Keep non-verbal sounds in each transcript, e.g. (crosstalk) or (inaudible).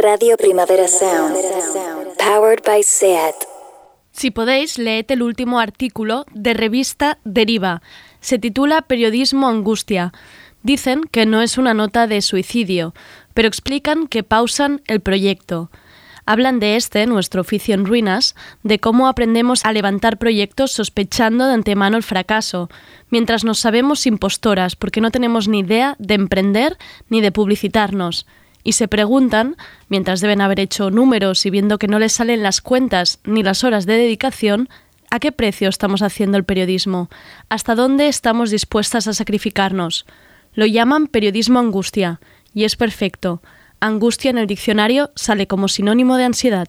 Radio Primavera Sound. Powered by SEAT. Si podéis, leed el último artículo de revista Deriva. Se titula Periodismo Angustia. Dicen que no es una nota de suicidio, pero explican que pausan el proyecto. Hablan de este, nuestro oficio en ruinas, de cómo aprendemos a levantar proyectos sospechando de antemano el fracaso, mientras nos sabemos impostoras porque no tenemos ni idea de emprender ni de publicitarnos. Y se preguntan, mientras deben haber hecho números y viendo que no les salen las cuentas ni las horas de dedicación, ¿a qué precio estamos haciendo el periodismo? ¿Hasta dónde estamos dispuestas a sacrificarnos? Lo llaman periodismo angustia, y es perfecto. Angustia en el diccionario sale como sinónimo de ansiedad.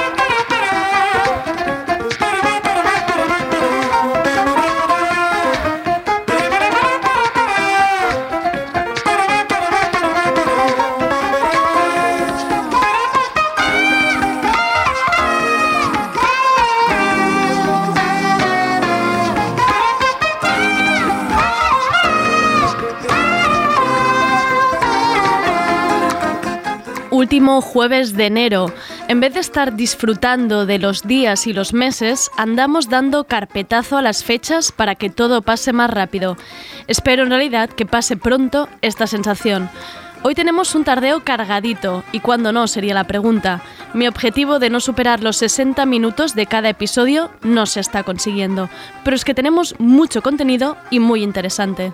Último jueves de enero. En vez de estar disfrutando de los días y los meses, andamos dando carpetazo a las fechas para que todo pase más rápido. Espero en realidad que pase pronto esta sensación. Hoy tenemos un tardeo cargadito, y cuando no sería la pregunta. Mi objetivo de no superar los 60 minutos de cada episodio no se está consiguiendo, pero es que tenemos mucho contenido y muy interesante.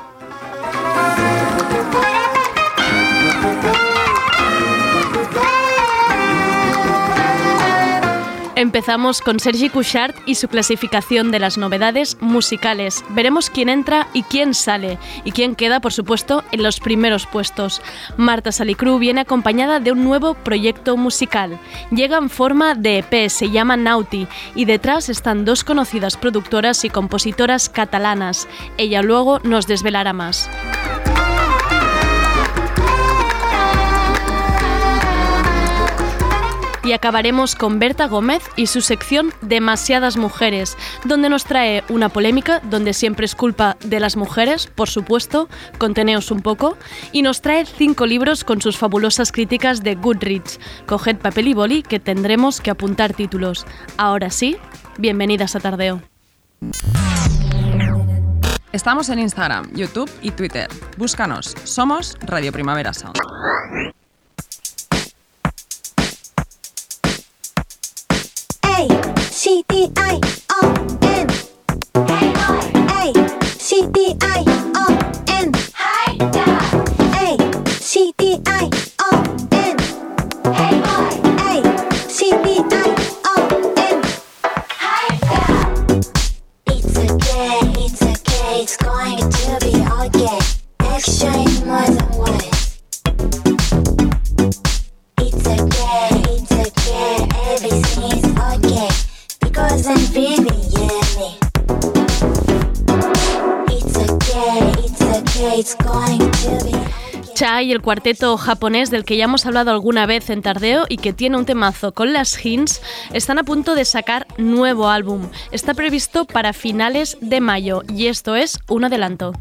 Empezamos con Sergi Couchard y su clasificación de las novedades musicales. Veremos quién entra y quién sale, y quién queda, por supuesto, en los primeros puestos. Marta Salicru viene acompañada de un nuevo proyecto musical. Llega en forma de EP, se llama Nauti, y detrás están dos conocidas productoras y compositoras catalanas. Ella luego nos desvelará más. Y acabaremos con Berta Gómez y su sección Demasiadas mujeres, donde nos trae una polémica, donde siempre es culpa de las mujeres, por supuesto, conteneos un poco, y nos trae cinco libros con sus fabulosas críticas de Goodreads. Coged papel y boli que tendremos que apuntar títulos. Ahora sí, bienvenidas a Tardeo. Estamos en Instagram, YouTube y Twitter. Búscanos. Somos Radio Primavera Sound. A-C-T-I-O-N A-C-T-I-O-N A-C-T-I-O-N A-C-T-I-O-N It's okay, it's okay, it's going to be okay. Action. El cuarteto japonés del que ya hemos hablado alguna vez en Tardeo y que tiene un temazo con las Hints, están a punto de sacar nuevo álbum. Está previsto para finales de mayo y esto es un adelanto.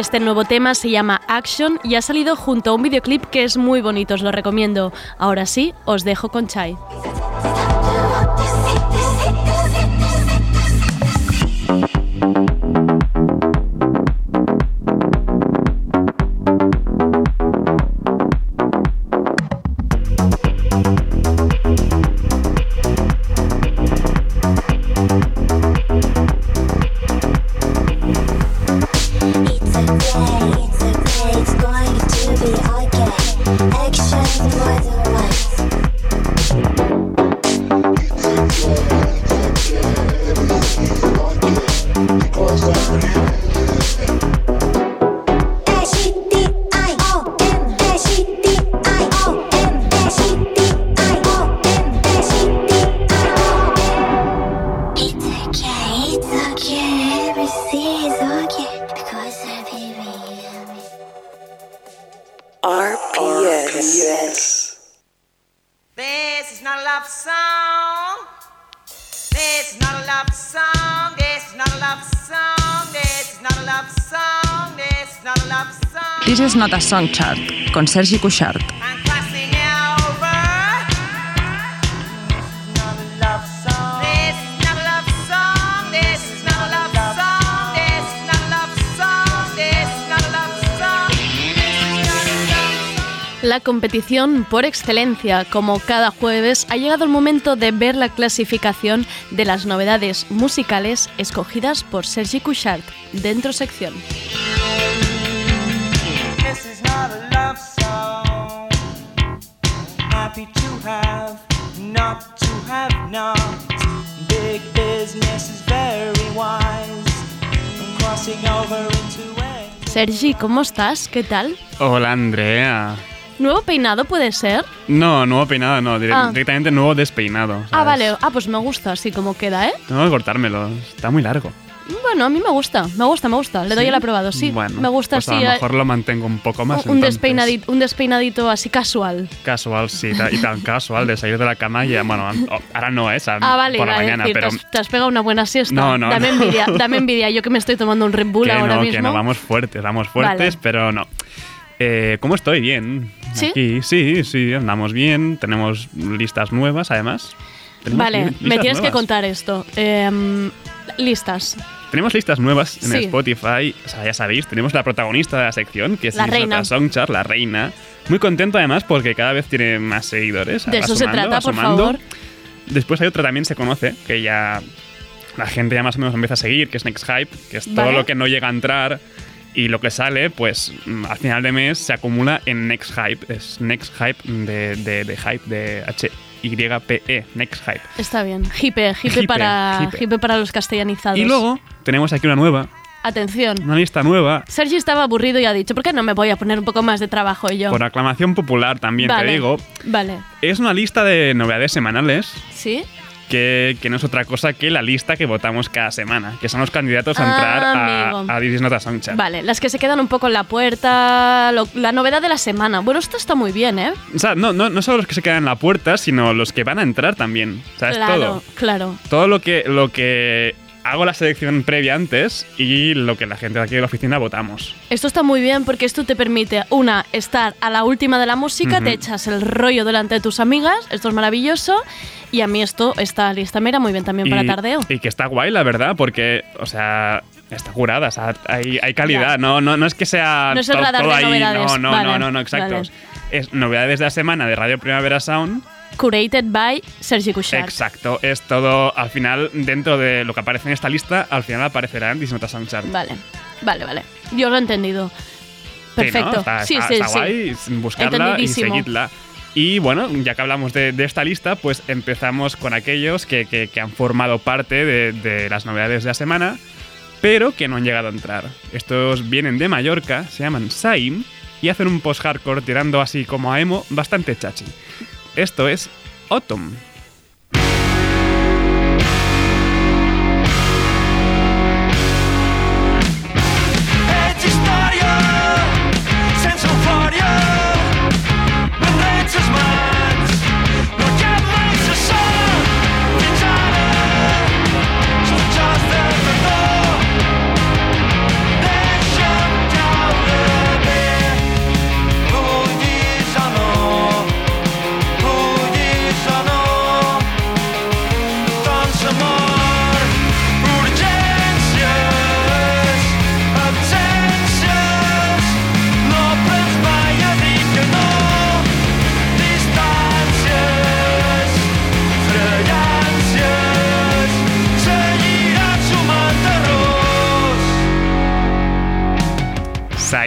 Este nuevo tema se llama Action y ha salido junto a un videoclip que es muy bonito, os lo recomiendo. Ahora sí, os dejo con Chai. Not a love song. La competición por excelencia, como cada jueves, ha llegado el momento de ver la clasificación de las novedades musicales escogidas por Sergi Couchard, dentro sección. Not to have not. Big business is very wise. I'm crossing over into it. Sergi, ¿cómo estás? ¿Qué tal? Hola Andrea. ¿Nuevo peinado puede ser? No, nuevo peinado, no, dire- Ah. directamente nuevo despeinado. Ah, ¿sabes? vale. Ah, pues me gusta así como queda, ¿eh? Tengo que cortármelo, está muy largo. Bueno, a mí me gusta, me gusta, me gusta. Le doy el aprobado, sí. Bueno, me gusta pues así. A lo eh, mejor lo mantengo un poco más. un, despeinadito, un despeinadito así casual. Casual, sí, y tan casual de salir de la cama y, bueno, o- ahora no es, a- Ah, vale, por la vale, mañana, decir, pero te, has, te has pegado una buena siesta. No, no, dame no. envidia, dame envidia. Yo que me estoy tomando un Red Bull que ahora no, mismo. que no, vamos fuertes, vamos fuertes, Vale. pero no. Eh, ¿Cómo estoy? Bien. ¿Sí? Aquí, sí, sí, andamos bien, tenemos listas nuevas, además. Tenemos Vale, me tienes que contar esto. Em, listas. Tenemos listas nuevas en Sí. Spotify. O sea, ya sabéis, tenemos la protagonista de la sección, que es La reina. Songchart, la reina. Muy contento además porque cada vez tiene más seguidores. De eso se trata, por sumando. favor. Después hay otra también se conoce, que ya la gente ya más o menos empieza a seguir, que es Next Hype, que es todo lo que no llega a entrar. Y lo que sale, pues mm, al final de mes se acumula en Next Hype. Es Next Hype de, de, de Hype, de H-Y-P-E, E, Next Hype. Está bien. Hipe, hipe, Hipe, para, hipe. hipe para los castellanizados. Y luego tenemos aquí una nueva, Atención. una lista nueva, Sergi estaba aburrido y ha dicho, ¿por qué no me voy a poner un poco más de trabajo yo? por aclamación popular también vale. te digo. Vale. Es una lista de novedades semanales ¿Sí? Que, que no es otra cosa que la lista que votamos cada semana, que son los candidatos a entrar a, a This is Not a Song Chart. Vale, las que se quedan un poco en la puerta, lo- la novedad de la semana. Bueno, esto está muy bien, ¿eh? O sea, no, no, no solo los que se quedan en la puerta, sino los que van a entrar también. O sea, es claro, todo. claro. Todo lo que, lo que hago la selección previa antes y lo que la gente de aquí de la oficina votamos. Esto está muy bien porque esto te permite, una, estar a la última de la música, Ujú. te echas el rollo delante de tus amigas, esto es maravilloso, y a mí esto, esta lista me era muy bien también para y, tardeo. y que está guay, la verdad, porque, o sea, está curada, o sea, hay, hay calidad, no, no, no es que sea No es el radar todo de ahí, novedades, no, no, vale, no, no, no, exacto. vale. Es novedades de la semana de Radio Primavera Sound. Curated by Sergi Couchard. Exacto, es todo al final, dentro de lo que aparece en esta lista, al final aparecerá en Disnota Soundchart. Vale, vale, vale. Yo lo he entendido. Perfecto. Sí, ¿no? Está, sí, está- sí, está guay, buscarla y seguidla. Y bueno, ya que hablamos de, de esta lista, pues empezamos con aquellos que, que- que han formado parte de, de las novedades de la semana, pero que no han llegado a entrar. Estos vienen de Mallorca, se llaman Saim y hacen un post-hardcore tirando así como a emo bastante chachi. Esto es Autumn.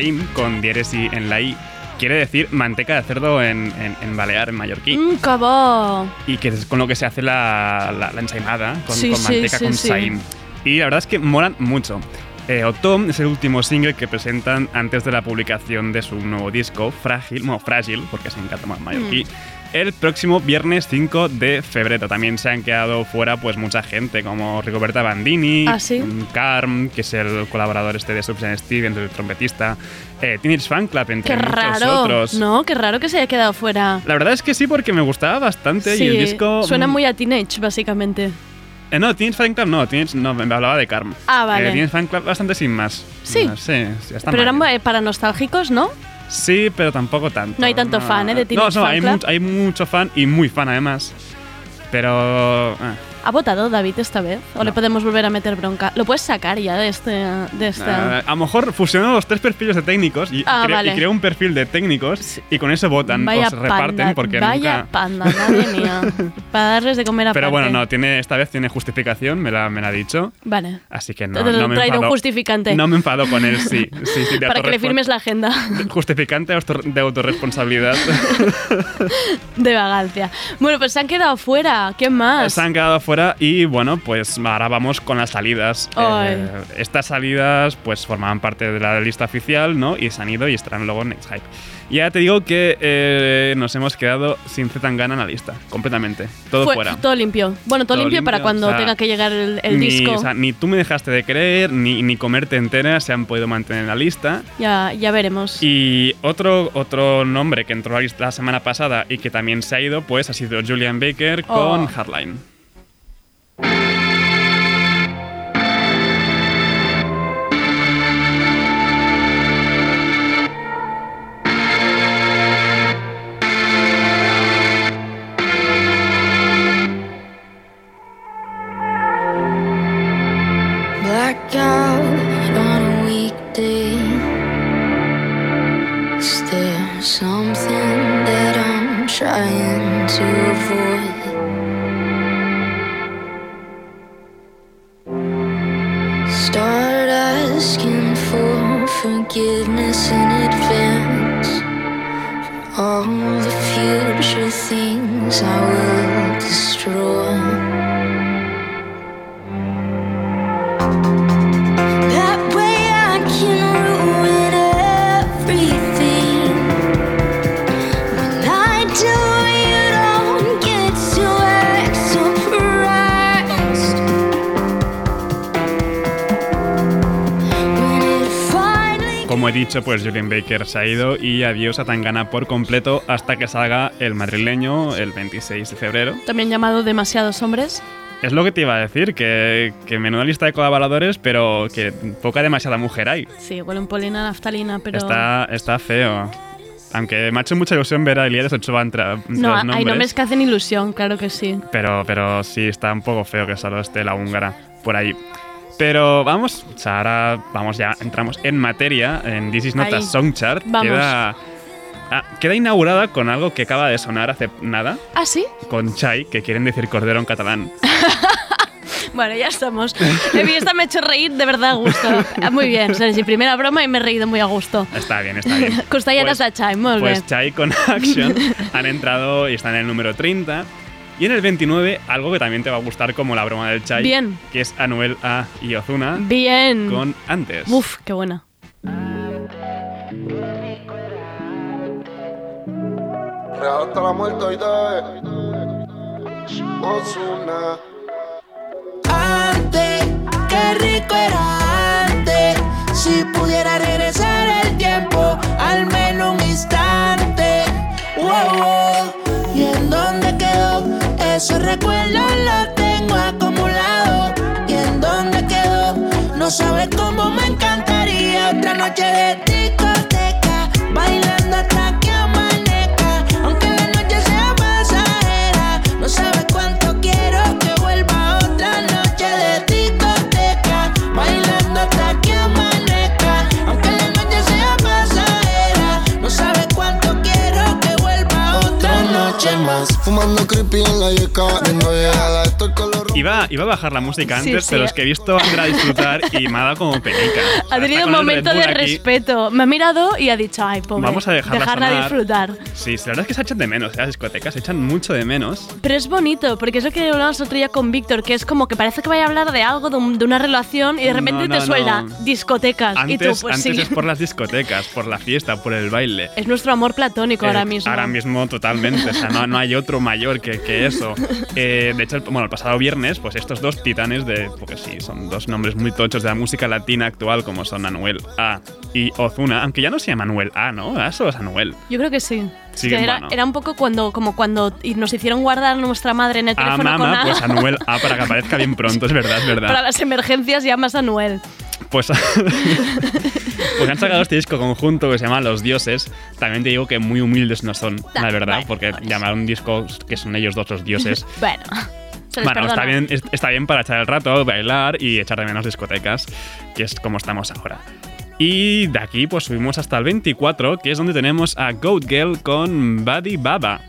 Saim, con diéresis en la I, quiere decir manteca de cerdo en, en- en balear, en mallorquí. Mm, que bo! y que es con lo que se hace la, la, la ensaimada, con, Sí, con manteca sí, con saim. Y la verdad es que molan mucho. Eh, Autumn es el último single que presentan antes de la publicación de su nuevo disco, Frágil, bueno, Frágil, porque es en catalán mallorquí. El próximo viernes 5 de febrero. También se han quedado fuera pues mucha gente, como Rigoberta Bandini, Ah, ¿sí? mm, Carm, que es el colaborador este de Stevens, el trompetista, eh, Teenage Fan Club, entre Qué muchos raro. otros. No, qué raro que se haya quedado fuera. La verdad es que sí, porque me gustaba bastante y el disco... suena mm, muy a Teenage, básicamente. Eh, no, Teenage Fan Club no, Teenage, no, me hablaba de Carm. Ah, vale. Eh, Teenage Fan Club bastante sin más. Sí. Ah, sí, sí, Pero mal. eran eh, para nostálgicos, ¿no? Sí, pero tampoco tanto. No hay tanto fan, ¿eh? de No, no, Fan hay, mucho, hay mucho fan y muy fan además. Pero... ah, ¿Ha votado David esta vez? ¿O le podemos volver a meter bronca? ¿Lo puedes sacar ya de este... De esta... ah, a lo mejor fusionó los tres perfiles de técnicos y, Ah, cre- vale. y creó un perfil de técnicos y con eso votan vaya o se reparten panda, porque vaya nunca... panda, madre mía. (laughs) Para darles de comer a Pero bueno, no, tiene, esta vez tiene justificación, me la, me la ha dicho. Vale. Así que no, no me traído un enfado. justificante. No me enfado con él, sí. sí, sí (laughs) Para que le firmes la agenda (laughs) Justificante de autorresponsabilidad. de vagancia. Bueno, pues se han quedado fuera. ¿Qué más? Se han quedado fuera y bueno, pues ahora vamos con las salidas. Eh, estas salidas pues formaban parte de la lista oficial, ¿no? Y se han ido y estarán luego en Next Hype. Y ya te digo que eh, nos hemos quedado sin Zetangana en la lista, completamente. Todo Fue- fuera. Todo limpio. Bueno, todo, Todo limpio, para cuando o sea, tenga que llegar el, el ni, disco. o sea, ni tú me dejaste de creer, ni, ni comerte entera se han podido mantener en la lista. ya, ya veremos. Y otro, otro nombre que entró a la lista la semana pasada y que también se ha ido, pues ha sido Julian Baker Oh. con Hardline. Thank you. Finally Como he dicho, pues Julian Baker se ha ido y adiós a Tangana por completo hasta que salga el madrileño el 26 de febrero. También llamado Demasiados Hombres. Es lo que te iba a decir, que, que menuda lista de colaboradores, pero que poca demasiada mujer hay. Sí, huele un polín a naftalina, pero... Está, está feo. Aunque me ha hecho mucha ilusión ver a Elías Ochoa entre, entre No, los hay nombres. nombres que hacen ilusión, claro que sí. Pero, pero sí, está un poco feo que solo esté la húngara por ahí. Pero vamos, o sea, ahora vamos ya, entramos en materia, en This is not a Ahí. Song Chart. Vamos. Queda, ah, queda inaugurada con algo que acaba de sonar hace nada, ¿Ah, sí? con Chai, que quieren decir cordero en catalán. (laughs) Bueno, ya estamos. Esta me ha hecho reír de verdad a gusto. Ah, Muy bien, Sergi, primera broma y me he reído muy a gusto. Está bien, está bien. (laughs) Costallanas Pues- a Chai, muy Pues bien. Chai con (laughs) Action han entrado y están en el número 30. Y en el 29, algo que también te va a gustar como la broma del Chai, Bien. que es Anuel A y Ozuna Bien. con Antes. Uf, qué buena. Real hasta la muerte hoy de Ozuna. Antes, Activando creepy en la yeca. Vengo llegada, estoy con Iba, iba a bajar la música antes, sí. pero es que he visto a Andrea disfrutar y me ha dado como penica. O sea, Ha tenido un momento de aquí. respeto. Me ha mirado y ha dicho, ay, pobre. Vamos a dejarla dejarla sonar. disfrutar. Sí, la verdad es que se echan de menos, ¿eh? las discotecas se echan mucho de menos. Pero es bonito, porque es lo que hablábamos otro día con Víctor, que es como que parece que vaya a hablar de algo, de, un- de una relación, y de repente No, no, te suelta no. discotecas. y tú, Antes, pues antes sí. es por las discotecas, por la fiesta, por el baile. Es nuestro amor platónico Eh, ahora mismo. Ahora mismo totalmente, o sea, no, no hay otro mayor que, que eso. (laughs) Eh, de hecho, el, bueno, el pasado viernes, pues estos dos titanes de, porque sí, son dos nombres muy tochos de la música latina actual, como son Anuel A y Ozuna, aunque ya no se llama Anuel A, ¿no? A solo es Anuel. Yo creo que sí. Sí, que era, bueno. era un poco cuando, como cuando nos hicieron guardar a nuestra madre en el A teléfono con Mama, A. pues Anuel A para que aparezca bien pronto, es verdad, es verdad. Para las emergencias llamas a Noel. Pues, (laughs) pues han sacado este disco conjunto que se llama Los Dioses. También te digo que muy humildes no son, la Ah, verdad, bueno, porque pues. llamar un disco que son ellos dos los dioses. (laughs) Bueno, les Bueno, está bien, es- está bien para echar el rato, bailar y echar de menos discotecas, que es como estamos ahora. Y de aquí pues subimos hasta el 24, que es donde tenemos a Goat Girl con Buddy Baba.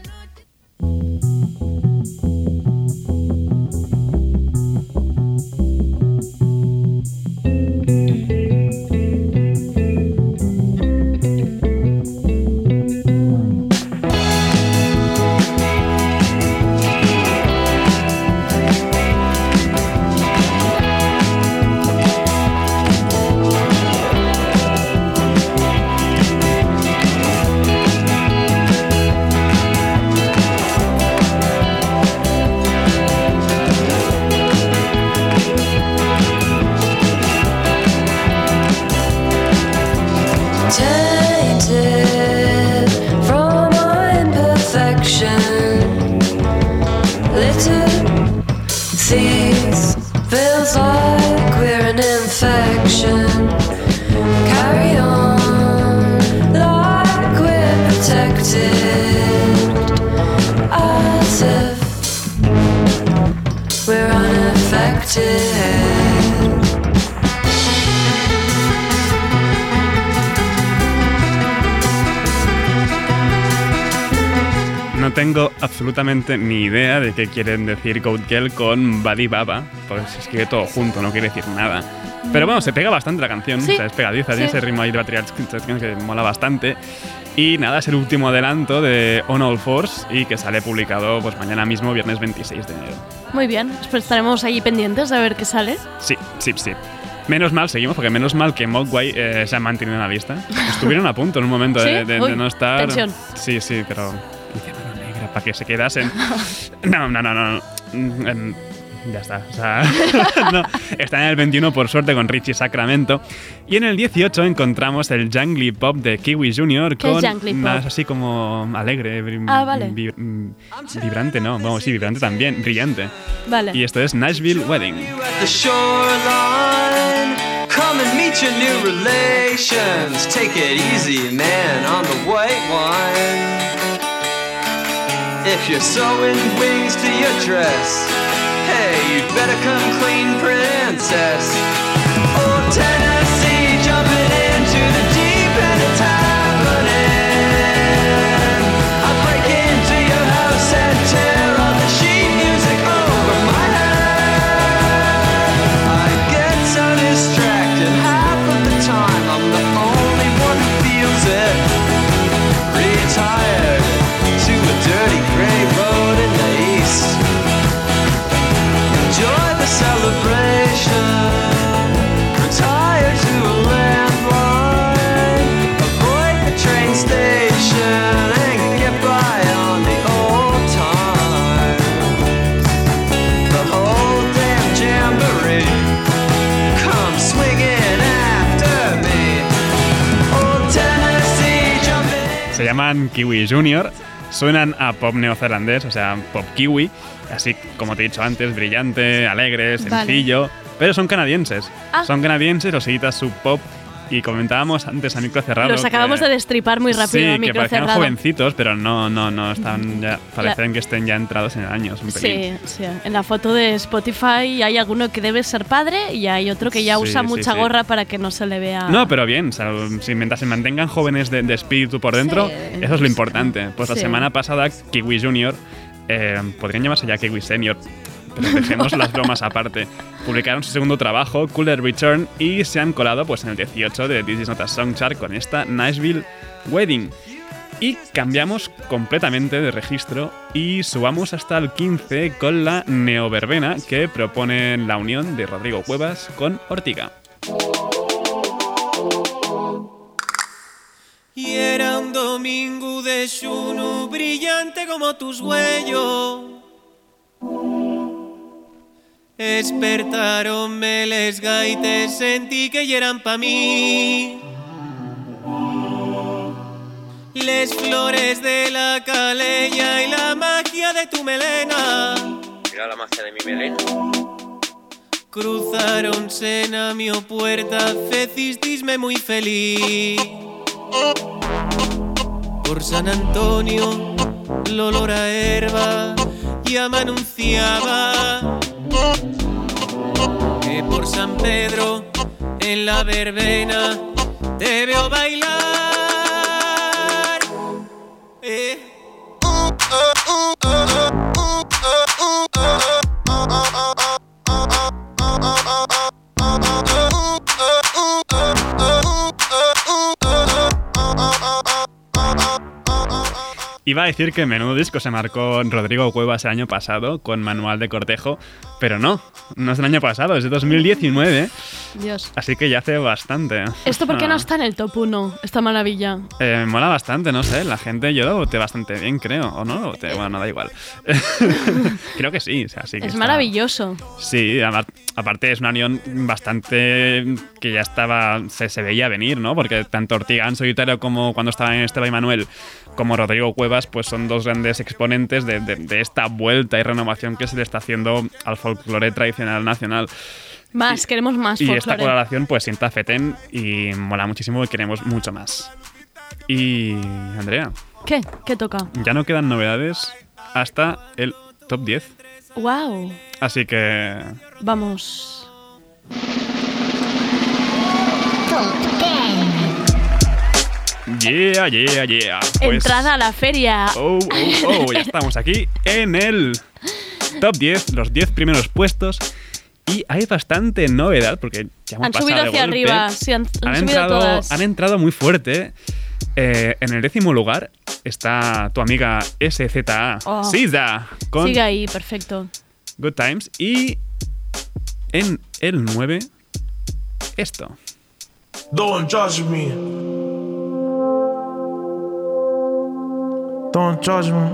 Absolutamente ni idea de qué quieren decir Goat Girl con Buddy Baba, porque se escribe todo junto, no quiere decir nada. Pero bueno, se pega bastante la canción, Sí, o sea, es pegadiza, tiene sí. ese ritmo ahí de batería que mola bastante. Y nada, es el último adelanto de On All Fours y que sale publicado pues mañana mismo, viernes 26 de enero. Muy bien, pues estaremos ahí pendientes a ver qué sale. Sí, sí, sí. Menos mal, seguimos, porque menos mal que Mogwai eh, se ha mantenido en la lista. (laughs) Estuvieron a punto en un momento ¿Sí? de, de- de no estar. tensión. Sí, sí, pero. Para que se quedasen. (laughs) No, no, no, no. Mm, em, Ya está. O sea, (laughs) no, está en el 21 por suerte con Richie Sacramento. Y en el 18 encontramos el Jungly Pop de Kiwi Jr. ¿Qué es con más así como alegre, Ah, vale. vi- mm, vibrante, no, vamos, sí, vibrante también, brillante. Vale. Y esto es Nashville Wedding. at the shoreline. Come and meet your new relations. Take it easy, man, on the white wine. If you're sewing wings to your dress, hey, you'd better come clean, princess. Oh, Tennessee, llaman Kiwi Junior, suenan a pop neozelandés, o sea, pop kiwi, así como te he dicho antes, brillante, alegre, Vale. sencillo, pero son canadienses. Ah. Son canadienses, los seguidas sub pop, y comentábamos antes a micro cerrado. Los acabamos que- de destripar muy rápido Sí, a que parecían cerrado. jovencitos, pero no, no, no, están ya, parecen que estén ya entrados en años, un pelín. Sí, sí. En la foto de Spotify hay alguno que debe ser padre y hay otro que ya Sí, usa sí, mucha sí. gorra para que no se le vea. No, pero bien, o sea, si mientras se mantengan jóvenes de, de espíritu por dentro, eso es lo importante. Pues la semana pasada, Kiwi Junior eh, podrían llamarse ya Kiwi Senior, pero dejemos las bromas aparte. Publicaron su segundo trabajo, Cooler Return, y se han colado pues, en el 18 de This Is Not a Song Chart con esta Nashville Wedding. Y cambiamos completamente de registro y subamos hasta el 15 con la neoverbena que propone la unión de Rodrigo Cuevas con Ortiga. Y era un domingo de brillante como tus huellos. Despertaronme les gaites, sentí que eran pa' mí. Les flores de la calella y la magia de tu melena. Mira la magia de mi melena. Cruzaron a mi puerta, fecistisme muy feliz. Por San Antonio, el olor a herba ya me anunciaba que por San Pedro, en la verbena, te veo bailar. Eh. Iba a decir que menudo disco se marcó Rodrigo Cuevas el año pasado con Manual de Cortejo, pero no, no es del año pasado, es de 2019, Dios. así que ya hace bastante. ¿Esto por qué no Ah. está en el top 1? Esta maravilla. Eh, me mola bastante, no sé, la gente yo lo voté bastante bien, creo, o no lo voté, bueno, no da igual. (laughs) creo que sí, o sea, sí que Es está- maravilloso. Sí, ama- aparte es una unión bastante que ya estaba, se, se veía venir, ¿no? Porque tanto Ortiga en solitario como cuando estaba en Esteban y Manuel, como Rodrigo Cuevas, pues son dos grandes exponentes de, de- de esta vuelta y renovación que se le está haciendo al folclore tradicional nacional. Más, queremos más Y esta colaboración pues sienta fetén y mola muchísimo y queremos mucho más. Y Andrea, ¿Qué? ¿Qué toca? ya no quedan novedades hasta el top 10. ¡Wow! Así que Vamos. Yeah, yeah, yeah. Pues- Entrada a la feria. Oh, oh, oh, ya estamos aquí en el top 10, los 10 primeros puestos. Y hay bastante novedad porque ya hemos Han pasado subido de hacia golpe. arriba. Sí, han, han Han subido entrado, todas. han entrado muy fuerte. Eh, en el décimo lugar está tu amiga SZA, Oh. Sisa, con Sigue ahí, perfecto. Good Times. Y en el 9, esto. Don't judge me. Don't judge me.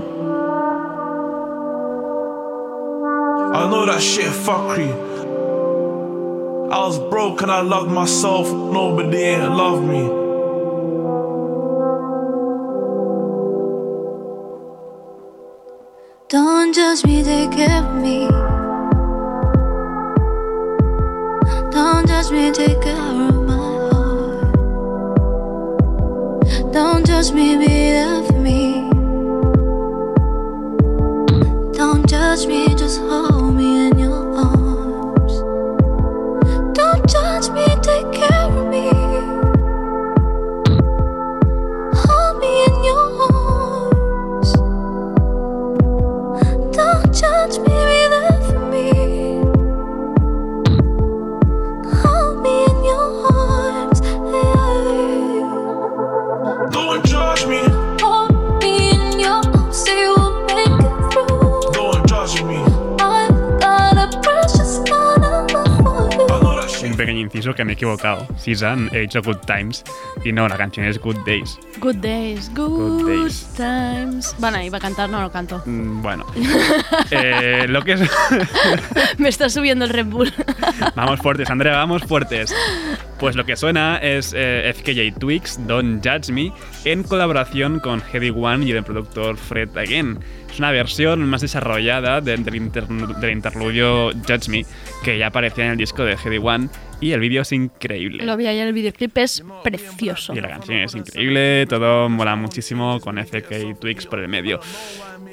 I know that shit fuckery. I was broke and I loved myself. Nobody ain't loved me. Don't judge me, take care of me. Don't judge me, take care of my heart. Don't judge me, be there for me. Don't judge me, just hold inciso que me he equivocado. Sisa he dicho Good Times y no, la canción es Good Days. Good days, good, days. times. Bueno, iba a cantar, no lo canto. Mm, Bueno, (laughs) Eh, lo que es. (laughs) Me está subiendo el Red Bull. (laughs) vamos fuertes, Andrea, vamos fuertes. Pues lo que suena es eh, FKJ Twix, Don't Judge Me, en colaboración con Heavy One y el productor Fred Again. Es una versión más desarrollada del interludio Judge Me, que ya aparecía en el disco de Heavy One, y el vídeo es increíble. Lo vi ayer, el videoclip es precioso. Y la canción es increíble, todo mola muchísimo con FK Twix por el medio.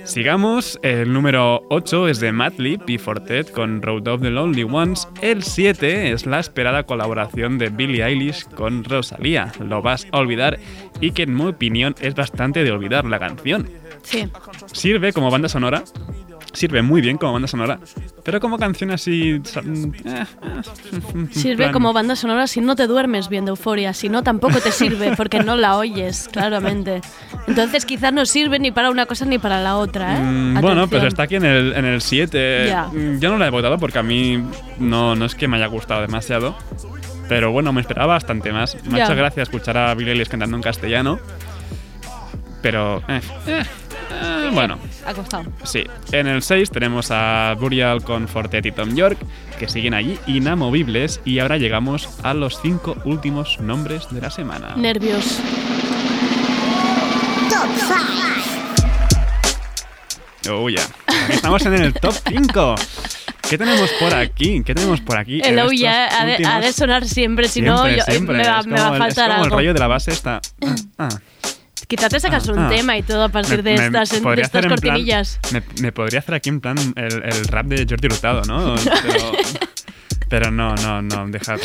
Sigamos, el número 8 es de Madlib y Fortet con Road of the Lonely Ones. El 7 es la esperada colaboración de Billie Eilish con Rosalía, Lo vas a olvidar, y que en mi opinión es bastante de olvidar la canción. Sí. Sirve como banda sonora. Sirve muy bien como banda sonora. Pero como canción así. mm, eh, eh, Sirve plan- como banda sonora si no te duermes viendo Euforia, si no tampoco te sirve porque no la oyes, claramente. Entonces quizás no sirve ni para una cosa ni para la otra, ¿eh? Mm, bueno, pues está aquí en el, en el 7. Ya. Mm, Yo no la he votado porque a mí no, no es que me haya gustado demasiado. Pero bueno, me esperaba bastante más. Me ha Ya. hecho gracia escuchar a Billie Eilish cantando en castellano. Pero, eh, eh, bueno, Ha costado. sí. En el 6 tenemos a Burial con Fortet y Tom York, que siguen allí inamovibles. Y ahora llegamos a los cinco últimos nombres de la semana. Nervios. Oh, ya. Aquí estamos en el top 5. ¿Qué tenemos por aquí? ¿Qué tenemos por aquí? El oh yeah estos ha de, ha de sonar siempre, si no eh, me va, me va a faltar Es como algo. el rollo de la base esta. Ah, ah. Quizá te sacas un Ah. tema y todo a partir Me- de estas, de plan- cortinillas. me, me podría hacer aquí en plan el, el rap de Jordi Hurtado, ¿no? (laughs) Pero, pero no, no, no, dejad.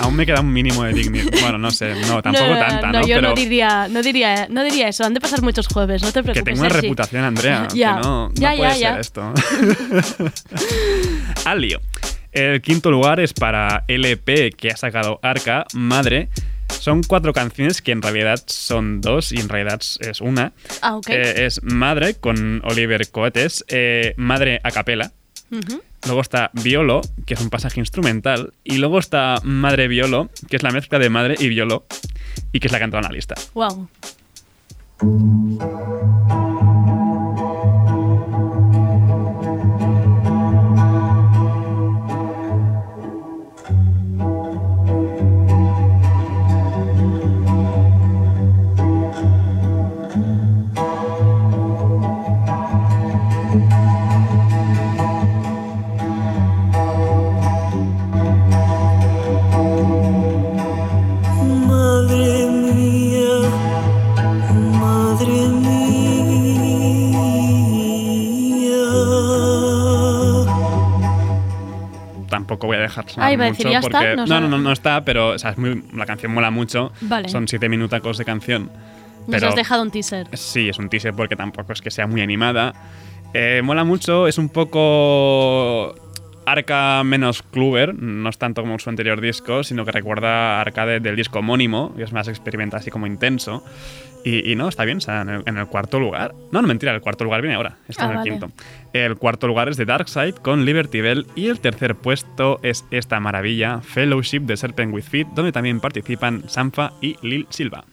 Aún me queda un mínimo de dignidad. Bueno, no sé, no, tampoco no, tanta, ¿no? yo pero no diría, no diría, no diría eso. Han de pasar muchos jueves, no te que preocupes. tengo una Sergi. reputación, Andrea. (laughs) Ya. Que no, no Ya, puede ya, ser esto. (laughs) Al lío. El quinto lugar es para LP que ha sacado Arca, Madre. Son cuatro canciones que en realidad son dos y en realidad es una. Ah, ok. Eh, es Madre con Oliver Coetes, eh, Madre a capela. Luego está Violo, que es un pasaje instrumental. Y luego está Madre Violo, que es la mezcla de Madre y Violo. Y que es la que ha entrado en la lista. Wow. Tampoco voy a dejar sonar Ah, iba a decir, mucho ¿ya está? porque No no, no, no, no está, pero o sea, es muy, la canción mola mucho. Vale. Son siete minutacos de canción. Nos Pero has dejado un teaser. sí, es un teaser porque tampoco es que sea muy animada. Eh, mola mucho, es un poco Arca menos Kluber, no es tanto como su anterior disco, sino que recuerda a Arca de- del disco homónimo, y es más experimental, así como intenso. Y, y no, está bien, o sea, en el, en el cuarto lugar. No, no, mentira, el cuarto lugar viene ahora, está Ah, en el vale. quinto. El cuarto lugar es de Darkside con Liberty Bell y el tercer puesto es esta maravilla, Fellowship de Serpent with Feet, donde también participan Sanfa y Lil Silva.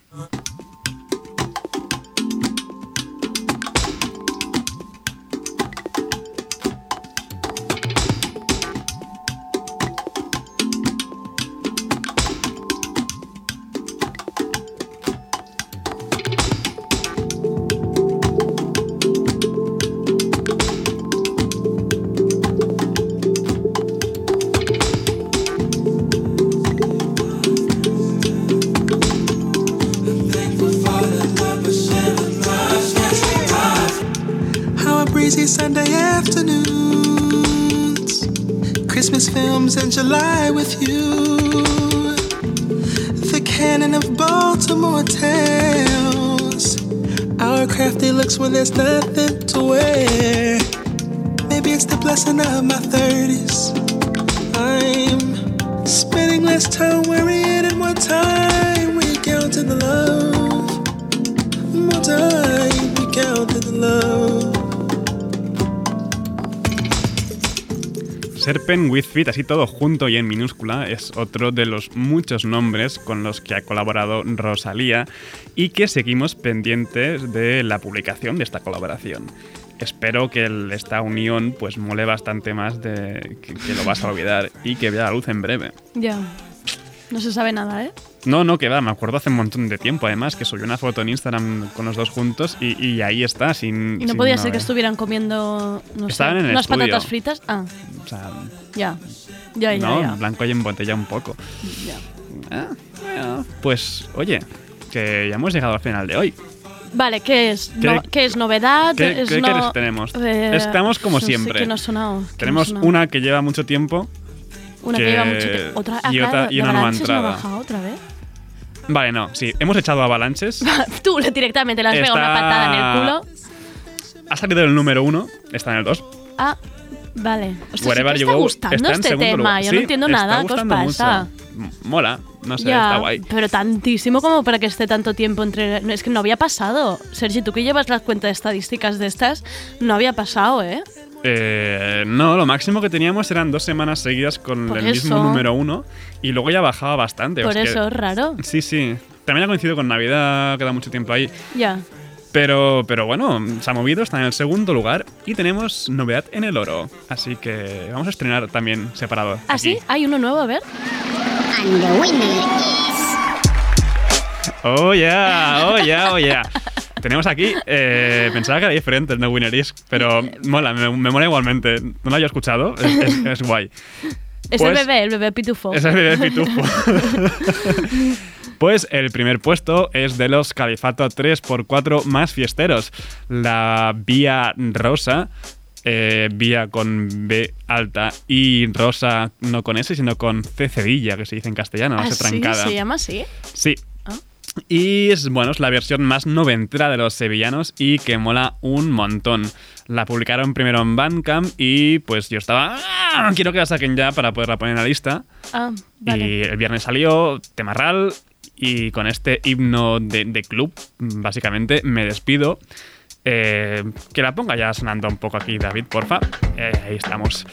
Breezy Sunday afternoons, Christmas films in July with you, the canon of Baltimore tales, our crafty looks when there's nothing to wear. Maybe it's the blessing of my 30s. I'm spending less time worrying and more time we recounting the love. More time we recounting the love. Serpent with Feet, así todo junto y en minúscula, es otro de los muchos nombres con los que ha colaborado Rosalía y que seguimos pendientes de la publicación de esta colaboración. Espero que esta unión pues mole bastante más de que, que lo vas a olvidar y que vea la luz en breve. Ya. No se sabe nada, ¿eh? No, no, que va, me acuerdo hace un montón de tiempo además que subió una foto en Instagram con los dos juntos y, y ahí está, sin... Y no sin podía ser que novedad. estuvieran comiendo, no sé, Estaban en el unas estudio. patatas fritas. Ah, O sea, ya. Ya, ya, no, ya. en blanco y en botella un poco. Ya. Ah, bueno, pues oye, que ya hemos llegado al final de hoy. Vale, ¿qué es? ¿Qué- No- ¿Qué es novedad? ¿Qué, es qué no- quieres que tenemos? Eh, Estamos como siempre. qué no ha sonado, qué no ha tenemos una que lleva mucho tiempo Una que, que- lleva mucho tiempo. Otra, ah, y claro, otra- y una nueva no ha entrada. bajado otra vez. Vale, no, sí. Hemos echado avalanches. (laughs) Tú directamente le has pegado una patada en el culo. Ha salido el número uno, está en el 2. Ah, vale. Ostras, ¿sí Wherever que You está Go gustando está este tema. lugar. Yo Sí, no entiendo nada. ¿Qué os pasa? mucho. Mola, no sé, Ya, está guay. pero tantísimo como para que esté tanto tiempo entre... no, Es que no había pasado. Sergi, tú que llevas la cuenta de estadísticas de estas, no había pasado, ¿eh? Eh, no, lo máximo que teníamos eran dos semanas seguidas con Por el mismo número uno y luego ya bajaba bastante. Por eso es raro. Sí, sí. También ha coincidido con Navidad, queda mucho tiempo ahí. Ya. Pero, pero bueno, se ha movido, está en el segundo lugar y tenemos novedad en el oro. Así que vamos a estrenar también separado. ¿Ah, sí? ¿Hay uno nuevo? A ver. Oh, yeah, oh, yeah, oh, yeah. (laughs) Tenemos aquí, eh, pensaba que era diferente el No Winner Is, pero mola, me, me mola igualmente. No lo había escuchado, es, es- es guay. Es Pues- el bebé, el bebé pitufo. Es el bebé pitufo. Pues el primer puesto es de los Califato 3x4 más fiesteros. La Vía Rosa, eh, Vía con B alta y Rosa no con S, sino con C cedilla, que se dice en castellano, ¿Ah, S sí? trancada. ¿Se llama así? Sí. Y es, bueno, es la versión más noventera de los sevillanos y que mola un montón. La publicaron primero en Bandcamp y pues yo estaba... "Ah, Quiero que la saquen ya para poderla poner en la lista. Ah, vale. Y el viernes salió Temarral y con este himno de, de club, básicamente, me despido. Eh, que la ponga ya sonando un poco aquí, David, porfa. Eh, ahí estamos.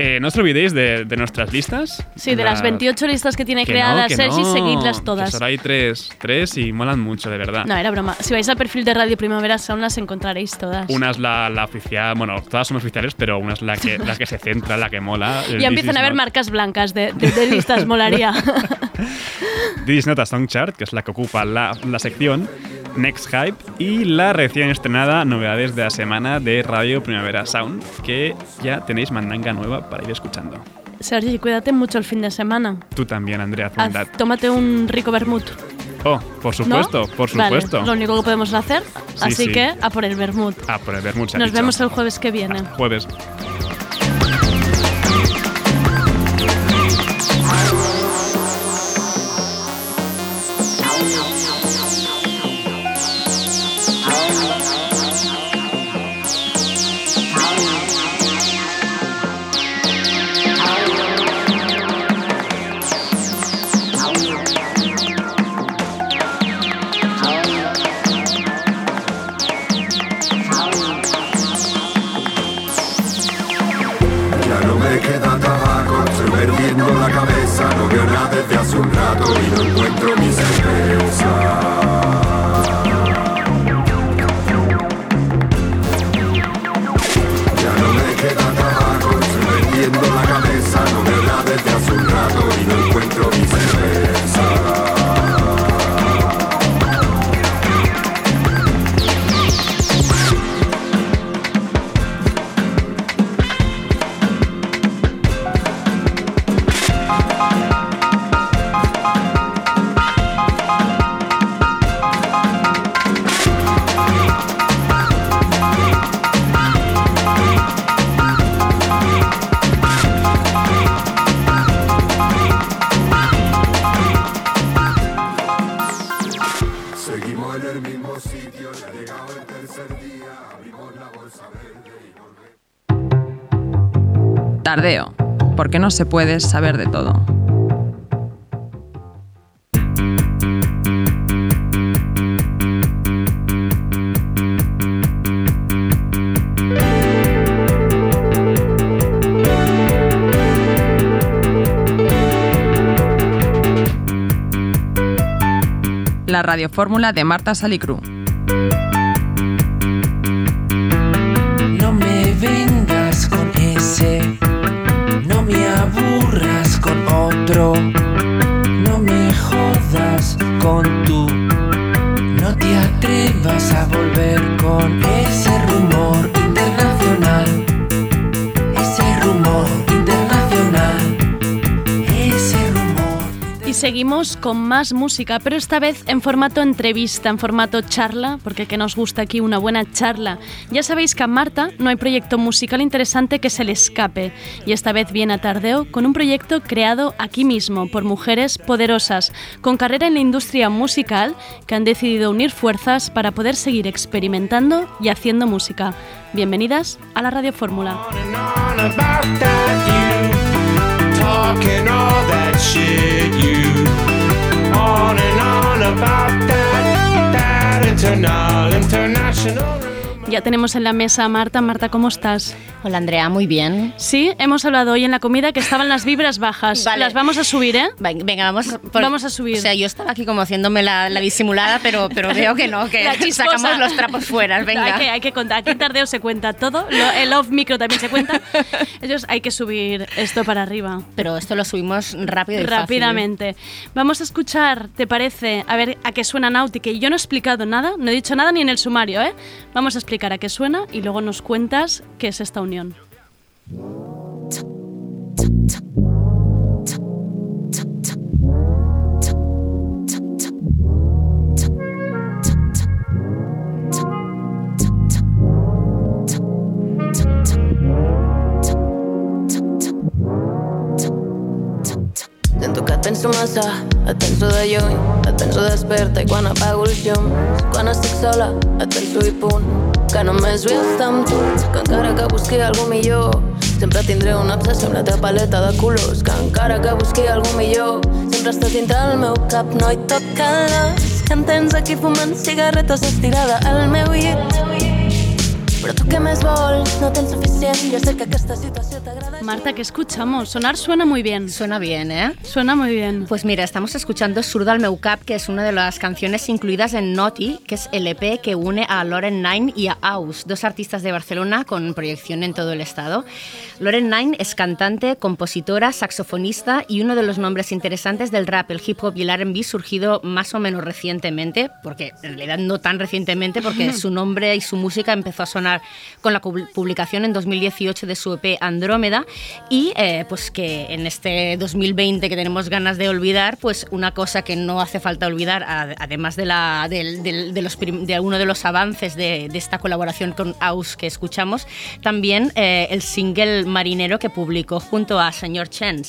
Eh, no os olvidéis de, de nuestras listas. Sí, de las La- 28 listas que tiene que creadas no, Sergi, no, seguidlas todas. solo hay tres, tres y molan mucho, de verdad. No, era broma. Si vais al perfil de Radio Primavera Sound las encontraréis todas. Una es la, la oficial, bueno, todas son oficiales, pero una es la que, la que se centra, la que mola. (laughs) Ya empiezan a haber Not- marcas blancas de, de- de listas, molaría. This is Not a Song Chart, que es la que ocupa la, la sección Next Hype y la recién estrenada Novedades de la Semana de Radio Primavera Sound, que ya tenéis mandanga nueva para ir escuchando. Sergi, cuídate mucho el fin de semana. Tú también, Andrea Haz- tómate un rico vermut. Oh, por supuesto, ¿no? por Vale, supuesto. lo único que podemos hacer. Sí, así sí. que a por el vermut. Ah, por el vermut Nos dicho. vemos el jueves que viene. Jueves. Porque no se puede saber de todo. La radiofórmula de Marta Salicru. Seguimos con más música, pero esta vez en formato entrevista, en formato charla, porque que nos gusta aquí una buena charla. Ya sabéis que a Marta no hay proyecto musical interesante que se le escape, y esta vez viene a Tardeo con un proyecto creado aquí mismo por mujeres poderosas, con carrera en la industria musical, que han decidido unir fuerzas para poder seguir experimentando y haciendo música. Bienvenidas a la Radio Fórmula. Talking all that shit you. On and on about that that internal international Ya tenemos en la mesa a Marta. Marta, ¿cómo estás? Hola Andrea, muy bien. Sí, hemos hablado hoy en la comida que estaban las vibras bajas. Vale. Las vamos a subir, ¿eh? Ven- Venga, vamos, por- Vamos a subir. O sea, yo estaba aquí como haciéndome la, la disimulada, pero, pero veo que no, que (laughs) (laughs) sacamos los trapos fuera. Venga. Hay que, hay que contar. Aquí Tardeo se cuenta todo. Lo- el off micro también se cuenta. (laughs) Entonces hay que subir esto para arriba. Pero esto lo subimos rápido y fácil. Rápidamente. Vamos a escuchar, ¿te parece? A ver a qué suena Nauti, que yo no he explicado nada, no he dicho nada ni en el sumario, ¿eh? Vamos a explicar a qué suena y luego nos cuentas qué es esta unión. Penso massa, et penso de lluny, et penso desperta i quan apago els llums. Quan estic sola, et penso i punt. Que només estar amb tu, que encara que busqui algú millor, sempre tindré una obsessió amb la teva paleta de colors. Que encara que busqui algú millor, sempre estàs dintre el meu cap, no hi toca l'os. Que em tens aquí fumant cigarretes estirada al meu llit. Marta, ¿qué escuchamos? Sonar suena muy bien. Suena bien, ¿eh? Suena muy bien. Pues mira, estamos escuchando Surda al meu cap, que es una de las canciones incluidas en Naughty, que es el EP que une a Loren Nine y a Aus, dos artistas de Barcelona con proyección en todo el estado. Loren Nine es cantante, compositora, saxofonista y uno de los nombres interesantes del rap, el hip hop y el R&B surgido más o menos recientemente, porque en realidad no tan recientemente, porque (laughs) su nombre y su música empezó a sonar con la pu- publicación en 2018 de su EP Andrómeda y eh, pues que en este 2020 que tenemos ganas de olvidar, pues una cosa que no hace falta olvidar, además de, la, de, los uno de los avances de, esta colaboración con Aus que escuchamos, también eh, el single Marinero que publicó junto a Señor Chen.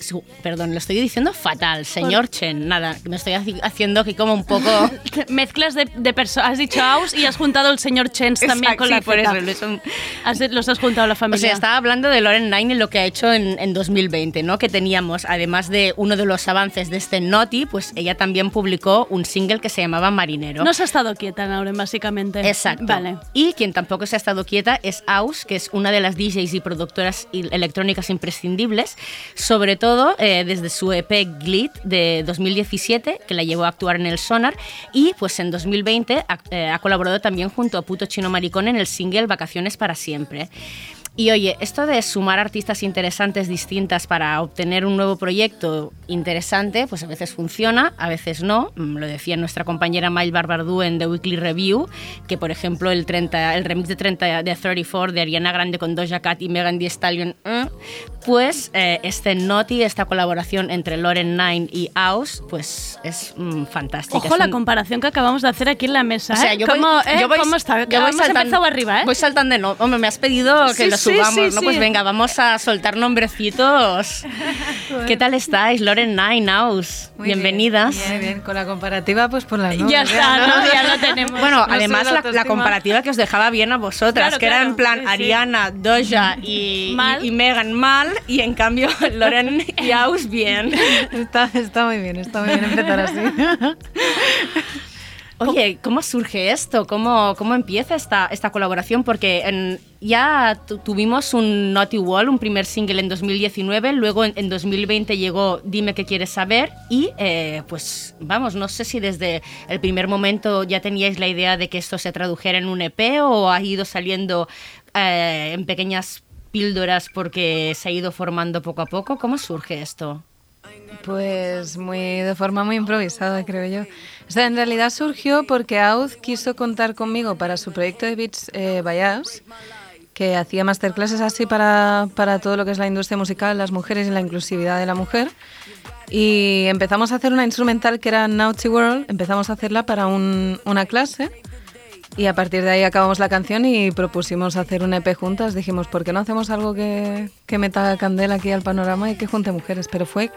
Su- perdón, lo estoy diciendo fatal, Señor Chen, nada, me estoy haci- haciendo aquí como un poco... (laughs) Mezclas de, de personas. Has dicho Aus y has juntado el señor Chens también con la sí, por eso, lo es un- Has- los has juntado a la O familia. sea, estaba hablando de Lauren Nine y lo que ha hecho en, en 2020, ¿no? Que teníamos, además de uno de los avances de este Naughty, pues ella también publicó un single que se llamaba Marinero. No se ha estado quieta, Lauren, básicamente. Exacto. Vale. Y quien tampoco se ha estado quieta es Aus, que es una de las DJs y productoras electrónicas imprescindibles, sobre todo eh, desde su EP Glit de 2017, que la llevó a actuar en el Sonar, y pues en 2020 ha, eh, ha colaborado también junto a Puto Chino Maricón en el single Vacaciones para siempre. Y oye, esto de sumar artistas interesantes distintas para obtener un nuevo proyecto interesante, pues a veces funciona, a veces no. Mm, Lo decía nuestra compañera Mail Barbardú en The Weekly Review, que por ejemplo el, 30, el remix de 30 de 34 de Ariana Grande con Doja Cat y Megan Thee Stallion, eh, pues eh, este Naughty, esta colaboración entre Lauren Nine y Aus, pues es mm, fantástica. Ojo Es la un- comparación que acabamos de hacer aquí en la mesa. o sea, ¿eh? yo voy, ¿Cómo, eh? yo voy- ¿Cómo está? yo voy Hemos saltan- empezado arriba, ¿eh? Voy saltando, no, hombre, me has pedido que Sí, lo sí, subamos, sí, ¿no? Pues venga, vamos a soltar nombrecitos. (laughs) ¿Qué tal estáis? Loren Nine, Aus. Muy bien, Bienvenidas. Bien, bien, con la comparativa, pues por las nubes. Ya está, ¿no? Ya lo tenemos. Bueno, No además la la, la comparativa que os dejaba bien a vosotras, Claro, que era en plan. Ariana, Doja (laughs) y, y, y Megan mal, y en cambio (laughs) Loren y Aus bien. Está, está muy bien, está muy bien empezar así. Oye, ¿cómo surge esto? ¿Cómo, cómo empieza esta, esta colaboración? Porque en- ya tu- tuvimos un Naughty Wall, un primer single en 2019, luego en, en 2020 llegó Dime qué quieres saber y eh, pues vamos, no sé si desde el primer momento ya teníais la idea de que esto se tradujera en un EP o ha ido saliendo eh, en pequeñas píldoras porque se ha ido formando poco a poco. ¿Cómo surge esto? Pues muy de forma muy improvisada, creo yo. O sea, en realidad surgió porque Auz quiso contar conmigo para su proyecto de Beats eh, by Us, que hacía masterclasses así para, para todo lo que es la industria musical, las mujeres y la inclusividad de la mujer. Y empezamos a hacer una instrumental que era Naughty World, empezamos a hacerla para un- una clase y a partir de ahí acabamos la canción y propusimos hacer un EP juntas. Dijimos, ¿por qué no hacemos algo que, que meta candela aquí al panorama y que junte mujeres? Pero fue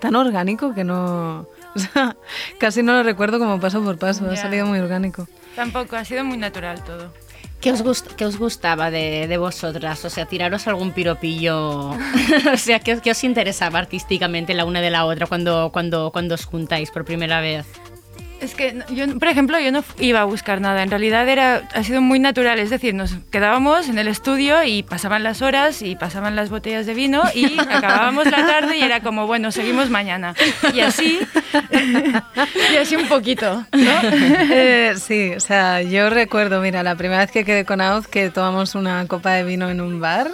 tan orgánico que no... (laughs) o sea, casi no lo recuerdo como paso por paso, ha salido muy orgánico. Tampoco, ha sido muy natural todo. ¿Qué os, gust- qué os gustaba de, de vosotras? O sea, tiraros algún piropillo. (laughs) (laughs) o sea, ¿qué, qué os interesaba artísticamente la una de la otra cuando, cuando, cuando os juntáis por primera vez? Es que yo, por ejemplo, yo no iba a buscar nada. En realidad era, ha sido muy natural. Es decir, nos quedábamos en el estudio y pasaban las horas y pasaban las botellas de vino y (laughs) acabábamos la tarde y era como, bueno, seguimos mañana. Y así, y así un poquito, ¿no? (laughs) Eh, sí, o sea, yo recuerdo, mira, la primera vez que quedé con Auz que tomamos una copa de vino en un bar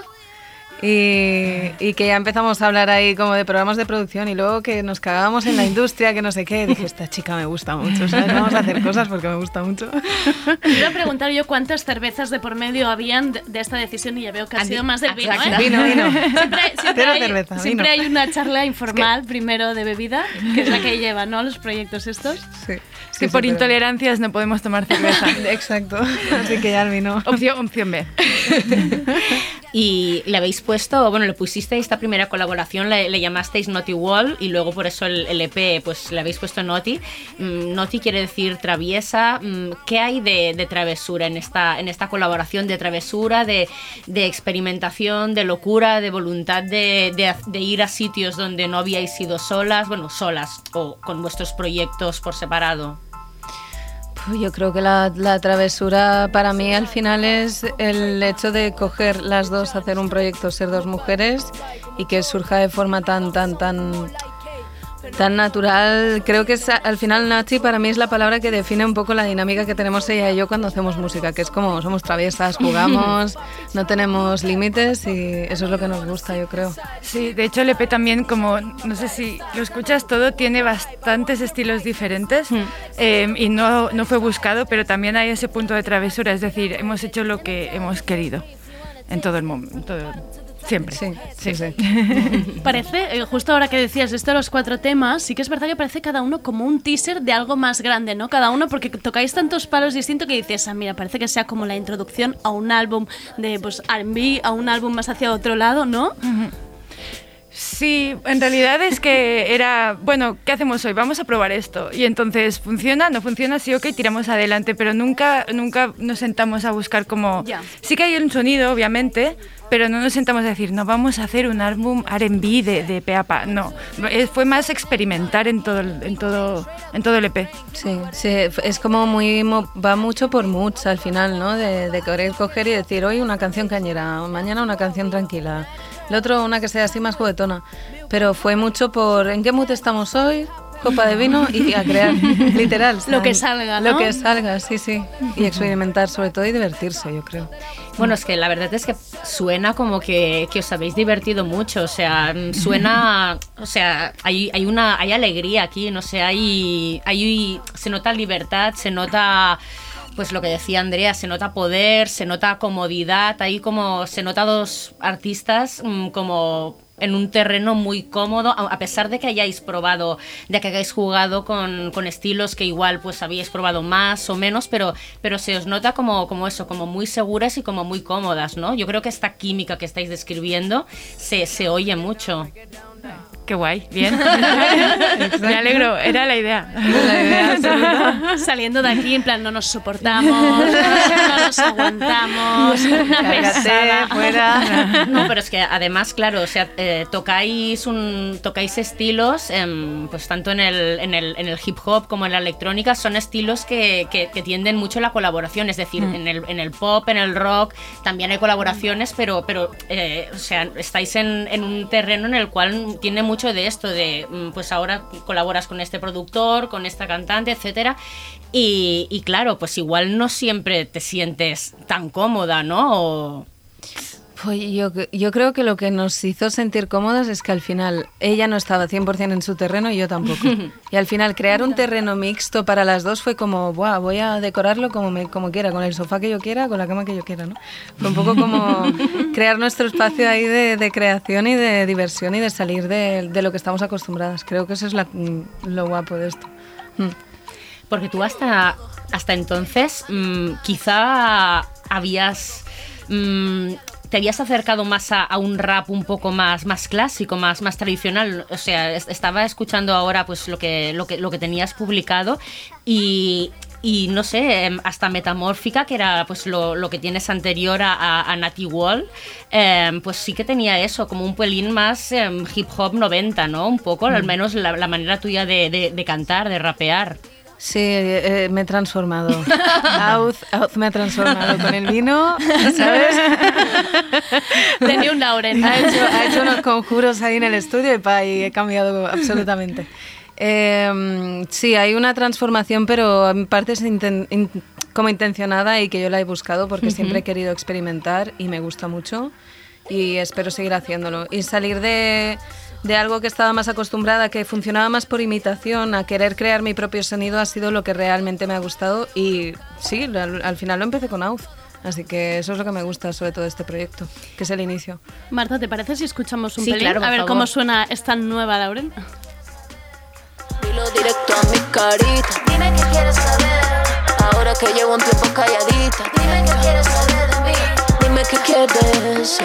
y, y que ya empezamos a hablar ahí como de programas de producción y luego que nos cagábamos en la industria, que no sé qué. Dije, esta chica me gusta mucho, ¿sabes? Vamos a hacer cosas porque me gusta mucho. A preguntar yo cuántas cervezas de por medio habían de, esta decisión y ya veo que ha sido más del vino, Exacto. ¿eh? Vino, vino. Siempre, siempre Cero hay, cerveza, siempre vino. hay una charla informal primero de bebida, que es la que lleva, ¿no? Los proyectos estos. Sí, Es que por intolerancias no podemos tomar cerveza. (laughs) Exacto, así que ya el vino. Opción, opción B. (laughs) Y le habéis bueno, le pusisteis esta primera colaboración, le, le llamasteis Naughty Wall y luego por eso el, EP, pues le habéis puesto Naughty. Mm, Naughty quiere decir traviesa. Mm, ¿Qué hay de, de travesura en esta, en esta colaboración? De travesura, de, de experimentación, de locura, de voluntad de, de- de ir a sitios donde no habíais ido solas, bueno, solas o con vuestros proyectos por separado. Yo creo que la, la travesura para mí al final es el hecho de coger las dos, hacer un proyecto, ser dos mujeres y que surja de forma tan, tan, tan, tan natural. Creo que es, al final Nachi para mí es la palabra que define un poco la dinámica que tenemos ella y yo cuando hacemos música, que es como somos traviesas, (laughs) jugamos, no tenemos límites y eso es lo que nos gusta, yo creo. Sí, de hecho el EP también, como no sé si lo escuchas todo, tiene bastantes estilos diferentes eh, y no, no fue buscado, pero también hay ese punto de travesura, es decir, hemos hecho lo que hemos querido en todo el momento, siempre. Sí, sí, sí. (laughs) Parece, eh, justo ahora que decías esto de los cuatro temas, sí que es verdad que parece cada uno como un teaser de algo más grande, ¿no? Cada uno, porque tocáis tantos palos distintos que dices, ah, mira, parece que sea como la introducción a un álbum de pues, R&B, a un álbum más hacia otro lado, ¿no? Sí, en realidad es que era, bueno, ¿qué hacemos hoy? Vamos a probar esto. Y entonces, ¿funciona? ¿No funciona? Sí, ok, tiramos adelante, pero nunca, nunca nos sentamos a buscar como... Ya. Sí que hay un sonido, obviamente, pero no nos sentamos a decir, no, vamos a hacer un álbum R&B de, de pe a pa. No, fue más experimentar en todo, el- en todo, en todo el EP. Sí, sí, es como muy, va mucho por moods al final, ¿no? De, de querer coger y decir, hoy una canción cañera, mañana una canción tranquila, el otro una que sea así más juguetona. Pero fue mucho por, ¿en qué mood estamos hoy? Copa de vino y a crear, (laughs) literal. Lo que salga, Lo ¿no? que salga, sí, sí. Y experimentar sobre todo y divertirse, yo creo. Bueno, es que la verdad es que suena como que, que os habéis divertido mucho, o sea, (laughs) suena, o sea, hay, hay una, hay alegría aquí, no sé, hay, hay, se nota libertad, se nota, pues lo que decía Andrea, se nota poder, se nota comodidad, ahí como, se nota dos artistas mm, como en un terreno muy cómodo, a pesar de que hayáis probado, de que hayáis jugado con, con estilos que igual pues habíais probado más o menos, pero, pero se os nota como, como eso, como muy seguras y como muy cómodas, ¿no? Yo creo que esta química que estáis describiendo se, se oye mucho. Qué guay, bien. (laughs) Me alegro, era la idea. (laughs) Saliendo de aquí, en plan, no nos soportamos, no nos aguantamos, (laughs) una pesada. No, pero es que además, claro, o sea, eh, tocáis un tocáis estilos, em, pues tanto en el, en, el, en el hip hop como en la electrónica, son estilos que, que, que tienden mucho a la colaboración. Es decir, Mm. en, el, en el pop, en el rock, también hay colaboraciones, pero, pero eh, o sea, estáis en, en un terreno en el cual tiene mucho de esto, de mm, pues ahora colaboras con este productor, con esta cantante, etcétera. Y, claro, pues igual no siempre te sientes tan cómoda, ¿no? Pues yo, yo creo que lo que nos hizo sentir cómodas es que al final ella no estaba 100% en su terreno y yo tampoco. (laughs) y al final crear un terreno mixto para las dos fue como, Buah, voy a decorarlo como, me, como quiera, con el sofá que yo quiera, con la cama que yo quiera, ¿no? Fue un poco como (laughs) crear nuestro espacio ahí de, de creación y de diversión y de salir de, de lo que estamos acostumbradas. Creo que eso es la- lo guapo de esto. Mm. Porque tú hasta, hasta entonces mm, quizá habías... mm, te habías acercado más a, a un rap un poco más, más clásico, más, más tradicional. O sea, es- estaba escuchando ahora pues lo que, lo que, lo que tenías publicado y, y no sé, em, hasta Metamórfica, que era pues lo, lo que tienes anterior a, a, a Natty Wall, em, pues sí que tenía eso, como un pelín más em, hip hop 90, ¿no? Un poco, al Mm. menos la, la manera tuya de, de- de cantar, de rapear. Sí, eh, me he transformado. (laughs) Auz, Auz me ha transformado con el vino, ¿sabes? (laughs) Tenía un Lauren. Ha hecho, ha hecho unos conjuros ahí en el estudio y, pa, y he cambiado absolutamente. Eh, sí, hay una transformación, pero en parte es inten- in- como intencionada y que yo la he buscado porque Ujú. siempre he querido experimentar y me gusta mucho y espero seguir haciéndolo. Y salir de, de algo que estaba más acostumbrada, que funcionaba más por imitación, a querer crear mi propio sonido ha sido lo que realmente me ha gustado y sí, al, al final lo empecé con Auz. Así que eso es lo que me gusta sobre todo este proyecto, que es el inicio. Marta, ¿te parece si escuchamos un Sí, pelín? claro, a ver favor. cómo suena esta nueva Lauren. Dilo directo a mi carita. Dime qué quieres saber. Ahora que llevo un tiempo calladita. Dime qué quieres saber de mí. Dime qué quieres.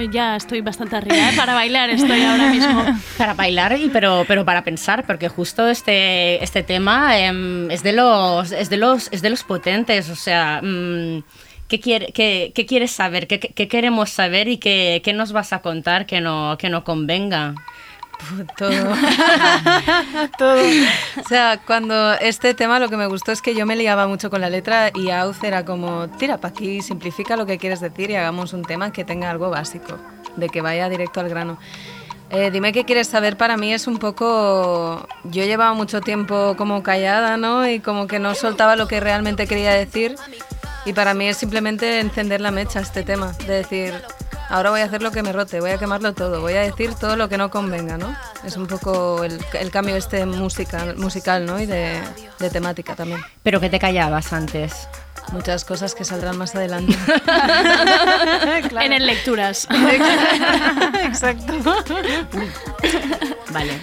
Ya estoy bastante arriba. ¿eh? Para bailar estoy ahora mismo. (laughs) Para bailar, y pero, pero para pensar, porque justo este, este tema em, es, de los, es, de los, es de los potentes, o sea, mm, ¿qué, quiere, qué, qué quieres saber? ¿Qué, qué queremos saber y qué nos vas a contar que no, que no convenga? (laughs) Todo. (laughs) Todo. O sea, cuando este tema lo que me gustó es que yo me liaba mucho con la letra y Auz era como, tira para aquí, simplifica lo que quieres decir y hagamos un tema que tenga algo básico, de que vaya directo al grano. Eh, dime qué quieres saber para mí es un poco... Yo llevaba mucho tiempo como callada, ¿no? Y como que no soltaba lo que realmente quería decir. Y para mí es simplemente encender la mecha este tema, de decir, ahora voy a hacer lo que me rote, voy a quemarlo todo, voy a decir todo lo que no convenga, ¿no? Es un poco el, el cambio este musical, musical ¿no? Y de, de temática también. ¿Pero qué te callabas antes? Muchas cosas que saldrán más adelante. (laughs) En el lecturas. (laughs) Exacto. Vale.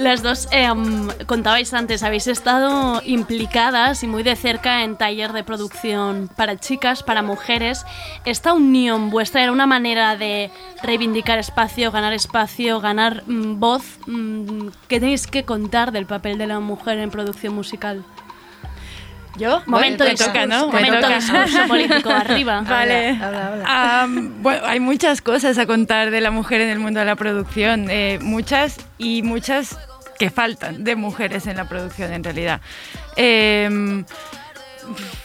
Las dos, em, contabais antes, habéis estado implicadas y muy de cerca en taller de producción para chicas, para mujeres. ¿Esta unión vuestra era una manera de reivindicar espacio, ganar espacio, ganar mm, voz? Mm, ¿Qué tenéis que contar del papel de la mujer en producción musical? ¿Yo? Momento discurso, toca, ¿no? Me momento toca. discurso político, (laughs) arriba. Vale. Habla, habla. Ah, bueno, hay muchas cosas a contar de la mujer en el mundo de la producción, eh, muchas y muchas que faltan de mujeres en la producción en realidad. Eh,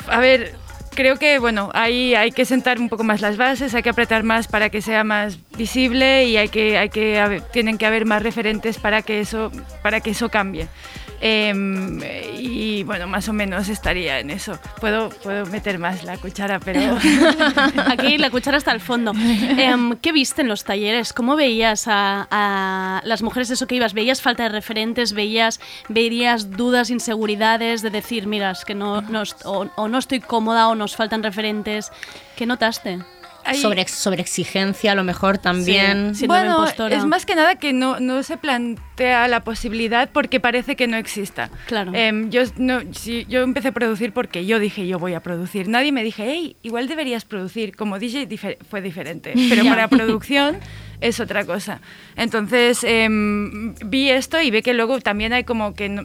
a ver, creo que bueno, hay, hay que sentar un poco más las bases, hay que apretar más para que sea más visible y hay que, hay que tienen que haber más referentes para que eso, para que eso cambie. Em, y bueno, más o menos estaría en eso. Puedo, puedo meter más la cuchara, pero (laughs) Aquí la cuchara hasta el fondo. Em, ¿Qué viste en los talleres? ¿Cómo veías a, a las mujeres eso que ibas? ¿Veías falta de referentes? ¿Veías, veías dudas, inseguridades de decir, mira, es que no, no o, o no estoy cómoda o nos faltan referentes? ¿Qué notaste? Sobre, sobre exigencia, a lo mejor también. Sí, bueno, es más que nada que no, no se plantea la posibilidad porque parece que no exista. Claro. Em, yo, no, sí, yo empecé a producir porque yo dije yo voy a producir. Nadie me dije, hey, igual deberías producir. Como DJ fue diferente, (laughs) pero para producción es otra cosa. Entonces em, vi esto y vi que luego también hay como que... No,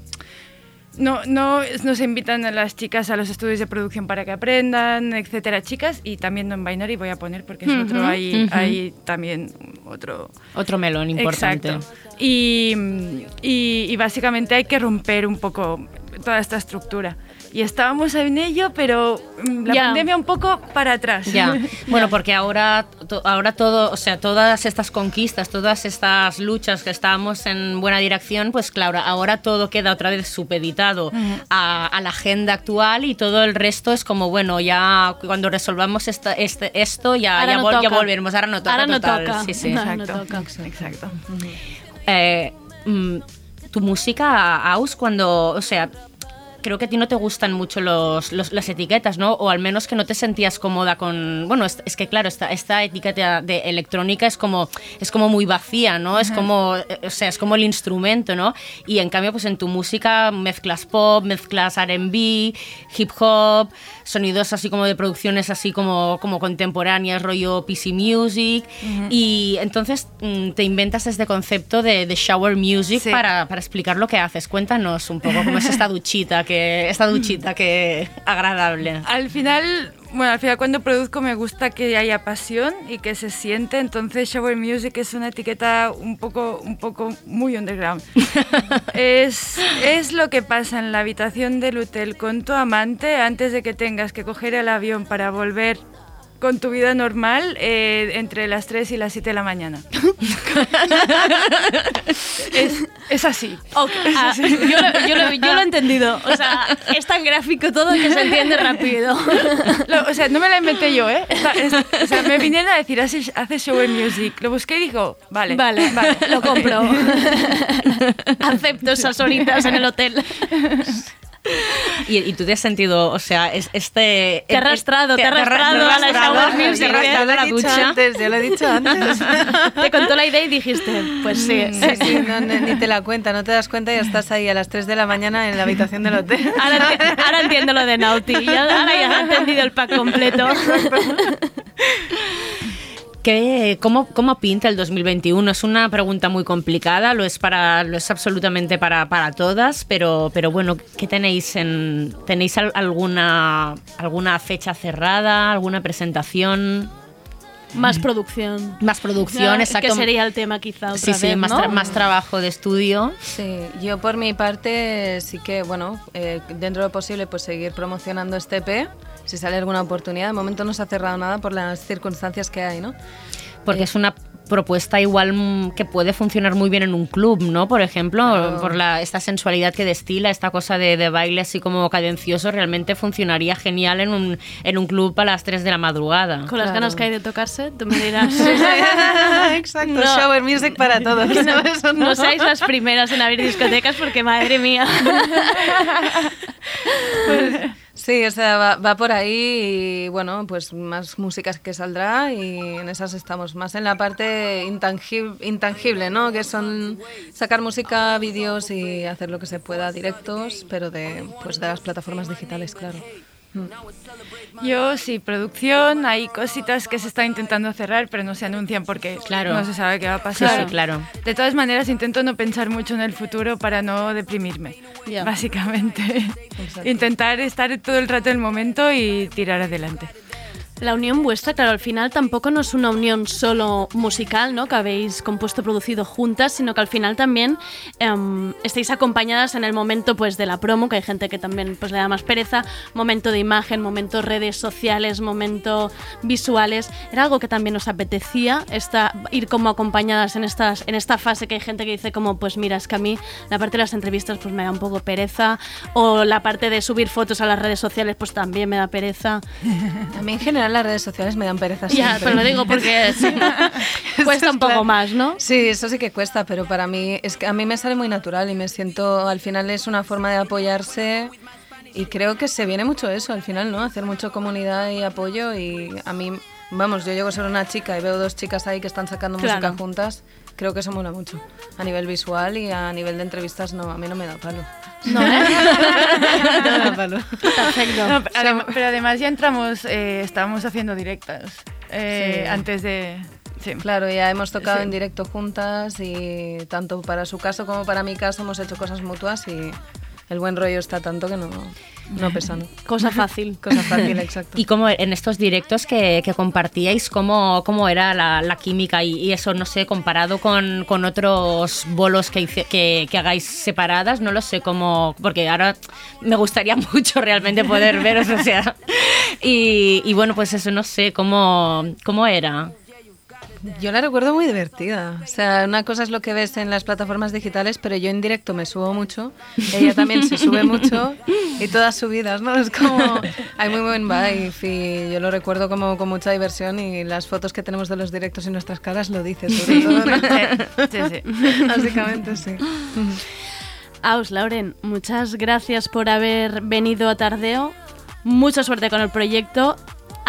no, no nos invitan a las chicas a los estudios de producción para que aprendan, etcétera, chicas, y también no en Binary voy a poner porque es otro, hay, también otro... Otro melón importante. Exacto. Y, y- y básicamente hay que romper un poco toda esta estructura. Y estábamos en ello, pero mm, la Ya. pandemia un poco para atrás. Ya, (laughs) bueno, porque ahora, to- ahora todo, o sea, todas estas conquistas, todas estas luchas que estábamos en buena dirección, pues claro, ahora todo queda otra vez supeditado Ujú. a, a la agenda actual y todo el resto es como, bueno, ya cuando resolvamos esta- este, esto, ya, ya, no vol- ya volveremos, ahora no toca. Ahora no total. toca. Sí, sí. Ahora no Exacto. toca. Exacto. Eh, mm, tu música, Aus, cuando, o sea, creo que a ti no te gustan mucho los, los- las etiquetas, ¿no? O al menos que no te sentías cómoda con... Bueno, es, es que claro, esta, esta etiqueta de electrónica es como, es como muy vacía, ¿no? Es Ajá. como, eh, o sea, es como el instrumento, ¿no? Y en cambio, pues en tu música mezclas pop, mezclas R&B, hip hop, sonidos así como de producciones así como, como contemporáneas, rollo PC Music. Ujú. Y entonces mm, te inventas este concepto de, de shower music Sí. para, para explicar lo que haces. Cuéntanos un poco cómo es esta (laughs) duchita, que, esta duchita que agradable. Al final, bueno, al final cuando produzco me gusta que haya pasión y que se siente, entonces Shower Music es una etiqueta un poco, un poco muy underground. (laughs) es, es lo que pasa en la habitación del hotel con tu amante antes de que tengas que coger el avión para volver con tu vida normal eh, entre las 3 y las 7 de la mañana. (laughs) es, es así. Ok, ah, yo, lo, yo lo- yo lo he entendido. O sea, (laughs) es tan gráfico todo que se entiende rápido. Lo- o sea, no me la inventé yo, ¿eh? Esta- es- o sea, me vinieron a decir, hace, hace shower music. Lo busqué y digo, vale, Vale, lo compro. (laughs) Acepto esas horitas en el hotel. Y, y tú te has sentido, o sea, es, este... Te ha arrastrado, te ha arrastrado a la shower music, te ha arrastrado a la ducha. antes, ya lo he dicho antes. (laughs) Te contó la idea y dijiste, pues sí. Sí, sí, no, ni te la cuenta, no te das cuenta y estás ahí a las 3 de la mañana en la habitación del hotel. Ahora, ahora entiendo lo de Naughty. Ya, ahora ya he entendido el pack completo. ¿Qué, cómo, ¿Cómo pinta el 2021? Es una pregunta muy complicada, lo es, para, lo es absolutamente para, para todas, pero, pero bueno, ¿qué tenéis? En, ¿Tenéis al- alguna, alguna fecha cerrada, alguna presentación? Más producción. Más producción, Ya, exacto. Que sería el tema quizá otra Sí, sí, más, ¿no? tra- más trabajo de estudio. Sí, yo por mi parte sí que, bueno, eh, dentro de lo posible, pues seguir promocionando este EP, si sale alguna oportunidad. De momento no se ha cerrado nada por las circunstancias que hay, ¿no? Porque es una propuesta igual que puede funcionar muy bien en un club, ¿no? Por ejemplo, Claro. por la, esta sensualidad que destila, esta cosa de, de baile así como cadencioso, realmente funcionaría genial en un, en un club a las 3 de la madrugada. Con las ganas que hay de tocarse, tú me dirás. (laughs) Exacto, shower music para todos. No, ¿no? No. no seáis las primeras en abrir discotecas porque, madre mía. (laughs) (laughs) Sí, o sea, va, va por ahí y bueno, pues más músicas que saldrá y en esas estamos más en la parte intangible, intangible ¿no? Que son sacar música, vídeos y hacer lo que se pueda, directos, pero de, pues de las plataformas digitales, claro. Mm. Yo sí, producción, hay cositas que se están intentando cerrar, pero no se anuncian porque Claro. no se sabe qué va a pasar. sí, claro. De todas maneras, intento no pensar mucho en el futuro para no deprimirme, básicamente. Intentar estar todo el rato en el momento y tirar adelante. La unión vuestra, claro, al final tampoco no es una unión solo musical, ¿no? Que habéis compuesto, producido juntas, sino que al final también em, estáis acompañadas en el momento pues de la promo, que hay gente que también pues le da más pereza, momento de imagen, momento redes sociales, momento visuales. Era algo que también os apetecía, ir como acompañadas en estas, en esta fase que hay gente que dice como, pues mira, que a mí la parte de las entrevistas pues me da un poco pereza, o la parte de subir fotos a las redes sociales pues también me da pereza. A mí en general las redes sociales me dan pereza Ya, siempre. pero lo digo porque (laughs) sí, cuesta un poco Claro. más, ¿no? Sí, eso sí que cuesta, pero para mí es que a mí me sale muy natural y me siento, al final es una forma de apoyarse y creo que se viene mucho eso al final, ¿no? Hacer mucho comunidad y apoyo y a mí, vamos, yo llego a ser una chica y veo dos chicas ahí que están sacando Claro. música juntas, creo que eso mola mucho. A nivel visual y a nivel de entrevistas no, a mí no me da palo. No, ¿eh? (laughs) No. Perfecto. No, pero, adem- pero además ya entramos, eh, estábamos haciendo directas eh, Sí. antes de... Sí. Claro, ya hemos tocado Sí. en directo juntas y tanto para su caso como para mi caso hemos hecho cosas mutuas y el buen rollo está tanto que no, no pesa, ¿no? (laughs) Cosa fácil. (laughs) Cosa fácil, exacto. Y como en estos directos que, que compartíais, ¿cómo, cómo era la, la química y, y eso, no sé, comparado con, con otros bolos que, que, que hagáis separadas? No lo sé cómo, porque ahora me gustaría (laughs) mucho realmente poder veros, o sea. Y, y bueno, pues eso, no sé, ¿cómo, cómo era? Yo la recuerdo muy divertida. O sea, una cosa es lo que ves en las plataformas digitales, pero yo en directo me subo mucho. Ella también se sube mucho y todas subidas, ¿no? Es como. Hay muy buen vibe y yo lo recuerdo como con mucha diversión y las fotos que tenemos de los directos y nuestras caras lo dicen, sobre todo. ¿no? Sí, sí. Básicamente, sí. Aus, Lauren, muchas gracias por haber venido a Tardeo. Mucha suerte con el proyecto.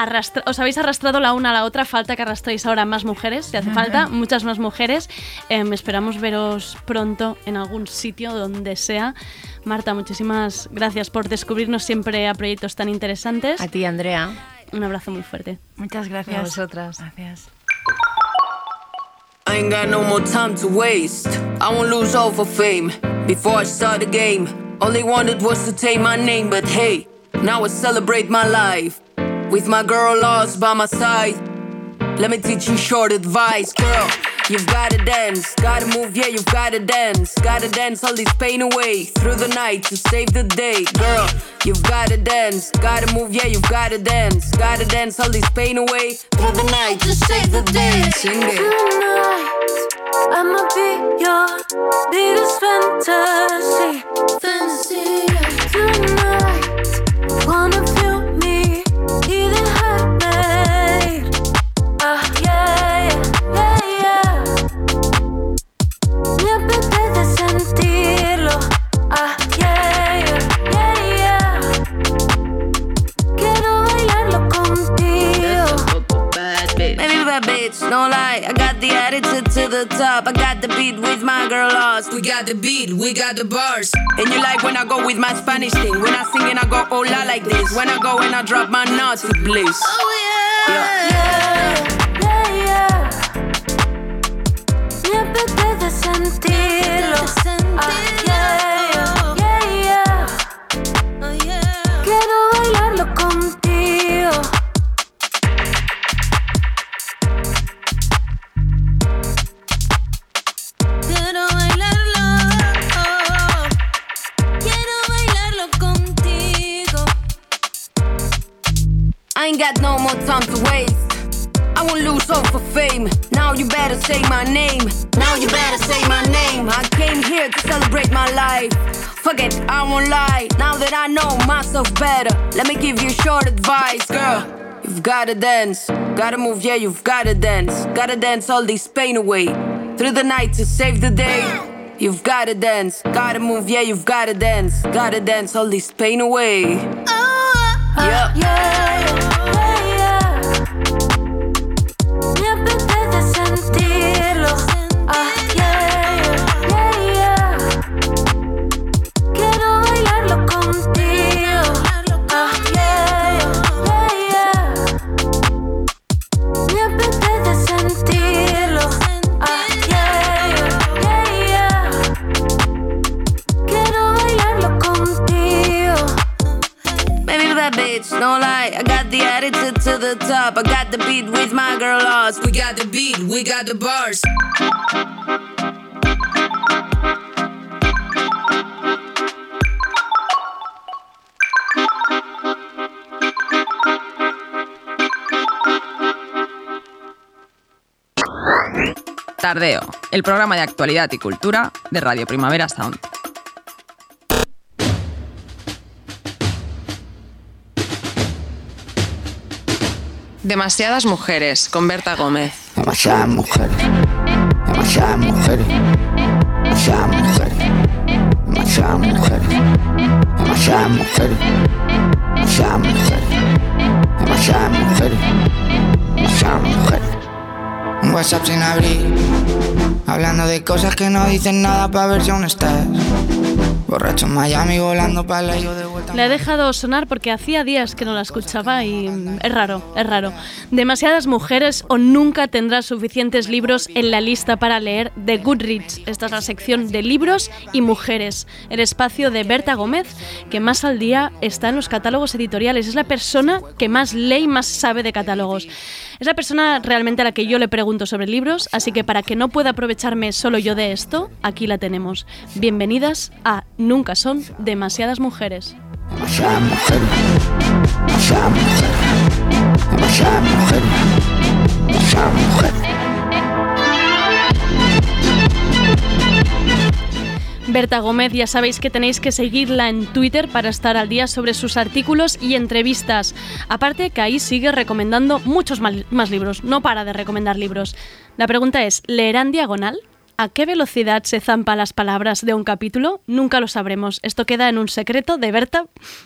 Arrastra- os habéis arrastrado la una a la otra, falta que arrastréis ahora más mujeres, si hace falta, muchas más mujeres. Em, esperamos veros pronto en algún sitio, donde sea. Marta, muchísimas gracias por descubrirnos siempre a proyectos tan interesantes. A ti, Andrea. Un abrazo muy fuerte. Muchas gracias. A vosotras. Gracias. I ain't got no more time to waste. I won't lose all for fame. Before I start the game, all they wanted was to take my name. But hey, now I celebrate my life. With my girl lost by my side. Let me teach you short advice, girl. You've gotta dance, gotta move, yeah, you've gotta dance. Gotta dance all this pain away through the night to save the day, girl. You've gotta dance, gotta move, yeah, you've gotta dance. Gotta dance all this pain away through the night to save the day. Sing it. Tonight, I'ma be your biggest fantasy. Fantasy. Tonight, wanna sentirlo. Ah, Bad bitch, no lie. I got the attitude to the top. I got the beat with my girl lost. We got the beat, we got the bars. And you like when I go with my Spanish thing. When I sing and I go hola like this. When I go and I drop my naughty bliss. Oh yeah. yeah, yeah, yeah. Me apetece sentirlo. Ah, yeah, yeah, got no more time to waste. I won't lose all for fame. Now you better say my name. Now you better say my name. I came here to celebrate my life. Fuck it, I won't lie. Now that I know myself better, let me give you short advice, girl. You've gotta dance, gotta move, yeah, you've gotta dance. Gotta dance all this pain away. Through the night to save the day. You've gotta dance, gotta move, yeah, you've gotta dance. Gotta dance all this pain away. Ah, yeah, yeah, the top. I got the beat with my girl lost. We got the beat, we got the bars. Tardeo, el programa de actualidad y cultura de Radio Primavera Sound. Demasiadas mujeres, con Berta Gómez. Demasiadas mujeres, demasiadas mujeres, demasiadas mujeres, demasiadas mujeres, demasiadas mujeres, demasiadas mujeres, demasiadas mujeres, demasiadas mujeres. Un WhatsApp sin abrir, hablando de cosas que no dicen nada para ver si aún estás. Borracho en Miami volando para yo de vuelta. La he dejado sonar porque hacía días que no la escuchaba y es raro, es raro. Demasiadas mujeres o nunca tendrás suficientes libros en la lista para leer de Goodreads. Esta es la sección de libros y mujeres, el espacio de Berta Gómez, que más al día está en los catálogos editoriales. Es la persona que más lee y más sabe de catálogos. Es la persona realmente a la que yo le pregunto sobre libros, así que para que no pueda aprovecharme solo yo de esto, aquí la tenemos. Bienvenidas a Nunca son demasiadas mujeres. Berta Gómez, ya sabéis que tenéis que seguirla en Twitter para estar al día sobre sus artículos y entrevistas. Aparte que ahí sigue recomendando muchos más libros, no para de recomendar libros. La pregunta es, ¿leerán diagonal? ¿A qué velocidad se zampa las palabras de un capítulo? Nunca lo sabremos. Esto queda en un secreto de Berta.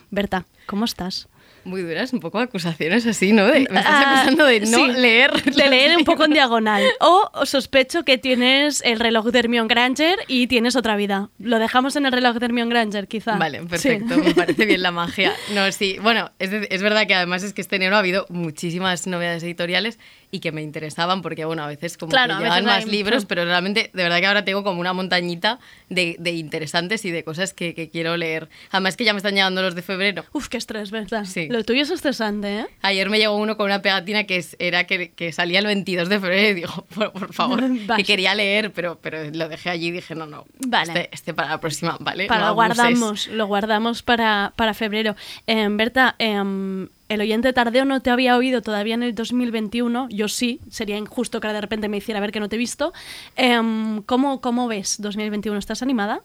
Berta, ¿cómo estás? Muy duras, un poco acusaciones así, ¿no? De- me estás Ah, acusando de no sí, leer. De leer un poco en diagonal. O sospecho que tienes el reloj de Hermione Granger y tienes otra vida. Lo dejamos en el reloj de Hermione Granger, quizá. Vale, Sí. perfecto, me parece bien la magia. No, sí, bueno, es, es verdad que además es que este enero ha habido muchísimas novedades editoriales y que me interesaban porque, bueno, a veces como Claro, que llegan más libros, (laughs) pero realmente, de verdad que ahora tengo como una montañita de, de interesantes y de cosas que, que quiero leer. Además que ya me están llegando los de febrero. Uf, qué estrés, ¿verdad? Sí. Lo tuyo es estresante, ¿eh? Ayer me llegó uno con una pegatina que es- era que, que salía el 22 de febrero y digo, (laughs) por, por favor, (laughs) que quería leer, pero, pero lo dejé allí y dije, no, no, Vale. este, este para la próxima, ¿vale? Para No lo guardamos, lo guardamos para, para febrero. Em, Berta, em, el oyente tardeo no te había oído todavía en el 2021, yo sí, sería injusto que de repente me hiciera ver que no te he visto. Em, ¿cómo, ¿Cómo ves 2021? ¿Estás animada?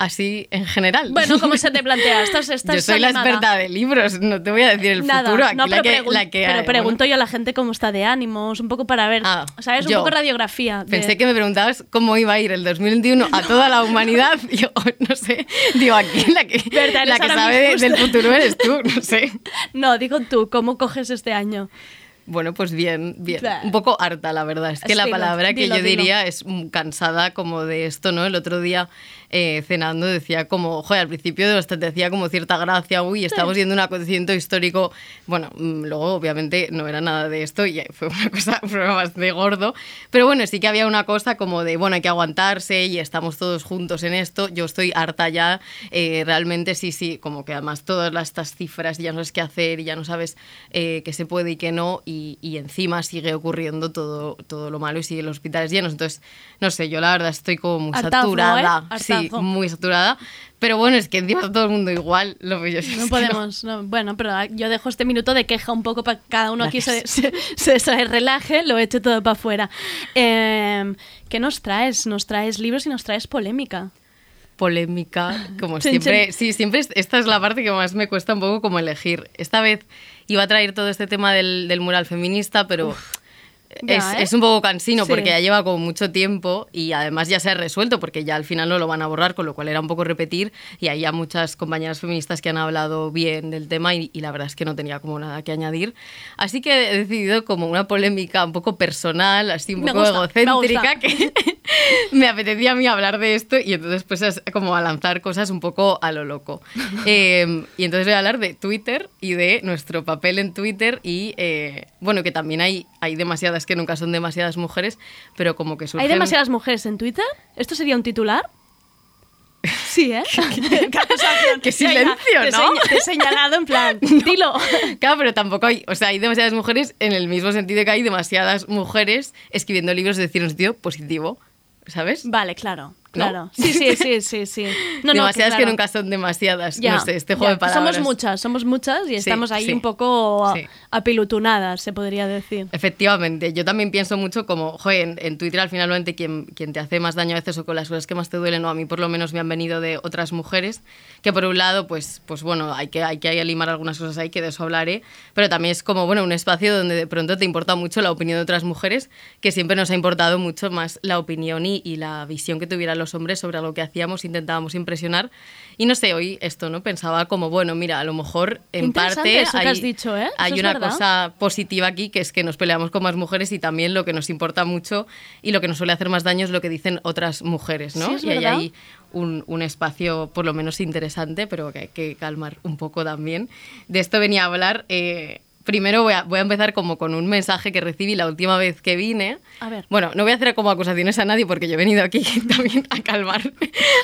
Así, en general. Bueno, ¿cómo se te (laughs) plantea? ¿Estás, estás Yo soy la animada? experta de libros, no te voy a decir el Nada, futuro. Aquí no, la pero, que, pregun- la que pero pregunto yo a la gente cómo está de ánimos, un poco para ver, ¿sabes? Un poco radiografía. de- Pensé que me preguntabas cómo iba a ir el 2021 a (laughs) toda la humanidad. (laughs) Yo no sé. Digo, aquí la que, Berta, la que sabe de- del futuro eres tú, no sé. No, digo tú, ¿cómo coges este año? Bueno, pues bien, bien. Un poco harta, la verdad. Es que la Dilo, palabra que dilo, yo dilo. diría es cansada como de esto, ¿no? El otro día eh, cenando decía como, joder, al principio hasta te hacía como cierta gracia, uy, estamos viendo un acontecimiento histórico. Bueno, mm, luego obviamente no era nada de esto y fue una (laughs) cosa, un problema bastante gordo. Pero bueno, sí que había una cosa como de, bueno, hay que aguantarse y estamos todos juntos en esto. Yo estoy harta ya, eh, realmente sí, sí, como que además todas las- estas cifras ya no sabes qué hacer y ya no sabes eh, qué se puede y qué no y, y encima sigue ocurriendo todo, todo lo malo y siguen los hospitales llenos. Entonces, no sé, yo la verdad estoy como muy Hartazgo, saturada. ¿eh? Sí, Muy saturada. Pero bueno, es que encima todo el mundo igual. Lo que yo (laughs) No podemos, no. bueno, pero ah, yo dejo este minuto de queja un poco para que cada uno aquí se, Gracias. se, se- se relaje, lo eche todo para afuera. Eh, ¿Qué nos traes? Nos traes libros y nos traes polémica. polémica, como siempre. Sí, siempre es- esta es la parte que más me cuesta un poco como elegir. Esta vez iba a traer todo este tema del, del mural feminista, pero Ya, es, ¿eh? es un poco cansino Sí. porque ya lleva como mucho tiempo y además ya se ha resuelto porque ya al final no lo van a borrar, con lo cual era un poco repetir y hay ya muchas compañeras feministas que han hablado bien del tema y, y la verdad es que no tenía como nada que añadir. Así que he decidido como una polémica un poco personal, así un Me poco gusta, me egocéntrica, gusta. que (laughs) me apetecía a mí hablar de esto y entonces pues es como a lanzar cosas un poco a lo loco. (laughs) Eh, y entonces voy a hablar de Twitter y de nuestro papel en Twitter y eh, bueno, que también hay, hay demasiadas que nunca son demasiadas mujeres, pero como que surgen... ¿Hay demasiadas mujeres en Twitter? ¿Esto sería un titular? (laughs) Sí, ¿eh? (laughs) Qué (laughs) silencio, te ¿no? te he señalado en plan, dilo. Claro, pero tampoco hay, o sea, hay demasiadas mujeres en el mismo sentido que hay demasiadas mujeres escribiendo libros de decir un sentido positivo, ¿sabes? Vale, claro. ¿No? Claro. Sí, sí, sí, sí, sí. (laughs) No, no, demasiadas que, claro. nunca son demasiadas. Ya, no sé, este juego ya. de palabras. Somos muchas, somos muchas y estamos ahí sí. un poco Sí. apilutunadas, se podría decir. Efectivamente, yo también pienso mucho como, joder, en, en Twitter al final realmente quien, quien te hace más daño a veces o con las cosas que más te duelen, o a mí por lo menos me han venido de otras mujeres, que por un lado, pues, pues bueno, hay que, hay que limar algunas cosas ahí, que de eso hablaré, pero también es como, bueno, un espacio donde de pronto te importa mucho la opinión de otras mujeres, que siempre nos ha importado mucho más la opinión y, y la visión que tuviera el los hombres sobre algo que hacíamos, intentábamos impresionar. Y no sé, hoy esto, ¿no? Pensaba como, bueno, mira, a lo mejor en parte eso que hay, has dicho, ¿eh? Hay una verdad. cosa positiva aquí, que es que nos peleamos con más mujeres y también lo que nos importa mucho y lo que nos suele hacer más daño es lo que dicen otras mujeres, ¿no? Sí, y hay ahí un, un espacio por lo menos interesante, pero que hay que calmar un poco también. De esto venía a hablar. eh, primero voy a, voy a empezar como con un mensaje que recibí la última vez que vine. A ver. Bueno, no voy a hacer como acusaciones a nadie porque yo he venido aquí (laughs) también a calmar,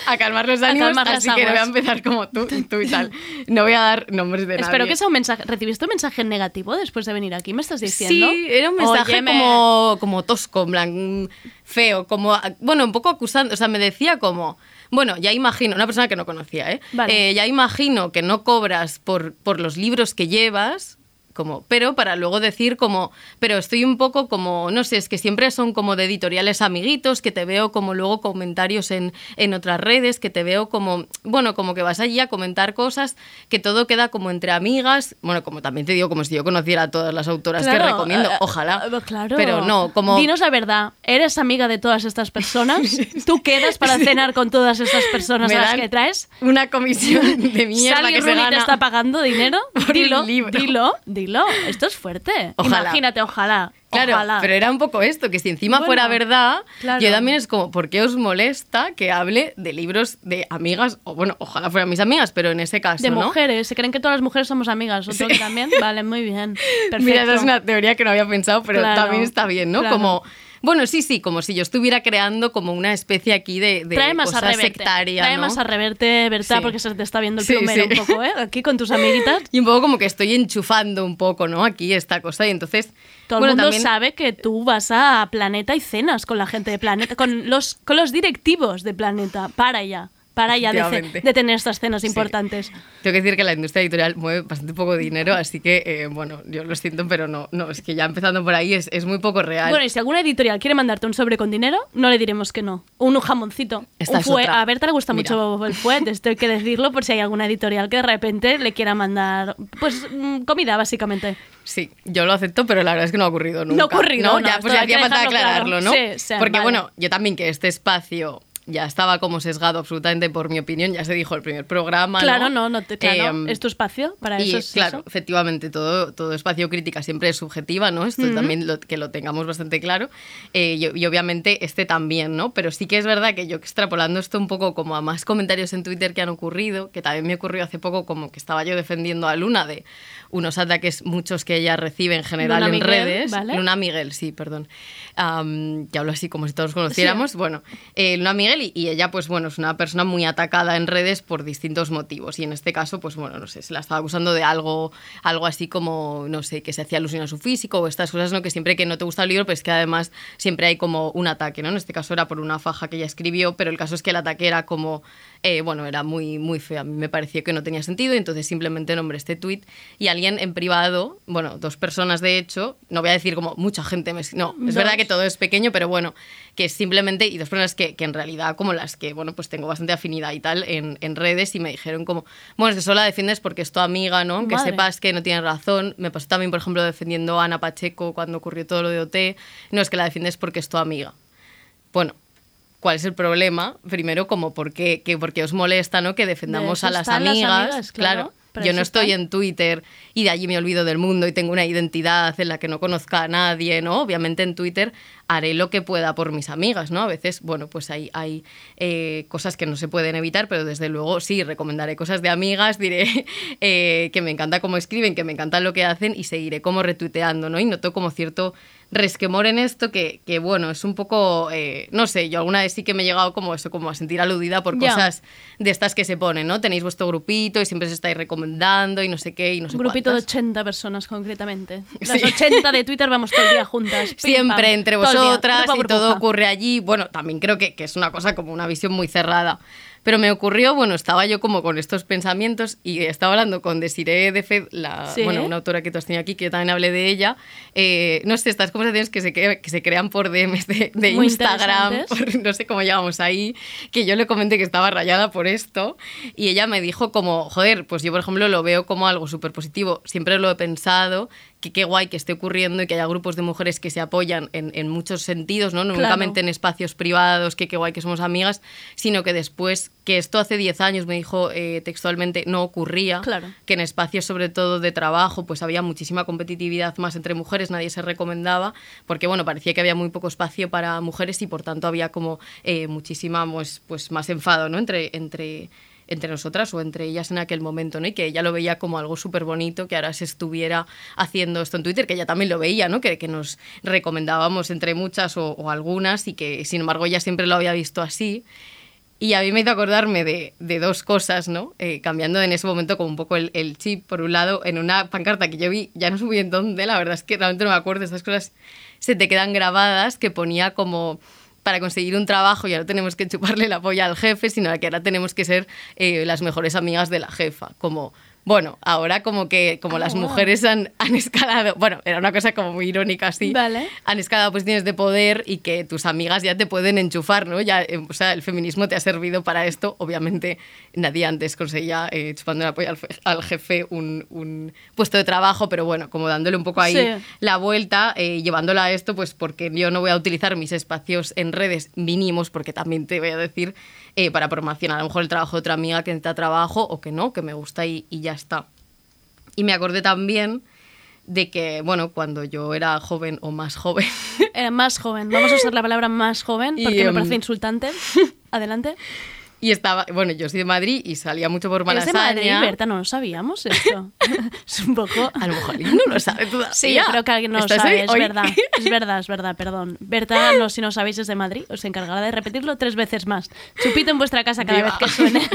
a calmar los A ánimos, calmar las así que no voy a empezar como tú, tú y tal. No voy a dar nombres de nadie. Espero que sea un mensaje. ¿Recibiste un mensaje negativo después de venir aquí? ¿Me estás diciendo? Sí, era un mensaje como, como tosco, en plan, feo, como, bueno, un poco acusando, o sea, me decía como, bueno, ya imagino, una persona que no conocía, ¿eh? Vale. Eh, ya imagino que no cobras por, por los libros que llevas, como, pero para luego decir como, pero estoy un poco como, no sé, es que siempre son como de editoriales amiguitos, que te veo como luego comentarios en, en otras redes, que te veo como, bueno, como que vas allí a comentar cosas, que todo queda como entre amigas, bueno, como también te digo, como si yo conociera a todas las autoras que recomiendo, eh, ojalá. eh, Claro. Pero no, como... Dinos la verdad, ¿eres amiga de todas estas personas? (laughs) ¿Tú quedas para cenar con todas estas personas a las que traes? Una comisión de mierda Sally que se gana. te está pagando dinero? (laughs) por el Dilo, libro. dilo, dilo. Esto es fuerte. Ojalá. Imagínate, ojalá. Claro, ojalá. pero era un poco esto, que si encima Bueno, fuera verdad, claro. yo también es como, ¿por qué os molesta que hable de libros de amigas? O bueno, ojalá fueran mis amigas, pero en ese caso, De ¿no? mujeres, se creen que todas las mujeres somos amigas. ¿Otro que también? Vale, muy bien. Perfecto. (laughs) Mira, esa es una teoría que no había pensado, pero Claro, también está bien, ¿no? Como, bueno, sí, sí, como si yo estuviera creando como una especie aquí de, de Trae más cosa a reverte. sectaria, Trae ¿no? más a reverte, Berta, Sí. porque se te está viendo el Sí, plumero sí. un poco, ¿eh? Aquí con tus amiguitas. (laughs) Y un poco como que estoy enchufando un poco, ¿no? Aquí esta cosa y entonces... Todo bueno, el mundo también- sabe que tú vas a Planeta y cenas con la gente de Planeta, con los, con los directivos de Planeta. Para ya, para ya de, tener estas cenas importantes. Tengo que decir que la industria editorial mueve bastante poco dinero, así que, eh, bueno, yo lo siento, pero no, no, es que ya empezando por ahí es, es muy poco real. Bueno, y si alguna editorial quiere mandarte un sobre con dinero, no le diremos que no. Un jamoncito. Esta un fue-. A Berta le gusta Mira. mucho el fuet, esto hay que decirlo por si hay alguna editorial que de repente le quiera mandar, pues, mm, comida, básicamente. Sí, yo lo acepto, pero la verdad es que no ha ocurrido nunca. ha ocurrido, no, Ya, pues ya hay que hacía falta claro. aclararlo, ¿no? Sí, sí, Porque vale. bueno, yo también que este espacio ya estaba como sesgado absolutamente por mi opinión, ya se dijo el primer programa, Claro, ¿no? no, no te, claro, Em, es tu espacio, para y eso es claro, eso. efectivamente, todo, todo espacio crítica siempre es subjetiva, ¿no? Esto también lo- que lo tengamos bastante claro. Eh, y, y obviamente este también, ¿no? Pero sí que es verdad que yo extrapolando esto un poco como a más comentarios en Twitter que han ocurrido, que también me ocurrió hace poco como que estaba yo defendiendo a Luna de unos ataques muchos que ella recibe en general Luna en Miguel, redes. ¿vale? Luna Miguel, sí, perdón. Que hablo así como si todos conociéramos. Bueno, eh, Luna Miguel y, y ella, pues bueno, es una persona muy atacada en redes por distintos motivos. Y en este caso, pues bueno, no sé, se la estaba acusando de algo, algo así como, no sé, que se hacía alusión a su físico o estas cosas, ¿no? Que siempre que no te gusta el libro, pues que además siempre hay como un ataque, ¿no? En este caso era por una faja que ella escribió, pero el caso es que el ataque era como, eh, bueno, era muy, muy feo. A mí me pareció que no tenía sentido, y entonces simplemente nombré este tweet y alguien en privado, bueno, dos personas de hecho, no voy a decir como mucha gente, me, no, es verdad que todo es pequeño, pero bueno, que simplemente, y dos personas que, que en realidad como las que, bueno, pues tengo bastante afinidad y tal en, en redes y me dijeron como, bueno, es que solo la defiendes porque es tu amiga, ¿no? Que sepas que no tienes razón. Me pasó también, por ejemplo, defendiendo a Ana Pacheco cuando ocurrió todo lo de OT. No es que la defiendes porque es tu amiga. Bueno, ¿cuál es el problema? Primero, como por qué, que, por qué os molesta, ¿no? Que defendamos a las amigas. claro. Para Yo no estoy en Twitter y de allí me olvido del mundo y tengo una identidad en la que no conozca a nadie, ¿no? Obviamente en Twitter haré lo que pueda por mis amigas, ¿no? A veces, bueno, pues hay, hay eh, cosas que no se pueden evitar, pero desde luego sí, recomendaré cosas de amigas, diré (laughs) eh, que me encanta cómo escriben, que me encanta lo que hacen y seguiré como retuiteando, ¿no? Y noto como cierto resquemor en esto que, que, bueno, es un poco, eh, no sé, yo alguna vez sí que me he llegado como eso, como a sentir aludida por cosas de estas que se ponen, ¿no? Tenéis vuestro grupito y siempre os estáis recomendando y no sé qué y no sé Un grupito de cuántas. 80 personas concretamente. (laughs) Las Sí. 80 de Twitter vamos todo el día juntas. (laughs) Pim, Siempre pam, entre vosotras burbuja, y todo ocurre allí. Bueno, también creo que, que es una cosa como una visión muy cerrada. Pero me ocurrió, bueno, estaba yo como con estos pensamientos y estaba hablando con Desiree de Fed, la, Sí. bueno, una autora que tú has tenido aquí, que yo también hablé de ella. Eh, no sé, estas conversaciones que se, que se crean por DMs de, Instagram, por- no sé cómo llegamos ahí, que yo le comenté que estaba rayada por esto y ella me dijo como, joder, pues yo por ejemplo lo veo como algo súper positivo, siempre lo he pensado, que qué guay que esté ocurriendo y que haya grupos de mujeres que se apoyan en, en muchos sentidos, ¿no? No Claro. únicamente en espacios privados, que qué guay que somos amigas, sino que después, que esto hace 10 años, me dijo eh, textualmente, no ocurría, Claro. que en espacios sobre todo de trabajo, pues había muchísima competitividad más entre mujeres, nadie se recomendaba, porque bueno, parecía que había muy poco espacio para mujeres y por tanto había como eh, muchísima pues, pues más enfado, ¿no? Entre, entre, entre nosotras o entre ellas en aquel momento, ¿no? Y que ella lo veía como algo súper bonito, que ahora se estuviera haciendo esto en Twitter, que ella también lo veía, ¿no? Que, que nos recomendábamos entre muchas o, o algunas y que sin embargo ella siempre lo había visto así. Y a mí me hizo acordarme de, de dos cosas, ¿no? Eh, cambiando en ese momento como un poco el, chip, por un lado, en una pancarta que yo vi, ya no sé muy bien dónde, la verdad es que realmente no me acuerdo, estas cosas se te quedan grabadas, que ponía como para conseguir un trabajo ya no tenemos que chuparle la polla al jefe, sino que ahora tenemos que ser eh, las mejores amigas de la jefa, como... Bueno, ahora como que como Ah, las wow. mujeres han, han escalado, bueno, era una cosa como muy irónica así, Vale. han escalado posiciones de poder y que tus amigas ya te pueden enchufar, ¿no? Ya, eh, o sea, el feminismo te ha servido para esto. Obviamente nadie antes conseguía eh, chupando la polla al, fe- al jefe un, un puesto de trabajo, pero bueno, como dándole un poco ahí Sí. la vuelta, eh, llevándola a esto, pues porque yo no voy a utilizar mis espacios en redes mínimos, porque también te voy a decir, eh, para promocionar a lo mejor el trabajo de otra amiga que necesita trabajo o que no, que me gusta y, y ya está. Y me acordé también de que, bueno, cuando yo era joven o más joven, (laughs) Eh, más joven. Vamos a usar la palabra más joven Y, porque me em, parece insultante. (laughs) Adelante. Y estaba, bueno, yo soy de Madrid y salía mucho por ¿Eres Malasaña. de Madrid, Berta? No lo sabíamos esto. (laughs) es un poco... A lo mejor no lo sabe todavía. Sí, yo creo que alguien no lo ¿Estás sabe, es hoy? verdad. Es verdad, es verdad, perdón. Berta, no, si no sabéis, es de Madrid. Os encargará de repetirlo tres veces más. Chupito en vuestra casa cada vez que suene. (laughs)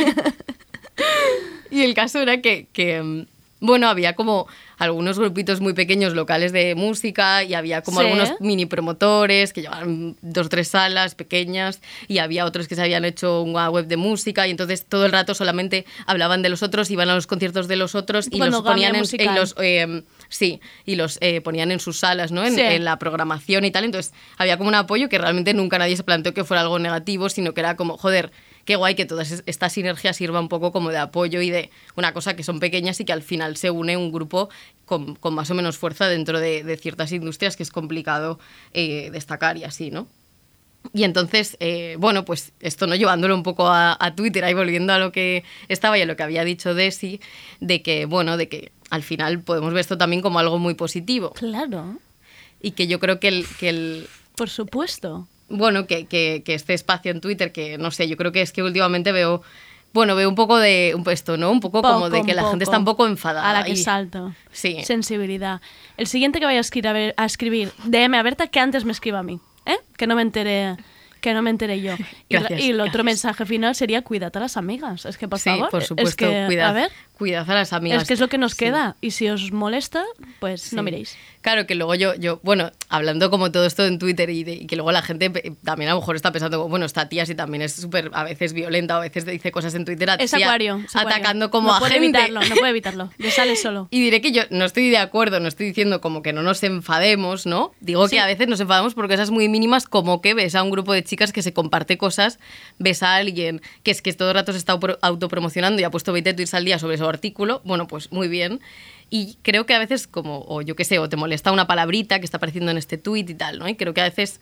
Y el caso era que, que, mm, bueno, había como algunos grupitos muy pequeños locales de música y había como Sí. algunos mini promotores que llevaban dos o tres salas pequeñas y había otros que se habían hecho una web de música y entonces todo el rato solamente hablaban de los otros, iban a los conciertos de los otros y los ponían en, y los, eh, sí, y los eh, ponían en sus salas, ¿no? En, Sí. en la programación y tal. Entonces había como un apoyo que realmente nunca nadie se planteó que fuera algo negativo, sino que era como, joder, qué guay que toda es- esta sinergia sirva un poco como de apoyo y de una cosa que son pequeñas y que al final se une un grupo con, con más o menos fuerza dentro de, de ciertas industrias que es complicado eh, destacar y así, ¿no? Y entonces, eh, bueno, pues esto no llevándolo un poco a, a Twitter, ahí volviendo a lo que estaba y a lo que había dicho Desi, de que, bueno, de que al final podemos ver esto también como algo muy positivo. Claro. Y que yo creo que el... Que el Por supuesto. Bueno, que, que, que este espacio en Twitter, que no sé, yo creo que es que últimamente veo... Bueno, veo un poco de un esto, ¿no? Un poco, como de que la gente está un poco enfadada. A la que y- salto. Sí. Sensibilidad. El siguiente que vaya a escribir, a, ver- a escribir DM a Berta que antes me escriba a mí. ¿eh? Que no me enteré. Que no me enteré yo. Y, la- Gracias, y el otro mensaje final sería cuidad a las amigas. Es que, por Sí, favor. por es supuesto, que, cuidad, A ver, cuidad a las amigas. es que es lo que nos Sí. queda. Y si os molesta, pues no miréis. Claro, que luego yo, yo, bueno, hablando como todo esto en Twitter y, de- y que luego la gente pe- también a lo mejor está pensando, bueno, esta tía sí también es súper a veces violenta, o a veces dice cosas en Twitter Es así, acuario. es acuario. atacando como no a puede gente. evitarlo, no puede evitarlo. Le (laughs) sale solo. Y diré que yo no estoy de acuerdo, no estoy diciendo como que no nos enfademos, ¿no? Digo Sí. que a veces nos enfadamos por cosas muy mínimas, como que ves a un grupo de chicas que se comparte cosas, ves a alguien que es que todo el rato se está auto- autopromocionando y ha puesto 20 tweets al día sobre su artículo, bueno, pues muy bien. Y creo que a veces como, o yo qué sé, o te molesta una palabrita que está apareciendo en este tweet y tal, ¿no? Y creo que a veces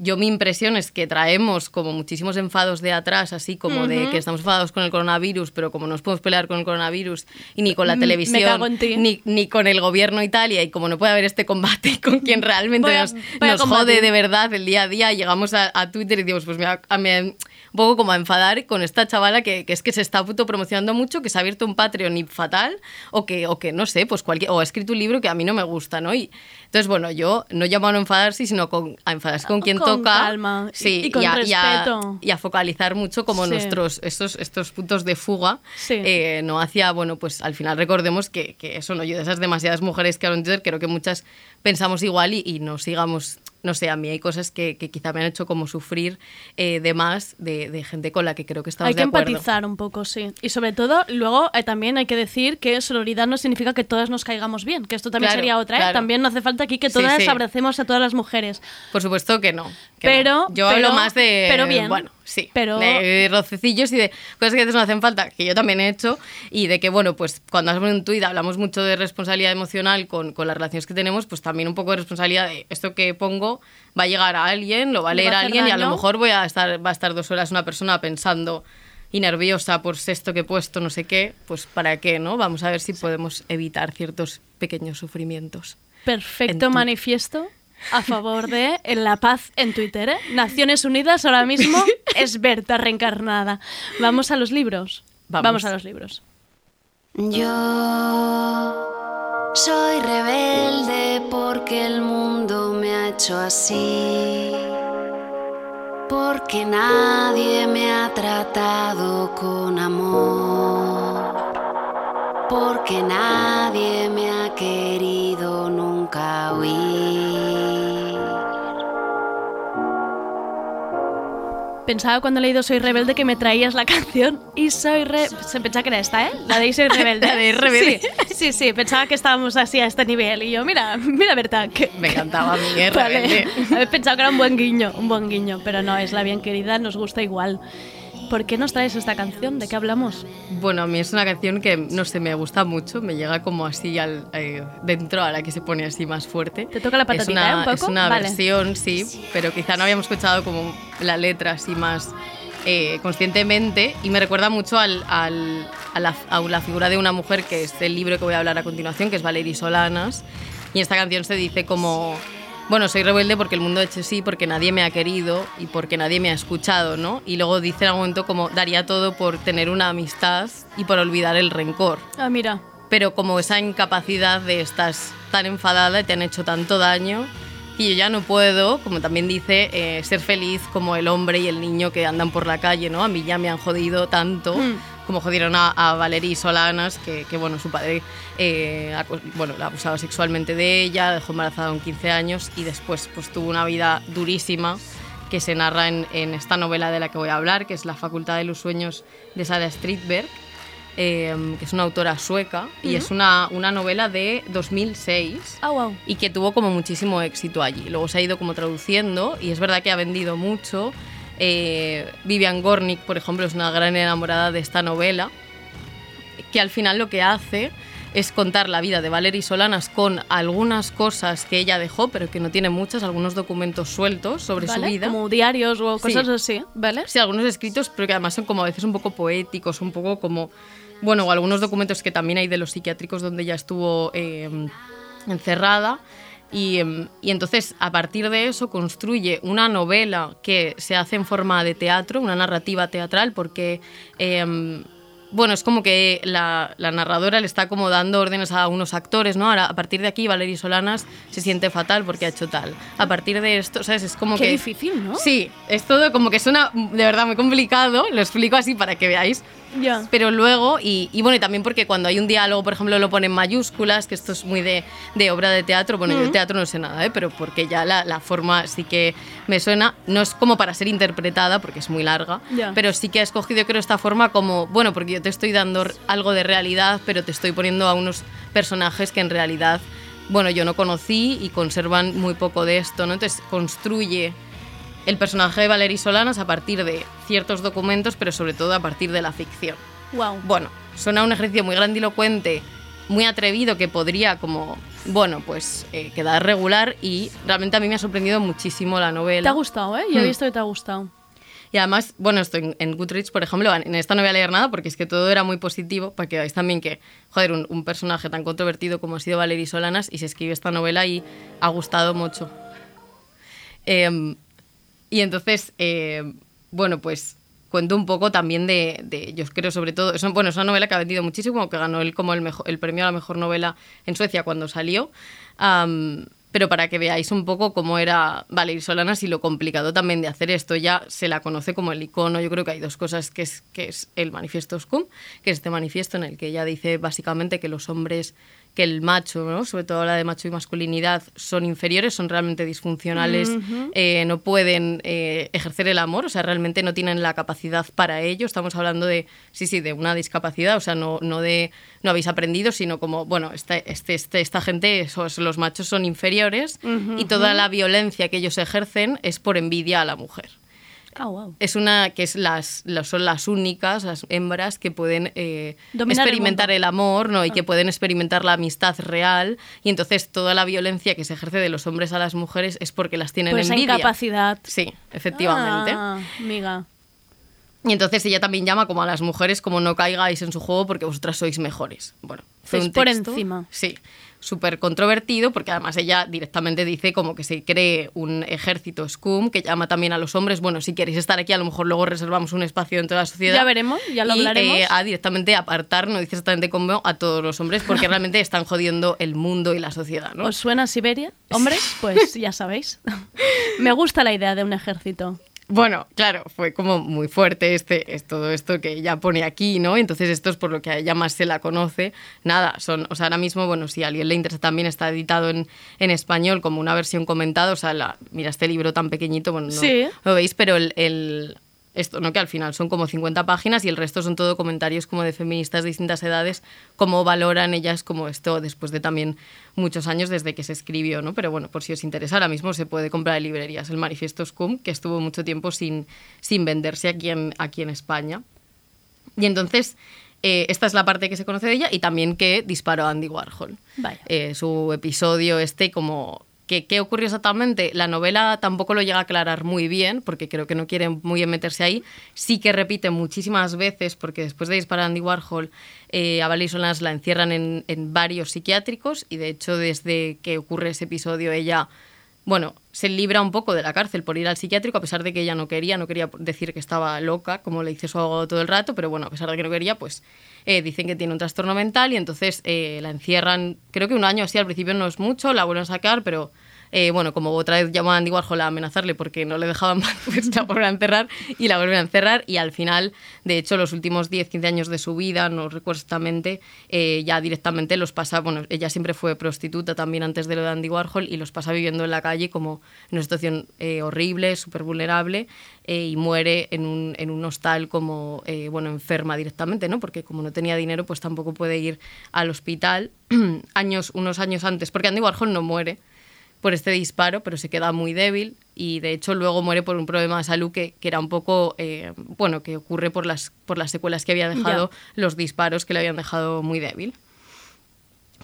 yo mi impresión es que traemos como muchísimos enfados de atrás, así como de que estamos enfadados con el coronavirus, pero como no nos podemos pelear con el coronavirus y ni con la Mm, televisión. Ni, ni con el gobierno Italia, y como no puede haber este combate (laughs) con quien realmente a- nos, jode de verdad el día a día, llegamos a, a Twitter y decimos, pues me a, me- un poco como a enfadar con esta chavala que, que es que se está puto promocionando mucho, que se ha abierto un Patreon y fatal, o que, o que no sé, pues cualquier, o ha escrito un libro que a mí no me gusta, ¿no? Y entonces, bueno, yo no llamo a no enfadarse, sino con, a enfadarse con quien Con toca. calma y- Sí, y con a, y a- respeto. y a focalizar mucho como Sí. nuestros estos, estos puntos de fuga, Sí. eh, no hacia, bueno, pues al final recordemos que, que eso no, yo de esas demasiadas mujeres que Twitter, creo que muchas pensamos igual y, y no sigamos, no sé, a mí hay cosas que, que quizá me han hecho como sufrir eh, de más de, de gente con la que creo que estamos Hay que de acuerdo. empatizar un poco, sí. Y sobre todo, luego eh, también hay que decir que sororidad no significa que todas nos caigamos bien, que esto también Claro, sería otra, ¿eh? claro. También no hace falta aquí que Sí, todas sí. abracemos a todas las mujeres. Por supuesto que no. que Pero, no. Yo pero- hablo más de... pero bien. Bueno, sí. Pero- De rocecillos y de cosas que a veces no hacen falta, que yo también he hecho, y de que, bueno, pues cuando hacemos un tuit hablamos mucho de responsabilidad emocional con, con las relaciones que tenemos, pues también un poco de responsabilidad de esto que pongo va a llegar a alguien, lo va a Le leer va a alguien y a lo daño. mejor voy a estar, va a estar dos horas una persona pensando y nerviosa por esto que he puesto, no sé qué, pues para qué, ¿no? Vamos a ver si podemos evitar ciertos pequeños sufrimientos. Perfecto manifiesto a favor de la paz en Twitter. ¿eh? Naciones Unidas ahora mismo (laughs) es Berta reencarnada. Vamos a los libros. Vamos. a los libros. Yo soy rebelde porque el mundo me ha hecho así. Porque nadie me ha tratado con amor. Porque nadie me ha querido Pensaba cuando he leído Soy Rebelde que me traías la (laughs) canción y soy re... Se pensaba que era esta, ¿eh? La de Soy (laughs) Rebelde. La de Rebelde. Sí, sí, sí, pensaba que estábamos así a este nivel. Y yo, mira, mira Berta, que... Me encantaba a mí, ¿eh? Vale. Rebelde. (laughs) Había pensado que era un buen guiño, un buen guiño, pero no, es la bien querida, nos gusta igual. ¿Por qué nos traes esta canción? ¿De qué hablamos? Bueno, a mí es una canción que, no sé, me gusta mucho, me llega como así al, eh, dentro a la que se pone así más fuerte. ¿Te toca la es patatita, una, eh, un poco? Es una Vale. versión, sí, pero quizá no habíamos escuchado como la letra así más eh, conscientemente y me recuerda mucho al, al- a, la, a la figura de una mujer que es el libro que voy a hablar a continuación, que es Valerie Solanas, y esta canción se dice como... Bueno, soy rebelde porque el mundo ha hecho sí, porque nadie me ha querido y porque nadie me ha escuchado, ¿no? Y luego dice en algún momento como daría todo por tener una amistad y por olvidar el rencor. Ah, mira. Pero como esa incapacidad de estás tan enfadada y te han hecho tanto daño y yo ya no puedo, como también dice, eh, ser feliz como el hombre y el niño que andan por la calle, ¿no? A mí ya me han jodido tanto Hmm. Como jodieron a, a Valerie Solanas, que, que, bueno, su padre eh, bueno, la abusaba sexualmente de ella, la dejó embarazada con 15 años y después pues tuvo una vida durísima que se narra en, en esta novela de la que voy a hablar, que es La Facultad de los Sueños de Sara Strindberg, eh, que es una autora sueca y Ujú. es una, una novela de 2006 Ah, wow. y que tuvo como muchísimo éxito allí. Luego se ha ido como traduciendo y es verdad que ha vendido mucho. Eh, Vivian Gornick, por ejemplo, es una gran enamorada de esta novela, que al final lo que hace es contar la vida de Valerie Solanas con algunas cosas que ella dejó, pero que no tiene muchas, algunos documentos sueltos sobre ¿Vale? su vida. Como diarios o cosas Sí. así, ¿vale? Sí, algunos escritos, pero que además son como a veces un poco poéticos, un poco como, bueno, o algunos documentos que también hay de los psiquiátricos donde ella estuvo eh, encerrada. Y, em, y entonces, a partir de eso, construye una novela que se hace en forma de teatro, una narrativa teatral, porque, em, bueno, es como que la, la narradora le está como dando órdenes a unos actores, ¿no? Ahora, a partir de aquí, Valerie Solanas se siente fatal porque ha hecho tal. A partir de esto, ¿sabes? Es como Qué que... difícil, ¿no? Sí, es todo como que suena de verdad muy complicado, lo explico así para que veáis. Ya. Pero luego, y, y bueno, y también porque cuando hay un diálogo, por ejemplo, lo ponen mayúsculas, que esto es muy de, de obra de teatro. Bueno, yo de Ujú. teatro no sé nada, ¿eh? pero porque ya la, la forma sí que me suena. No es como para ser interpretada, porque es muy larga, Ya. pero sí que he escogido, creo, esta forma como, bueno, porque yo te estoy dando algo de realidad, pero te estoy poniendo a unos personajes que en realidad, bueno, yo no conocí y conservan muy poco de esto, ¿no? Entonces construye el personaje de Valerie Solanas a partir de ciertos documentos, pero sobre todo a partir de la ficción. Wow. Bueno, suena un ejercicio muy grandilocuente, muy atrevido, que podría como, bueno, pues eh, quedar regular y realmente a mí me ha sorprendido muchísimo la novela. Te ha gustado, ¿eh? Yo he Hmm. visto que te ha gustado. Y además, bueno, estoy en, en Goodreads, por ejemplo, en esta no voy a leer nada porque es que todo era muy positivo, para que veáis también que, joder, un, un personaje tan controvertido como ha sido Valerie Solanas y se escribe esta novela y ha gustado mucho. Em, y entonces, eh, bueno, pues cuento un poco también de, de- yo creo sobre todo, es, bueno, es una novela que ha vendido muchísimo, que ganó el, como el, mejor, el premio a la mejor novela en Suecia cuando salió. Am, pero para que veáis un poco cómo era Valerie Solanas y lo complicado también de hacer esto, ya se la conoce como el icono. Yo creo que hay dos cosas, que es, que es el manifiesto Scum, que es este manifiesto en el que ella dice básicamente que los hombres, que el macho, ¿no? sobre todo la de macho y masculinidad, son inferiores, son realmente disfuncionales, eh, no pueden eh, ejercer el amor, o sea, realmente no tienen la capacidad para ello. Estamos hablando de, sí, sí, de una discapacidad, o sea, no, no de no habéis aprendido, sino como, bueno, esta, este, este- esta gente, esos, los machos son inferiores y toda la violencia que ellos ejercen es por envidia a la mujer. Ah, wow. Es una que es las, las- son las únicas, las hembras que pueden eh, el experimentar el, amor, ¿no? Y que Ah. pueden experimentar la amistad real. Y entonces toda la violencia que se ejerce de los hombres a las mujeres es porque las tienen Por esa envidia. incapacidad. Sí, efectivamente. Ah, amiga. Y entonces ella también llama como a las mujeres como no caigáis en su juego porque vosotras sois mejores. Bueno, fue por encima. Sí, súper controvertido porque además ella directamente dice como que se cree un ejército SCUM que llama también a los hombres, bueno, si queréis estar aquí a lo mejor luego reservamos un espacio dentro de la sociedad. Ya veremos, ya lo Y, hablaremos. eh, a directamente apartar, no dice exactamente cómo, a todos los hombres porque (laughs) realmente están jodiendo el mundo y la sociedad, ¿no? ¿Os suena Siberia? Hombres, pues ya sabéis. (laughs) Me gusta la idea de un ejército. Bueno, claro, fue como muy fuerte este, es todo esto que ella pone aquí, ¿no? Entonces esto es por lo que a ella más se la conoce. Nada, son, o sea, ahora mismo, bueno, si a alguien le interesa también está editado en, en español como una versión comentada, o sea, la, mira este libro tan pequeñito, bueno, no Sí. lo veis, pero el, el- esto, ¿no? Que al final son como 50 páginas y el resto son todo comentarios como de feministas de distintas edades, cómo valoran ellas como esto después de también muchos años desde que se escribió, ¿no? Pero bueno, por si os interesa, ahora mismo se puede comprar en librerías el Manifiesto Scum, que estuvo mucho tiempo sin, sin venderse aquí en, aquí en España. Y entonces, eh, esta es la parte que se conoce de ella y también que disparó Andy Warhol. Vaya. Eh, su episodio este como... ¿Qué, ¿Qué ocurrió exactamente? La novela tampoco lo llega a aclarar muy bien, porque creo que no quiere muy bien meterse ahí. Sí que repite muchísimas veces, porque después de disparar a Andy Warhol, eh, a Valerie la encierran en, en varios psiquiátricos y de hecho desde que ocurre ese episodio ella bueno, se libra un poco de la cárcel por ir al psiquiátrico, a pesar de que ella no quería, no quería decir que estaba loca, como le dice su abogado todo el rato, pero bueno, a pesar de que no quería, pues eh, dicen que tiene un trastorno mental y entonces eh, la encierran, creo que un año así, al principio no es mucho, la vuelven a sacar, pero eh, bueno, como otra vez llamó a Andy Warhol a amenazarle porque no le dejaban (laughs) más, pues la vuelven a encerrar y la vuelven a encerrar y al final, de hecho, los últimos 10, 15 años de su vida, no recuerdo exactamente, eh, ya directamente los pasa, bueno, ella siempre fue prostituta también antes de lo de Andy Warhol y los pasa viviendo en la calle como en una situación eh, horrible, súper vulnerable y muere en un, en un hostal como, bueno, enferma directamente, ¿no? Porque como no tenía dinero, pues tampoco puede ir al hospital (clears throat) años, unos años antes, porque Andy Warhol no muere por este disparo, pero se queda muy débil y de hecho luego muere por un problema de salud que, que era un poco, eh, bueno, que ocurre por las, por las secuelas que había dejado los disparos que le habían dejado muy débil.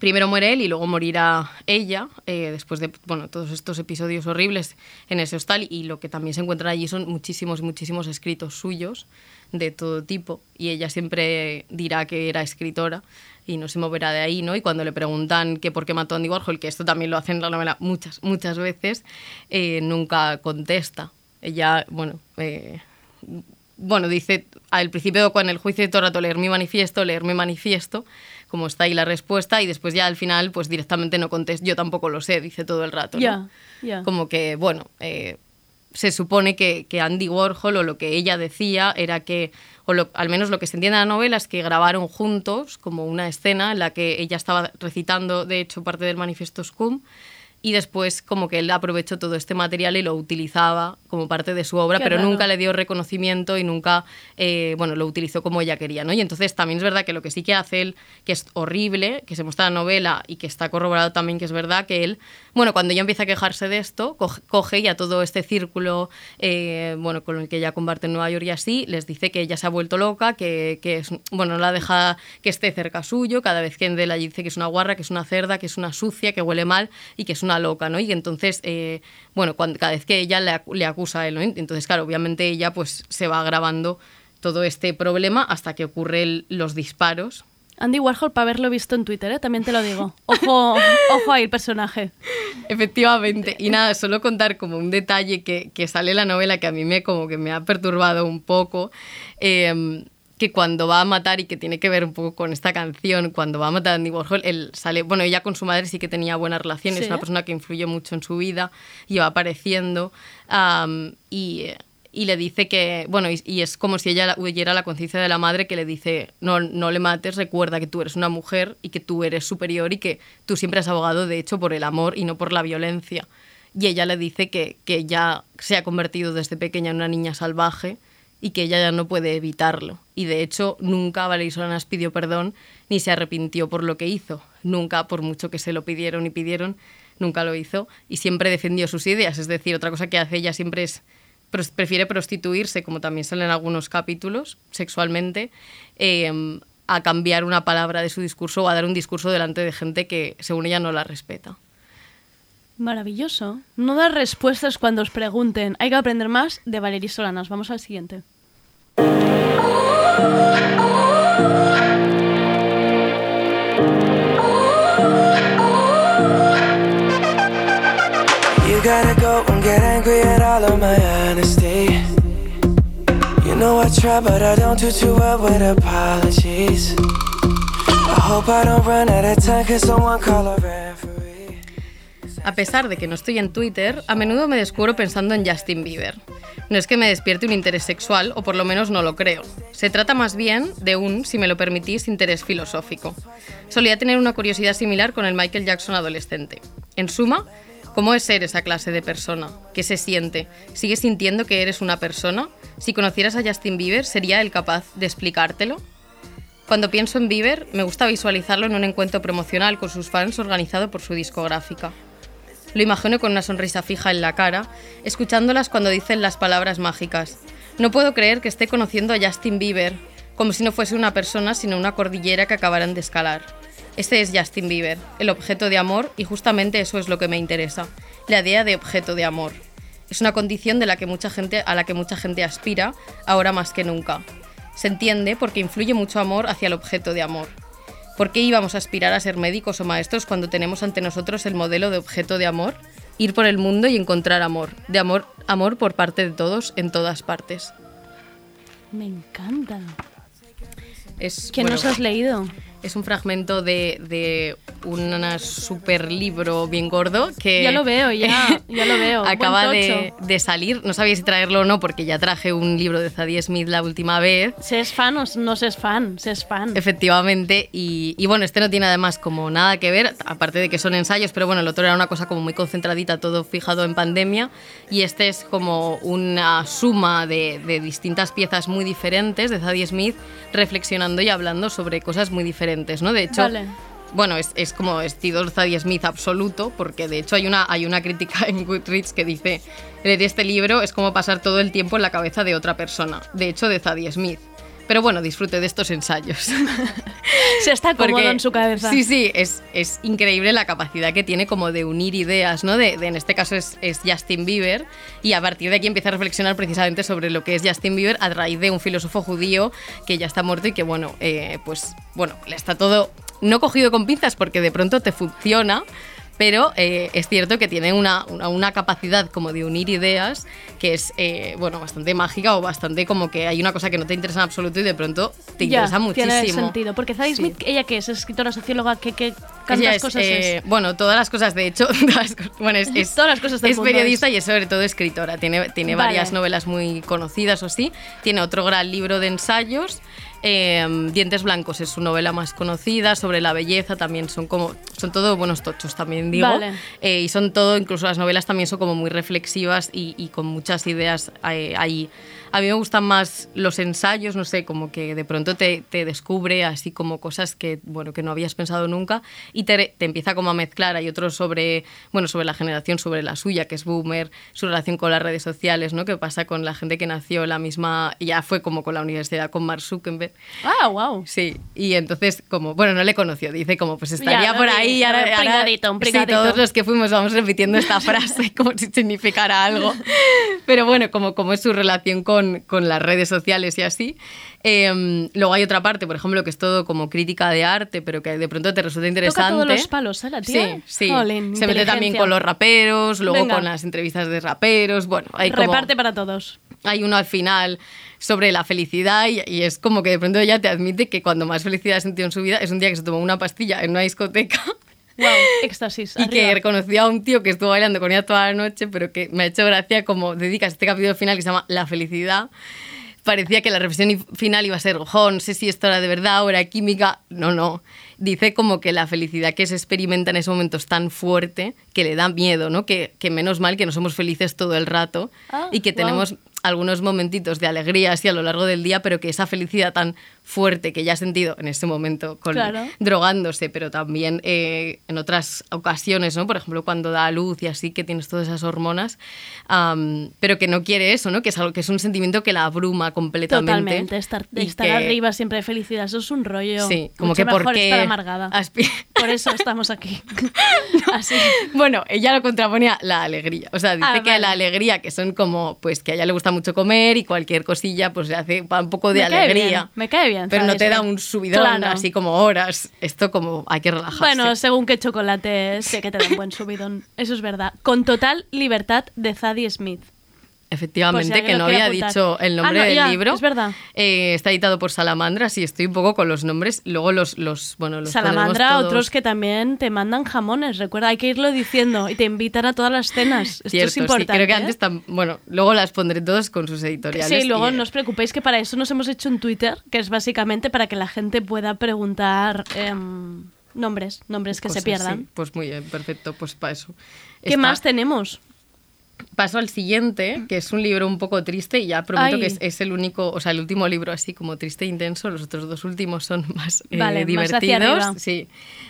Primero muere él y luego morirá ella, eh, después de bueno, todos estos episodios horribles en ese hostal. Y lo que también se encuentran allí son muchísimos, muchísimos escritos suyos de todo tipo. Y ella siempre dirá que era escritora y no se moverá de ahí, ¿no? Y cuando le preguntan que por qué mató a Andy Warhol, que esto también lo hacen en la novela muchas, muchas veces, eh, nunca contesta. Ella, bueno, eh, bueno, dice al principio con el juicio de todo el rato leer mi manifiesto, leer mi manifiesto, como está ahí la respuesta, y después ya al final, pues directamente no contesta, yo tampoco lo sé, dice todo el rato. ¿no? Ya, ya. Como que, bueno, eh, se supone que, que Andy Warhol o lo que ella decía era que, o lo- al menos lo que se entiende en la novela es que grabaron juntos como una escena en la que ella estaba recitando, de hecho, parte del manifiesto Scum, y después como que él aprovechó todo este material y lo utilizaba como parte de su obra, Qué pero raro. nunca le dio reconocimiento y nunca, eh, bueno, lo utilizó como ella quería, ¿no? Y entonces también es verdad que lo que sí que hace él, que es horrible, que se muestra en la novela y que está corroborado también que es verdad, que él, bueno, cuando ella empieza a quejarse de esto, coge, coge y a todo este círculo, eh, bueno, con el que ella comparte en Nueva York y así, les dice que ella se ha vuelto loca, que, que es, bueno, no la deja que esté cerca suyo, cada vez que él allí dice que es una guarra, que es una cerda, que es una sucia, que huele mal y que es una loca, ¿no? Y entonces, eh, bueno, cuando, cada vez que ella le, acu- le acusa a él, ¿no? Entonces, claro, obviamente ella pues se va agravando todo este problema hasta que ocurren los disparos. Andy Warhol, para haberlo visto en Twitter, ¿eh? también te lo digo. Ojo, ojo ahí el personaje. (laughs) Efectivamente. Y nada, solo contar como un detalle que, que sale en la novela que a mí me como que me ha perturbado un poco. eh, que cuando va a matar y que tiene que ver un poco con esta canción, cuando va a matar a Andy Warhol, él sale, bueno, ella con su madre sí que tenía buena relación, es una persona que influyó mucho en su vida y va apareciendo y, y le dice que, bueno, y, y es como si ella la- oyera la conciencia de la madre que le dice, no, no le mates, recuerda que tú eres una mujer y que tú eres superior y que tú siempre has abogado, de hecho, por el amor y no por la violencia. Y ella le dice que, que ella se ha convertido desde pequeña en una niña salvaje y que ella ya no puede evitarlo. Y de hecho, nunca Valerie Solanas pidió perdón ni se arrepintió por lo que hizo. Nunca, por mucho que se lo pidieron y pidieron, nunca lo hizo. Y siempre defendió sus ideas. Es decir, otra cosa que hace ella siempre es prefiere prostituirse, como también sale en algunos capítulos, sexualmente, eh, a cambiar una palabra de su discurso o a dar un discurso delante de gente que, según ella, no la respeta. Maravilloso. No dar respuestas cuando os pregunten. Hay que aprender más de Valerie Solanas. Vamos al siguiente. You gotta go and get angry at all of my honesty. You know I try, but I don't do too well with apologies. I hope I don't run out of time, cause someone call a referee. A pesar de que no estoy en Twitter, a menudo me descubro pensando en Justin Bieber. No es que me despierte un interés sexual, o por lo menos no lo creo. Se trata más bien de un, si me lo permitís, interés filosófico. Solía tener una curiosidad similar con el Michael Jackson adolescente. En suma, ¿cómo es ser esa clase de persona? ¿Qué se siente? ¿Sigues sintiendo que eres una persona? Si conocieras a Justin Bieber, ¿sería él capaz de explicártelo? Cuando pienso en Bieber, me gusta visualizarlo en un encuentro promocional con sus fans organizado por su discográfica. Lo imagino con una sonrisa fija en la cara, escuchándolas cuando dicen las palabras mágicas. No puedo creer que esté conociendo a Justin Bieber, como si no fuese una persona, sino una cordillera que acabaran de escalar. Este es Justin Bieber, el objeto de amor, y justamente eso es lo que me interesa, la idea de objeto de amor. Es una condición de la que mucha gente, a la que mucha gente aspira, ahora más que nunca. Se entiende porque influye mucho amor hacia el objeto de amor. ¿Por qué íbamos a aspirar a ser médicos o maestros cuando tenemos ante nosotros el modelo de objeto de amor? Ir por el mundo y encontrar amor. De amor, amor por parte de todos, en todas partes. Me encanta. Es, ¿Qué bueno, nos has leído? Es un fragmento de, de un super libro bien gordo que... Ya lo veo, ya, ya lo veo. (laughs) acaba de, de salir. No sabía si traerlo o no porque ya traje un libro de Zadie Smith la última vez. ¿Se es fan o no se es fan? Se es fan. Efectivamente, y, y bueno, este no tiene además como nada que ver, aparte de que son ensayos, pero bueno, el otro era una cosa como muy concentradita, todo fijado en pandemia, y este es como una suma de, de distintas piezas muy diferentes de Zadie Smith, reflexionando y hablando sobre cosas muy diferentes, ¿no? De hecho, Vale. bueno, es, es como estilo Zadie Smith absoluto, porque de hecho hay una, hay una crítica (laughs) en Goodreads que dice, leer este libro es como pasar todo el tiempo en la cabeza de otra persona, de hecho de Zadie Smith. Pero bueno, disfrute de estos ensayos. (laughs) Se está cómodo Porque- en su cabeza. Sí, sí, es, es increíble la capacidad que tiene como de unir ideas, ¿no? De, de- en este caso es, es Justin Bieber y a partir de aquí empieza a reflexionar precisamente sobre lo que es Justin Bieber a raíz de un filósofo judío que ya está muerto y que, bueno, eh, pues, bueno, le está todo no cogido con pinzas porque de pronto te funciona. Pero eh, es cierto que tiene una, una, una capacidad como de unir ideas que es, eh, bueno, bastante mágica o bastante como que hay una cosa que no te interesa en absoluto y de pronto te Ya, interesa muchísimo. Tiene sentido. Porque Zadie Smith, ¿ella qué es? ¿Escritora, socióloga? ¿Qué, qué Ella es, cosas eh, es? Bueno, todas las cosas, de hecho, (laughs) todas bueno, es, (laughs) es- Todas las cosas del es mundo periodista es. y es sobre todo escritora. Tiene, tiene Vale. varias novelas muy conocidas o sí. Tiene otro gran libro de ensayos. Eh, Dientes Blancos es su novela más conocida, sobre la belleza también son como, son todo buenos tochos también digo. Vale. Eh, y son todo, incluso las novelas también son como muy reflexivas y, y con muchas ideas eh, ahí. A mí me gustan más los ensayos, no sé, como que de pronto te, te descubre así como cosas que, bueno, que no habías pensado nunca y te, te empieza como a mezclar. Hay otros sobre, bueno, sobre la generación, sobre la suya, que es boomer, su relación con las redes sociales, ¿no? Que pasa con la gente que nació la misma, ya fue como con la universidad, con Mark Zuckerberg. Ah, wow. Sí, y entonces como, bueno, no le conoció, dice como pues estaría Ya, por ahí. un ahora- ahora- pringadito, un sí, pringadito. todos los que fuimos vamos repitiendo esta frase (laughs) como si significara algo. (laughs) Pero bueno, como, como es su relación con, con las redes sociales y así. Eh, luego hay otra parte, por ejemplo, que es todo como crítica de arte, pero que de pronto te resulta interesante. Toca todos los palos, ¿eh, la tía? Sí, sí. Jolín, Se mete también con los raperos, luego Venga. con las entrevistas de raperos. Bueno, hay como, Reparte para todos. hay uno al final sobre la felicidad y, y es como que de pronto ella te admite que cuando más felicidad ha sentido en su vida es un día que se tomó una pastilla en una discoteca (laughs) Wow, éxtasis. y que reconoció a un tío que estuvo bailando con ella toda la noche, pero que me ha hecho gracia como dedicas este capítulo final que se llama La felicidad. Parecía que la reflexión final iba a ser, jo, no sé si esto era de verdad o era química. No, no. Dice como que la felicidad que se experimenta en ese momento es tan fuerte que le da miedo, ¿no? Que, que menos mal que no somos felices todo el rato Ah, y que guau. tenemos algunos momentitos de alegría así a lo largo del día, pero que esa felicidad tan fuerte que ella ha sentido en ese momento con, Claro. drogándose, pero también eh, en otras ocasiones, ¿no? Por ejemplo, cuando da a luz y así, que tienes todas esas hormonas, am, pero que no quiere eso, ¿no? Que es algo que es un sentimiento que la abruma completamente. Totalmente, estar, y estar que- arriba siempre de felicidad, eso es un rollo. Sí, como Mucho que mejor porque estar amargada. (laughs) Por eso estamos aquí. (laughs) Así. Bueno, ella lo contraponía la alegría. O sea, dice Ah, que vale. la alegría, que son como, pues que a ella le gusta mucho comer y cualquier cosilla, pues le hace un poco de Me cae alegría. bien, me cae bien. Pero no te da un subidón Claro. así como horas. Esto como hay que relajarse. Bueno, según qué chocolate sé que te da un buen subidón. (laughs) Eso es verdad. Con total libertad de Zadie Smith. Efectivamente, si que no había apuntar. dicho el nombre Ah, no, del libro. es verdad. Eh, está editado por Salamandra, sí, estoy un poco con los nombres. Luego los, los bueno, los Salamandra, todos. otros que también te mandan jamones. Recuerda, hay que irlo diciendo y te invitan a todas las cenas. Esto Cierto, es sí, importante. creo que ¿eh? antes tam- bueno, luego las pondré todos con sus editoriales. Sí, luego y, no os preocupéis que para eso nos hemos hecho un Twitter, que es básicamente para que la gente pueda preguntar em, nombres, nombres que se pierdan. sí. Pues muy bien, perfecto, pues para eso. ¿Qué Está- más tenemos? Paso al siguiente, que es un libro un poco triste y ya prometo Ay. que es, es el único, o sea, el último libro así como triste e intenso. Los otros dos últimos son (laughs) más eh, Vale, más hacia divertidos. arriba. sí.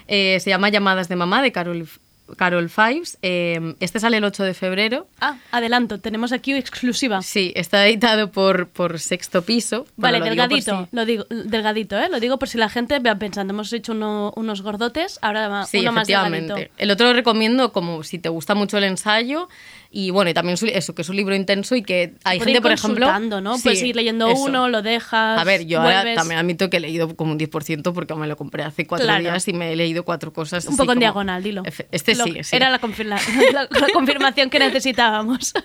Eh, se llama Llamadas de mamá de Carol, Carol Fives. Eh, este sale el 8 de febrero. Ah, adelanto, tenemos aquí exclusiva. Sí, está editado por, por Sexto Piso. Vale, lo digo delgadito, si- lo digo, delgadito, ¿eh? Lo digo por si la gente va pensando, hemos hecho uno- unos gordotes, ahora Sí, uno más efectivamente. delgadito. El otro lo recomiendo como si te gusta mucho el ensayo y bueno, y también su- eso, que es un libro intenso y que hay ir gente, por ejemplo... ¿no? Sí, Puedes ir leyendo eso. uno, lo dejas. A ver, yo ahora vuelves. también admito que he leído como un 10% porque me lo compré hace cuatro Claro. días y me he leído cuatro cosas. Un poco en como- diagonal, dilo. Este Lo- sí, sí. Era la, confirma- (laughs) la- la confirmación que necesitábamos. (laughs)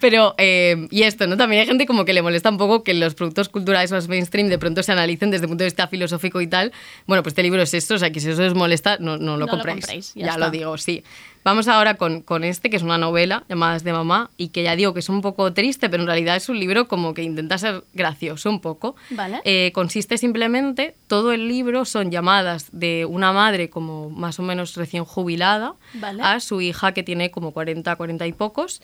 Pero, eh, y esto, ¿no? También hay gente como que le molesta un poco que los productos culturales más mainstream de pronto se analicen desde el punto de vista filosófico y tal. Bueno, pues este libro es esto, o sea, que si eso os molesta, no, no lo No lo compréis. compréis, ya ya lo digo, sí. Vamos ahora con, con este, que es una novela, Llamadas de Mamá, y que ya digo que es un poco triste, pero en realidad es un libro como que intenta ser gracioso un poco. Vale. Eh, consiste simplemente, todo el libro son llamadas de una madre como más o menos recién jubilada Vale. a su hija que tiene como 40, 40 y pocos,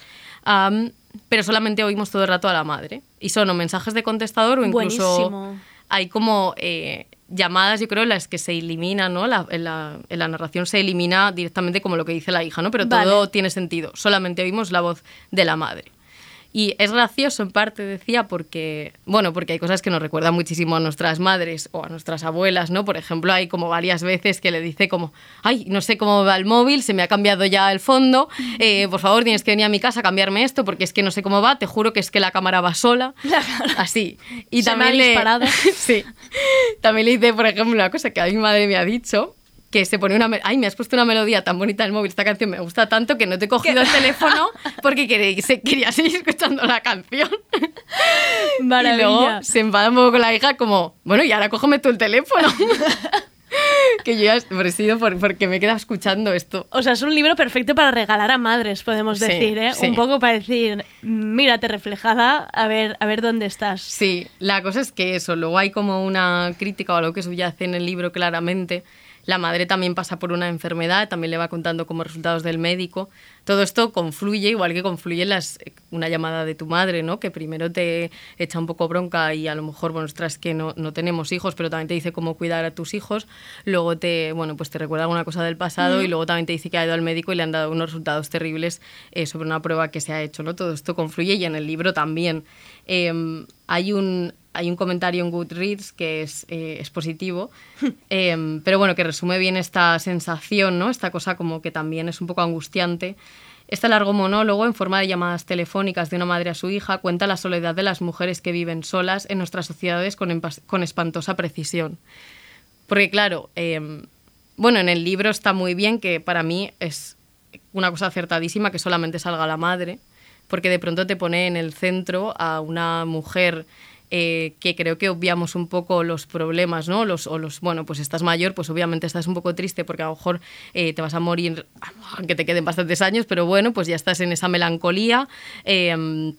pero solamente oímos todo el rato a la madre. Y son o mensajes de contestador o incluso Buenísimo. hay como eh, llamadas, yo creo, las que se elimina, ¿no? La- en, la, en la narración se elimina directamente como lo que dice la hija, ¿no? Pero Vale. todo tiene sentido, solamente oímos la voz de la madre. Y es gracioso en parte, decía, porque, bueno, porque hay cosas que nos recuerdan muchísimo a nuestras madres o a nuestras abuelas, ¿no? Por ejemplo, hay como varias veces que le dice como, ay, no sé cómo va el móvil, se me ha cambiado ya el fondo, eh, por favor tienes que venir a mi casa a cambiarme esto porque es que no sé cómo va, te juro que es que la cámara va sola, (laughs) así. Y Se me también ha le, (laughs) sí. También le dice, por ejemplo, una cosa que a mi madre me ha dicho, que se pone una... Ay, me has puesto una melodía tan bonita en el móvil, esta canción me gusta tanto que no te he cogido el teléfono (laughs) porque quería, se- quería seguir escuchando la canción. (laughs) Y Maravilla. luego se enfada un poco con la hija como, bueno, y ahora cógeme tú el teléfono. (laughs) que yo ya he sido por, porque me he quedado escuchando esto. O sea, es un libro perfecto para regalar a madres, podemos Sí, decir, ¿eh? sí. Un poco para decir, mírate reflejada, a ver, a ver dónde estás. Sí, la cosa es que eso, luego hay como una crítica o algo que subyace en el libro claramente. La madre también pasa por una enfermedad, también le va contando como resultados del médico. Todo esto confluye, igual que confluye las, una llamada de tu madre, ¿no? Que primero te echa un poco bronca y a lo mejor, bueno, ostras, que no, no tenemos hijos, pero también te dice cómo cuidar a tus hijos. Luego te, bueno, pues te recuerda alguna cosa del pasado Mm. y luego también te dice que ha ido al médico y le han dado unos resultados terribles eh, sobre una prueba que se ha hecho, ¿no? Todo esto confluye y en el libro también. Eh, hay un hay un comentario en Goodreads que es, eh, es positivo, (laughs) eh, pero bueno, que resume bien esta sensación, ¿no? Esta cosa como que también es un poco angustiante. Este largo monólogo, en forma de llamadas telefónicas de una madre a su hija, cuenta la soledad de las mujeres que viven solas en nuestras sociedades con, espantosa precisión. Porque claro, eh, bueno, en el libro está muy bien que para mí es una cosa acertadísima que solamente salga la madre, porque de pronto te pone en el centro a una mujer eh, que creo que obviamos un poco los problemas, ¿no? Los, o los, bueno, pues estás mayor, pues obviamente estás un poco triste porque a lo mejor eh, te vas a morir, (laughs) aunque te queden bastantes años, pero bueno, pues ya estás en esa melancolía. eh,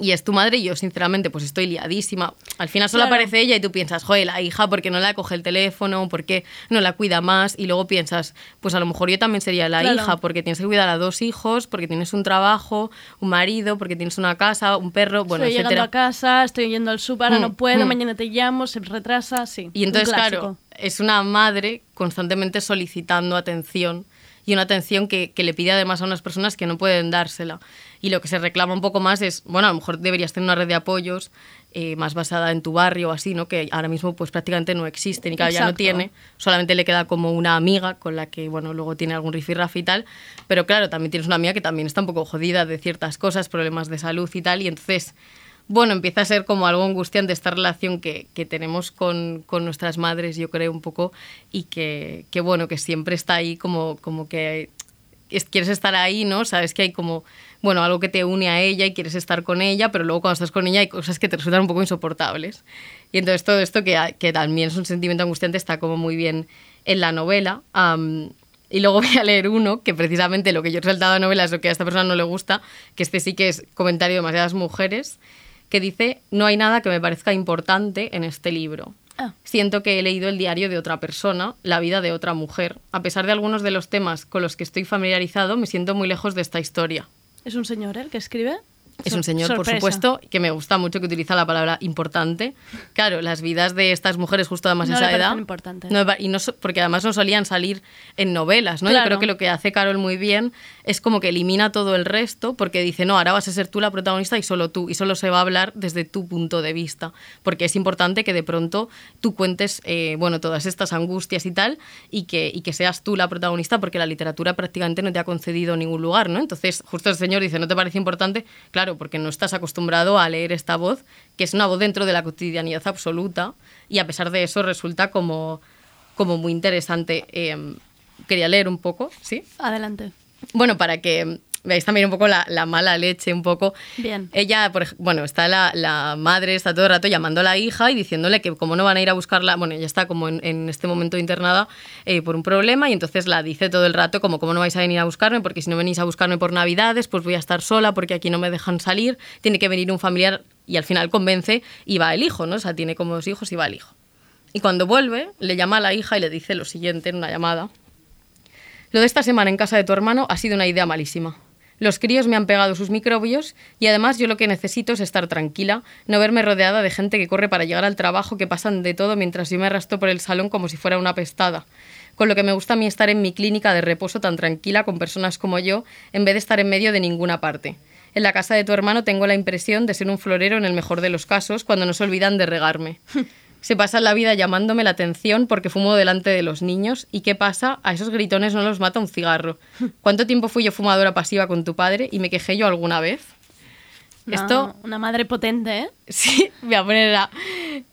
y es tu madre y yo sinceramente pues estoy liadísima. Al final solo Claro. aparece ella y tú piensas, joder, la hija, ¿por qué no la coge el teléfono? ¿Por qué no la cuida más? Y luego piensas, pues a lo mejor yo también sería la Claro. hija, porque tienes que cuidar a dos hijos, porque tienes un trabajo, un marido, porque tienes una casa, un perro, bueno, estoy llegando etcétera. a casa, estoy yendo al súper, ahora Mm, no puedo, mm. mañana te llamo, se retrasa, sí. Y entonces, claro, es una madre constantemente solicitando atención y una atención que, que le pide además a unas personas que no pueden dársela. Y lo que se reclama un poco más es, bueno, a lo mejor deberías tener una red de apoyos eh, más basada en tu barrio o así, ¿no? Que ahora mismo pues prácticamente no existe, ni claro, ya no tiene, solamente le queda como una amiga con la que, bueno, luego tiene algún rifirrafe y tal, pero claro, también tienes una amiga que también está un poco jodida de ciertas cosas, problemas de salud y tal, y entonces bueno, empieza a ser como algo angustiante esta relación que, que tenemos con, con nuestras madres, yo creo, un poco, y que, que, bueno, que siempre está ahí como, como que es- quieres estar ahí, ¿no? Sabes que hay como, bueno, algo que te une a ella y quieres estar con ella, pero luego cuando estás con ella hay cosas que te resultan un poco insoportables. Y entonces todo esto, que, que también es un sentimiento angustiante, está como muy bien en la novela. Y luego (laughs) voy a leer uno que precisamente lo que yo he resaltado de novela es lo que a esta persona no le gusta, que este sí que es comentario de demasiadas mujeres, que dice, no hay nada que me parezca importante en este libro. Ah. Siento que he leído el diario de otra persona, la vida de otra mujer. A pesar de algunos de los temas con los que estoy familiarizado, me siento muy lejos de esta historia. ¿Es un señor ¿eh? el que escribe? Es un señor, por supuesto, que me gusta mucho que utiliza la palabra importante. Claro, las vidas de estas mujeres justo además No esa edad. importantes. no y no, porque además no solían salir en novelas, ¿no? Yo creo que lo que hace Carol muy bien es como que elimina todo el resto, porque dice, no, ahora vas a ser tú la protagonista y solo tú, y solo se va a hablar desde tu punto de vista. Porque es importante que de pronto tú cuentes, eh, bueno, todas estas angustias y tal, y que, y que seas tú la protagonista, porque la literatura prácticamente no te ha concedido ningún lugar, ¿no? Entonces, justo el señor dice, ¿no te parece importante? Claro, porque no estás acostumbrado a leer esta voz, que es una voz dentro de la cotidianidad absoluta, y a pesar de eso resulta como, como muy interesante. Eh, quería leer un poco, ¿sí? Adelante. Bueno, para que veáis también un poco la, la mala leche, un poco. Bien. Ella, por bueno, está la, la madre, está todo el rato llamando a la hija y diciéndole que como no van a ir a buscarla, bueno, ella está como en, en este momento internada eh, por un problema y entonces la dice todo el rato como, ¿cómo no vais a venir a buscarme? Porque si no venís a buscarme por Navidades, pues voy a estar sola porque aquí no me dejan salir, tiene que venir un familiar y al final convence y va el hijo, ¿no? O sea, tiene como dos hijos y va el hijo. Y cuando vuelve, le llama a la hija y le dice lo siguiente en una llamada. Lo de esta semana en casa de tu hermano ha sido una idea malísima. Los críos me han pegado sus microbios y además yo lo que necesito es estar tranquila, no verme rodeada de gente que corre para llegar al trabajo, que pasan de todo mientras yo me arrastro por el salón como si fuera una pestada. Con lo que me gusta a mí estar en mi clínica de reposo tan tranquila con personas como yo, en vez de estar en medio de ninguna parte. En la casa de tu hermano tengo la impresión de ser un florero en el mejor de los casos, cuando no se olvidan de regarme. (laughs) Se pasan la vida llamándome la atención porque fumo delante de los niños. ¿Y qué pasa? A esos gritones no los mata un cigarro. ¿Cuánto tiempo fui yo fumadora pasiva con tu padre y me quejé yo alguna vez? Una- Esto Una madre potente, ¿eh? Sí, voy a poner a...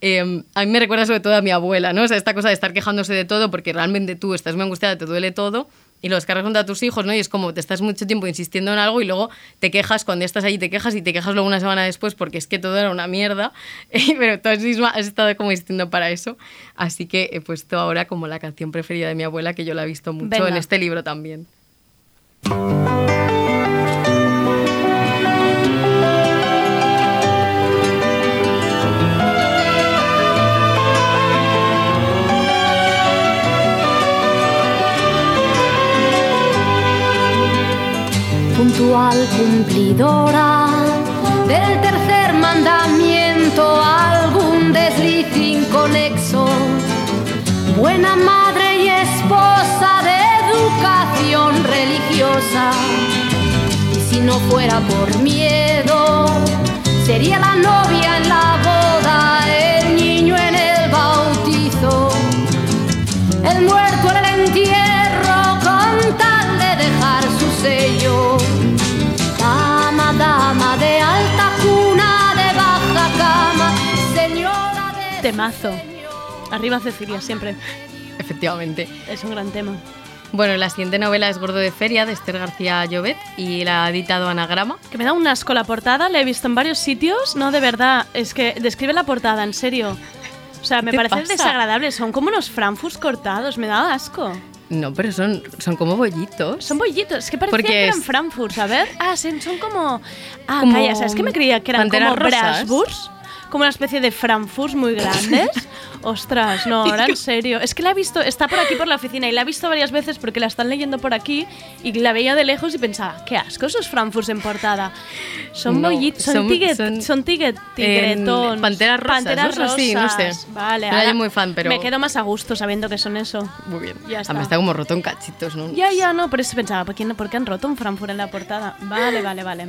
eh, a mí me recuerda sobre todo a mi abuela, ¿no? O sea, esta cosa de estar quejándose de todo porque realmente tú estás muy angustiada, te duele todo y lo descargas contra tus hijos, ¿no? Y es como te estás mucho tiempo insistiendo en algo y luego te quejas cuando estás ahí, te quejas y te quejas luego una semana después porque es que todo era una mierda, (laughs) pero tú misma has estado como insistiendo para eso. Así que he puesto ahora como la canción preferida de mi abuela, que yo la he visto mucho Venga. en este libro también. Cumplidora del tercer mandamiento, algún desliz inconexo, buena madre y esposa de educación religiosa. Y si no fuera por miedo, sería la novia en la boda, el niño en el bautizo, el muerto Temazo. Arriba Cecilia, siempre. Efectivamente. Es un gran tema. Bueno, la siguiente novela es Gordo de Feria, de Esther García Llobet, y la ha editado Anagrama. Que me da un asco la portada, la he visto en varios sitios. No, de verdad, es que describe la portada, en serio. O sea, me ¿Qué parece pasa? desagradable. Son como unos frankfurts cortados, me da asco. No, pero son, son como bollitos. Son bollitos, es que parecía Porque que eran Frankfurt, a ver. Ah, son como... Ah, Como calla, es que me creía que eran como rosas. Como una especie de Frankfurts muy grandes. (laughs) Ostras, no, (laughs) ahora en serio. Es que la he visto, está por aquí por la oficina y la he visto varias veces porque la están leyendo por aquí y la veía de lejos y pensaba, qué asco esos Frankfurts en portada. Son No, bollitos, son, son- tigre- son- son tigre- tigretons. En panteras rosas, Panteras. Eso sí, no sé. rosas. Vale, No ahora muy fan, pero- Me quedo más a gusto sabiendo que son eso. Muy bien. Ya está. Además está como roto en cachitos, ¿no? Ya, ya, no, por eso pensaba, ¿por qué, por qué han roto un Frankfurt en la portada? Vale, vale, vale.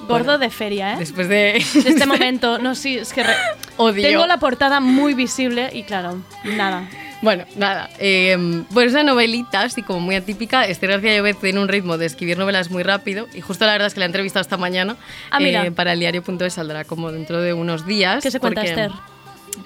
Gordo Bueno, de feria, ¿eh? Después de... De este momento, no, sí, es que re- (laughs) Odio. tengo la portada muy visible y claro, nada. Bueno, nada. eh, bueno, es una novelita, así como muy atípica. Esther García Llobet tiene un ritmo de escribir novelas muy rápido. Y justo la verdad es que la he entrevistado esta mañana. eh, Ah, mira. para el diario.es saldrá como dentro de unos días. ¿Qué se cuenta, porque, Esther?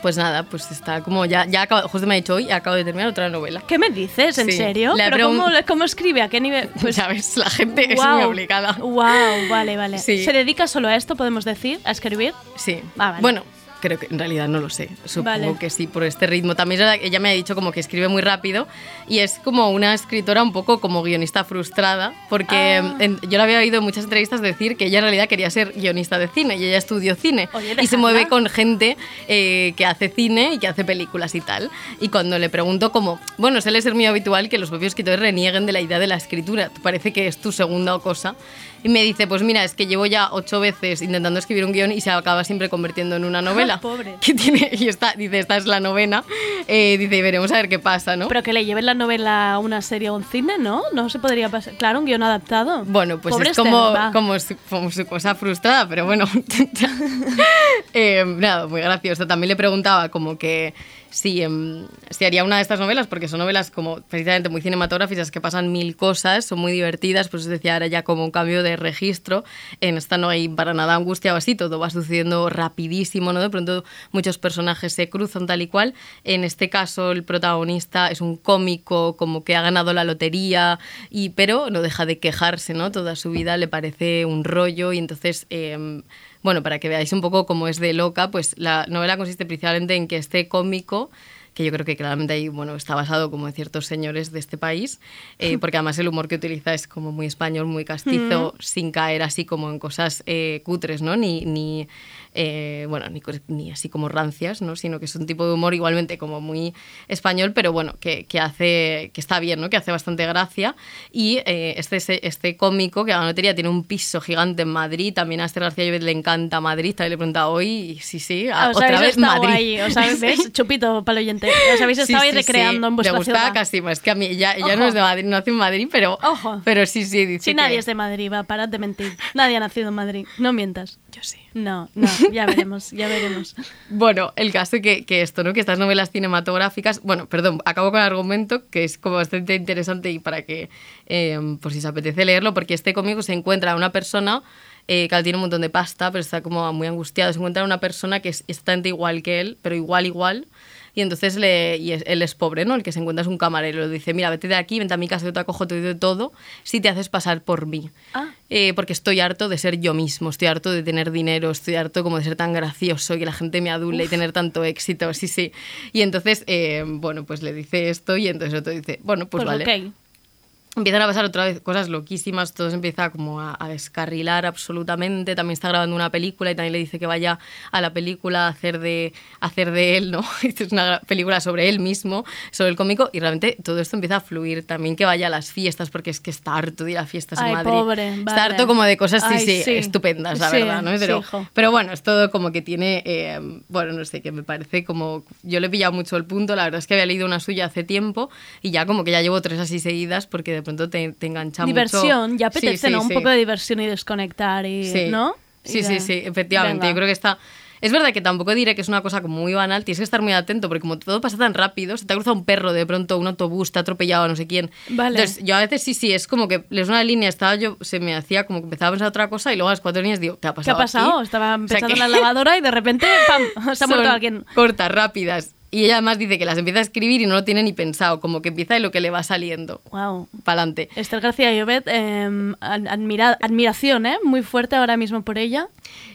Pues nada, pues está como ya, ya acabo- justo me ha dicho hoy, acabo de terminar otra novela. ¿Qué me dices? ¿En Sí. serio? ¿Pero cómo, cómo escribe? ¿A qué nivel? (laughs) Pues, ya ves, la gente es Guau. muy obligada. Wow, vale, vale. Sí. ¿Se dedica solo a esto, podemos decir? ¿A escribir? Sí. Ah, vale. Bueno, creo que en realidad no lo sé. Supongo Vale. que sí, por este ritmo. También ella- me ha dicho como que escribe muy rápido y es como una escritora un poco como guionista frustrada, porque Ah. en- yo la había oído en muchas entrevistas decir que ella en realidad quería ser guionista de cine y ella estudió cine Oye, y se mueve con gente eh, que hace cine y que hace películas y tal. Y cuando le pregunto como, bueno, suele ser muy habitual que los propios escritores renieguen de la idea de la escritura, ¿te parece que es tu segunda cosa? Y me dice, pues mira, es que llevo ya ocho veces intentando escribir un guion y se acaba siempre convirtiendo en una novela. Pobre. Que tiene, y está, dice, esta es la novena. Eh, dice, y veremos a ver qué pasa, ¿no? Pero que le lleven la novela a una serie o un cine, ¿no? No se podría pasar. Claro, un guion adaptado. Bueno, pues Pobre es como, como, su, como su cosa frustrada, pero bueno. (laughs) Eh, nada, muy gracioso. También le preguntaba como que si, em, si haría una de estas novelas, porque son novelas como precisamente muy cinematográficas que pasan mil cosas, son muy divertidas, pues decía, ahora ya como un cambio de registro. En esta no hay para nada angustia o así, todo va sucediendo rapidísimo, ¿no? De pronto muchos personajes se cruzan tal y cual. En este caso el protagonista es un cómico como que ha ganado la lotería, y, pero no deja de quejarse, ¿no? Toda su vida le parece un rollo y entonces... em, bueno, para que veáis un poco cómo es de loca, pues la novela consiste principalmente en que este cómico, que yo creo que claramente ahí, bueno, está basado como en ciertos señores de este país, eh, porque además el humor que utiliza es como muy español, muy castizo, Mm. sin caer así como en cosas eh, cutres, ¿no? Ni, ni eh, bueno, ni, ni así como rancias, ¿no? Sino que es un tipo de humor igualmente como muy español, pero bueno, que, que hace, que está bien, ¿no? Que hace bastante gracia. Y eh, este, este, este cómico que a la lotería tiene un piso gigante en Madrid, también a Esther García Llobet le encanta Madrid, también le he preguntado hoy, y sí, sí, a- Os otra habéis vez Madrid. ahí, os habéis. (laughs) Chupito para el oyente. Os habéis Sí, estado ahí sí, recreando sí. en vuestra Le gusta ciudad. casi más que a mí. Ella, ella no Ojo. es de Madrid, no nació en Madrid, pero, pero sí, sí, dice Si que- nadie es de Madrid, va, parad de mentir. Nadie ha nacido en Madrid. No mientas. Yo sí. No, no, (laughs) ya veremos, ya veremos. Bueno, el caso que, que esto, ¿no? Que estas novelas cinematográficas, bueno, perdón, acabo con el argumento que es como bastante interesante y para que, eh, por si os apetece leerlo, porque este cómico se encuentra a una persona eh, que tiene un montón de pasta, pero está como muy angustiado, se encuentra a una persona que es exactamente igual que él, pero igual, igual. Y entonces le, y es- él es pobre, ¿no? El que se encuentra es un camarero. Le dice, mira, vete de aquí, vente a mi casa, yo te acojo, te doy de todo, si te haces pasar por mí. Ah. Eh, porque estoy harto de ser yo mismo, estoy harto de tener dinero, estoy harto como de ser tan gracioso y que la gente me adule y tener tanto éxito, sí, sí. Y entonces, eh, bueno, pues le dice esto y entonces otro dice, bueno, pues, Pues vale. Empiezan a pasar otra vez cosas loquísimas, todo se empieza como a, a descarrilar absolutamente. También está grabando una película y también le dice que vaya a la película a hacer de, a hacer de él, ¿no? (laughs) Es una película sobre él mismo, sobre el cómico, y realmente todo esto empieza a fluir. También que vaya a las fiestas, porque es que está harto de ir a fiestas Ay, en Madrid. pobre, Está vale. harto como de cosas, sí, Ay, sí, sí. estupendas, la Sí, verdad, ¿no? Pero, pero bueno, es todo como que tiene, eh, bueno, no sé, que me parece como, yo le he pillado mucho el punto, la verdad es que había leído una suya hace tiempo y ya como que ya llevo tres así seguidas porque de pronto te, te engancha Diversión, mucho. ya Sí, apetece, sí, ¿no? Un sí. poco de diversión y desconectar y, Sí. ¿no? Y Sí, sí, de- sí, efectivamente. Venga. Yo creo que está... Es verdad que tampoco diré que es una cosa como muy banal, tienes que estar muy atento porque como todo pasa tan rápido, se te ha cruzado un perro de pronto, un autobús, te ha atropellado a no sé quién. Vale. Entonces yo a veces sí, sí, es como que lees una línea, estaba yo, se me hacía como que empezaba a pensar otra cosa y luego a las cuatro líneas digo, ¿qué ha ¿Qué pasado ha pasado? aquí? Estaba O sea empezando que- la lavadora y de repente, (laughs) ¡pam! Se ha muerto alguien. Cortas, rápidas. Y ella además dice que las empieza a escribir y no lo tiene ni pensado, como que empieza y lo que le va saliendo. Wow. Para adelante. Esther García Llobet, eh, ad- admira- admiración, ¿eh? Muy fuerte ahora mismo por ella.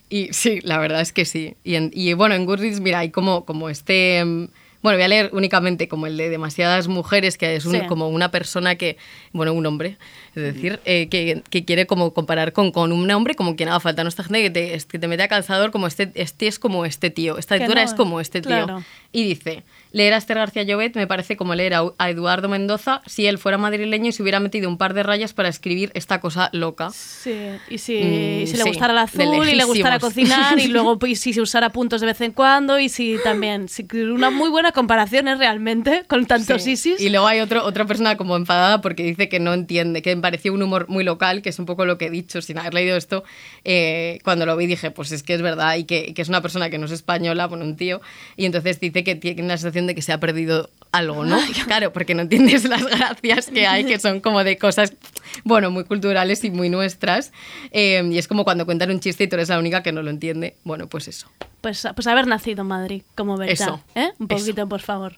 Y sí, la verdad es que sí. Y, en- y, bueno, en Goodreads, mira, hay como, como este... mm, Bueno, voy a leer únicamente como el de demasiadas mujeres, que es un- Sí. como una persona que, bueno, un hombre, es decir, eh, que, que quiere como comparar con, con un hombre como quien haga falta. No esta gente que te, que te mete a calzador como este, este es como este tío, esta Que editora no, es como este tío. claro. Y dice, leer a Esther García Llobet me parece como leer a, a Eduardo Mendoza si él fuera madrileño y se hubiera metido un par de rayas para escribir esta cosa loca. Sí, y si, Mm, y si le sí, gustara el azul y le gustara cocinar y luego pues, si se usara puntos de vez en cuando y si también, si, una muy buena comparación es realmente con tantos Sí. ISIS. Y luego hay otro, otra persona como enfadada porque dice que no entiende, que me pareció un humor muy local, que es un poco lo que he dicho sin haber leído esto. eh, cuando lo vi dije, pues es que es verdad y que, que es una persona que no es española, bueno, un tío, y entonces dice que tiene la sensación de que se ha perdido algo, ¿no? (laughs) Claro, porque no entiendes las gracias que hay, que son como de cosas, bueno, muy culturales y muy nuestras. eh, y es como cuando cuentan un chiste y tú eres la única que no lo entiende. Bueno, pues eso. Pues, pues haber nacido en Madrid, como verdad. Eso, ¿eh? Un poquito, por favor.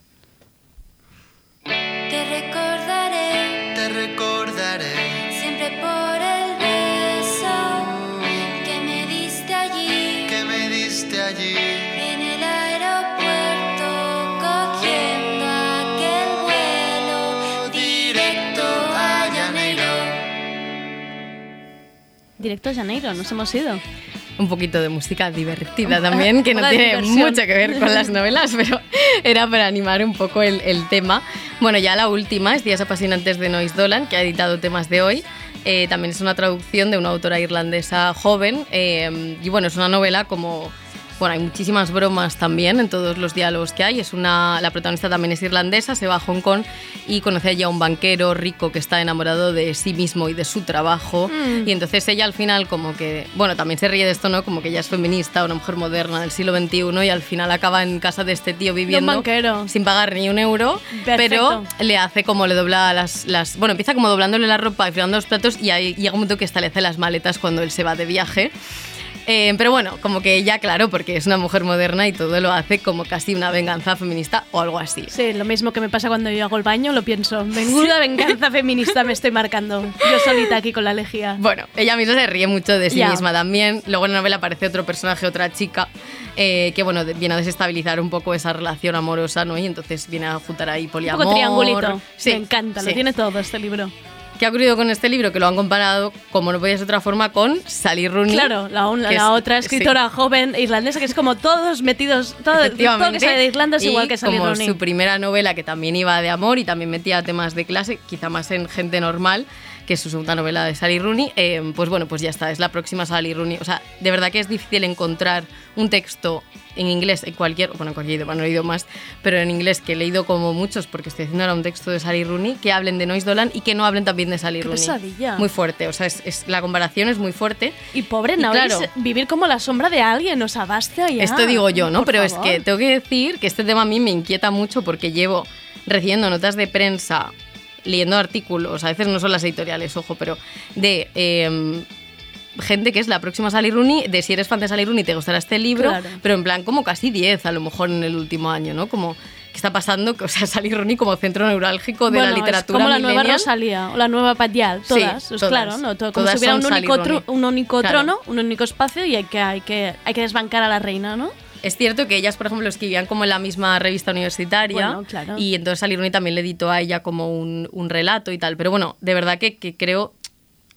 Directo a Janeiro, nos hemos ido. un poquito de música divertida también, que no tiene diversión. mucho que ver con las (laughs) novelas, pero era para animar un poco el, el tema. Bueno, ya la última es Días apasionantes de Nois Dolan, que ha editado temas de hoy. Eh, también es una traducción de una autora irlandesa joven eh, y bueno, es una novela como... Bueno, hay muchísimas bromas también en todos los diálogos que hay. Es una, la protagonista también es irlandesa, se va a Hong Kong y conoce allí a un banquero rico que está enamorado de sí mismo y de su trabajo. Mm. Y entonces ella al final como que, bueno, también se ríe de esto, ¿no? Como que ella es feminista, una mujer moderna del siglo XXI y al final acaba en casa de este tío viviendo banquero. sin pagar ni un euro, Perfecto. pero le hace como le dobla las, las... Bueno, empieza como doblándole la ropa y fregando los platos y ahí llega un momento que hasta le hace las maletas cuando él se va de viaje. Eh, pero bueno, como que ella, claro, porque es una mujer moderna y todo lo hace como casi una venganza feminista o algo así. Sí, lo mismo que me pasa cuando yo hago el baño, lo pienso. Menuda venganza (laughs) feminista me estoy marcando. Yo solita aquí con la lejía. Bueno, ella misma se ríe mucho de sí Ya. misma también. Luego en la novela aparece otro personaje, otra chica, eh, que bueno, viene a desestabilizar un poco esa relación amorosa, ¿no? Y entonces viene a juntar ahí Un poliamor. poco triangulito. Sí, me encanta, lo sí. tiene todo este libro. ¿Qué ha ocurrido con este libro? Que lo han comparado, como no podía ser de otra forma, con Sally Rooney. Claro, la, la es- otra escritora joven irlandesa que es como todos metidos, todo, todo que sale de Irlanda es Y igual que Sally como Rooney. su primera novela que también iba de amor y también metía temas de clase, quizá más en gente normal, que es su segunda novela de Sally Rooney, eh, pues bueno, pues ya está, es la próxima Sally Rooney. O sea, de verdad que es difícil encontrar un texto en inglés, en cualquier, bueno, en cualquier idioma, no he leído más, pero en inglés que he leído como muchos, porque estoy haciendo ahora un texto de Sally Rooney, que hablen de Noise Dolan y que no hablen también de Sally Qué Rooney. pesadilla. Muy fuerte, o sea, es, es- la comparación es muy fuerte. Y pobre Nauris, claro, vivir como la sombra de alguien, o sea, basta ya. esto digo yo, ¿no? Por Pero favor. es que tengo que decir que este tema a mí me inquieta mucho porque llevo recibiendo notas de prensa, leyendo artículos, a veces no son las editoriales, ojo, pero de eh, gente que es la próxima Sally Rooney, de si eres fan de Sally Rooney te gustará este libro, Claro. pero en plan como casi 10 a lo mejor en el último año, ¿no? Como ¿qué está pasando? (laughs) O sea, Sally Rooney como centro neurálgico de Bueno, la literatura es como la nueva. Rosalía o la nueva Patial, Sí, pues todas. claro, ¿no? Todo- como Todas si hubiera un único, un único Claro. trono, un único espacio y hay que, hay, que, hay que desbancar a la reina, ¿no? Es cierto que ellas, por ejemplo, escribían como en la misma revista universitaria Bueno, claro. y entonces Rooney también le editó a ella como un, un relato y tal. Pero bueno, de verdad que, que creo,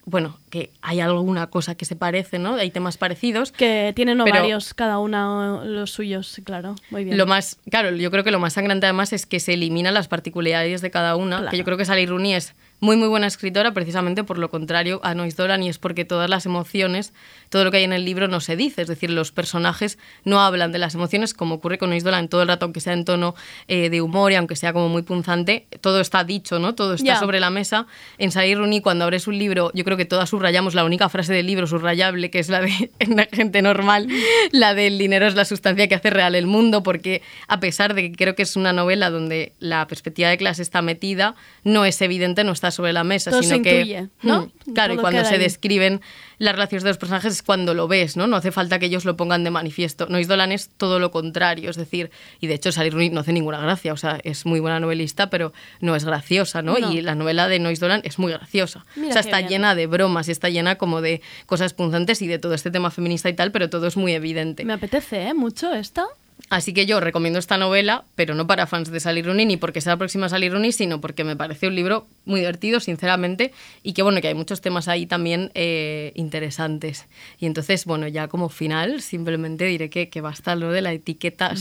bueno, que hay alguna cosa que se parece, ¿no? Hay temas parecidos. Que tienen ovarios cada una los suyos, claro. Muy bien. Lo más, claro, yo creo que lo más sangrante además es que se eliminan las particularidades de cada una, Claro. que yo creo que Sally Rooney es muy muy buena escritora precisamente por lo contrario a Nois Dolan y es porque todas las emociones, todo lo que hay en el libro no se dice, es decir, los personajes no hablan de las emociones como ocurre con Nois Dolan todo el rato, aunque sea en tono eh, de humor y aunque sea como muy punzante, todo está dicho, ¿no? Todo está Ya. sobre la mesa. En Rooney cuando abres un libro, yo creo que todas subrayamos la única frase del libro subrayable, que es la de (laughs) en la gente normal, la del dinero es la sustancia que hace real el mundo, porque a pesar de que creo que es una novela donde la perspectiva de clase está metida, no es evidente, no está sobre la mesa, Todo sino se que intuye, ¿no? Mm, claro, y cuando se ahí. describen las relaciones de los personajes es cuando lo ves, ¿no? No hace falta que ellos lo pongan de manifiesto. Nois Dolan es todo lo contrario, es decir, y de hecho Rooney no hace ninguna gracia, o sea, es muy buena novelista, pero no es graciosa, ¿no? No. Y la novela de Nois Dolan es muy graciosa. Mira o sea, está bien. llena de bromas y está llena como de cosas punzantes y de todo este tema feminista y tal, pero todo es muy evidente. Me apetece, ¿eh? Mucho esta. Así que yo recomiendo esta novela, pero no para fans de Sally Rooney ni porque sea la próxima Sally Rooney, sino porque me parece un libro muy divertido, sinceramente, y que bueno, que hay muchos temas ahí también eh, interesantes. Y entonces, bueno, ya como final, simplemente diré que, que basta lo de la etiqueta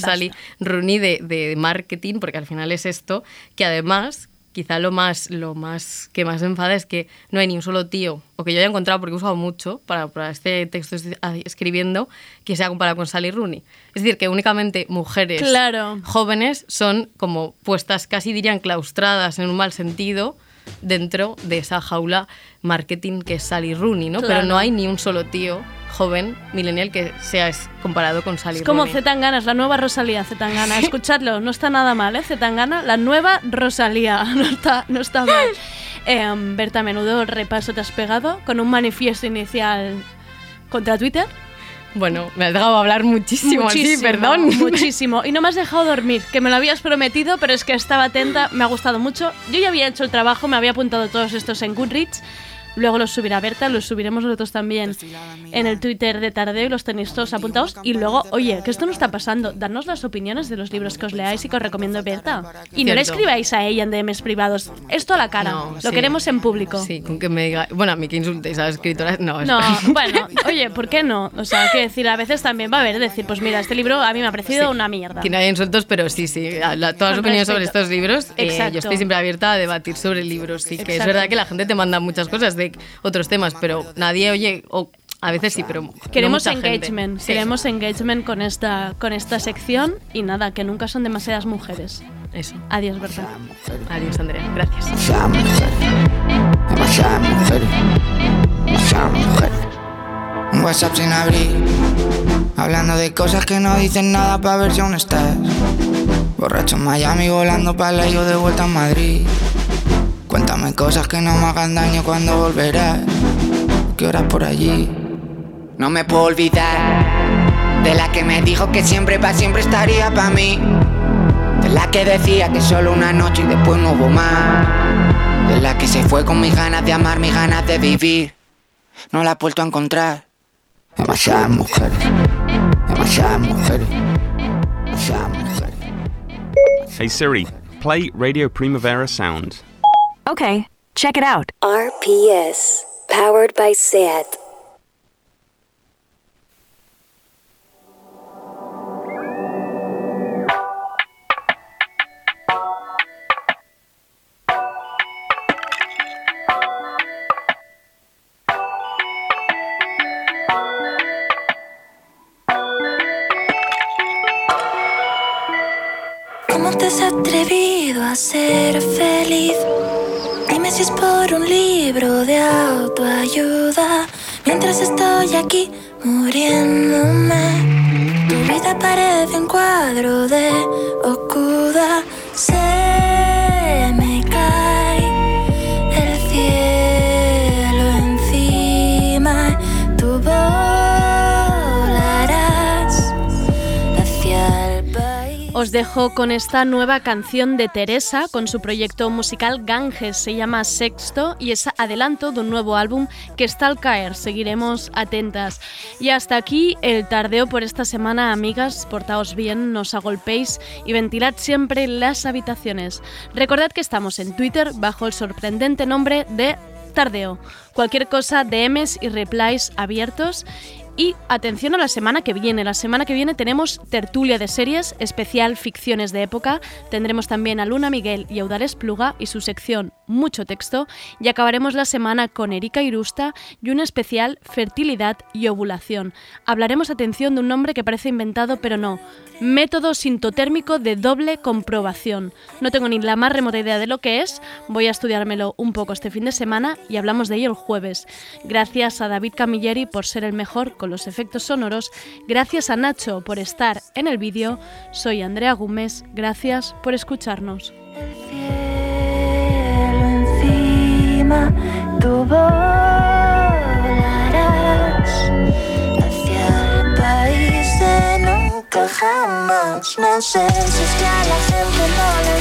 Rooney de, de marketing, porque al final es esto, que además quizá lo más, lo más que más me enfada es que no hay ni un solo tío, o que yo haya encontrado, porque he usado mucho para, para este texto estoy escribiendo, que sea comparado con Sally Rooney. Es decir, que únicamente mujeres Claro. jóvenes son como puestas, casi dirían claustradas en un mal sentido, dentro de esa jaula marketing que es Sally Rooney, ¿no? Claro. Pero no hay ni un solo tío joven, millennial, que sea comparado con Sally Es como Rooney. Zetangana, es la nueva Rosalía Zetangana. Escuchadlo, no está nada mal, ¿eh? Zetangana, la nueva Rosalía. (laughs) No está, no está mal. Eh, Berta, menudo repaso te has pegado con un manifiesto inicial contra Twitter. Bueno, me has dejado hablar muchísimo, así, perdón. Muchísimo. Y no me has dejado dormir, que me lo habías prometido, pero es que estaba atenta, me ha gustado mucho. Yo ya había hecho el trabajo, me había apuntado todos estos en Goodreads. Luego los subirá Berta, los subiremos nosotros también en el Twitter de Tardeo y los tenéis todos apuntados. Y luego, oye, que esto no está pasando. Dadnos las opiniones de los libros que os leáis y que os recomiendo Berta. Y no le escribáis a ella en DMs privados. Esto a la cara. No, lo sí. queremos en público. Sí, con que me diga. Bueno, a mí que insultéis a las escritoras. No, No, espera. (laughs) bueno, oye, ¿por qué no? O sea, que decir, a veces también va a haber decir, pues mira, este libro a mí me ha parecido Sí. una mierda. Que no hay insultos, pero sí, sí. la- todas las Con opiniones sobre respeto. estos libros, eh, Exacto. yo estoy siempre abierta a debatir sobre libros. Sí, que es Exacto. verdad que la gente te manda muchas cosas de otros temas, pero nadie oye. O a veces sí, pero. no Queremos engagement, queremos engagement con esta, con esta sección y nada, que nunca son demasiadas mujeres. Eso. Adiós, Berta. Adiós, Andrea. Gracias. Un WhatsApp sin abrir, hablando de cosas que no dicen nada para ver si aún estás. Borracho en Miami, volando para la yo de vuelta a Madrid. Cuéntame cosas que no me hagan daño cuando volverás. ¿Qué horas por allí? No me puedo olvidar de la que me dijo que siempre para siempre estaría para mí. De la que decía que solo una noche y después no hubo más. De la que se fue con mis ganas de amar, mis ganas de vivir. No la he vuelto a encontrar. Demasiadas mujeres. Demasiadas mujeres. Demasiadas mujeres. Hey Siri, play Radio Primavera Sound. Okay, check it out. RPS, powered by SAT. Libro de autoayuda. Mientras estoy aquí muriéndome, tu vida parece un cuadro de Okuda. Dejo con esta nueva canción de Teresa con su proyecto musical Ganges. Se llama Sexto y es adelanto de un nuevo álbum que está al caer. Seguiremos atentas. Y hasta aquí el tardeo por esta semana, amigas. Portaos bien, no os agolpéis y ventilad siempre las habitaciones. Recordad que estamos en Twitter bajo el sorprendente nombre de Tardeo. Cualquier cosa, DMs y replies abiertos. Y atención a la semana que viene. La semana que viene tenemos tertulia de series, especial ficciones de época. Tendremos también a Luna Miguel y Audales Pluga y su sección Mucho Texto. Y acabaremos la semana con Erika Irusta y un especial Fertilidad y Ovulación. Hablaremos, atención, de un nombre que parece inventado, pero no. Método sintotérmico de doble comprobación. No tengo ni la más remota idea de lo que es. Voy a estudiármelo un poco este fin de semana y hablamos de ello el jueves. Gracias a David Camilleri por ser el mejor con los efectos sonoros. Gracias a Nacho por estar en el vídeo. Soy Andrea Gómez. Gracias por escucharnos. hacia país jamás. No sé si a la gente no le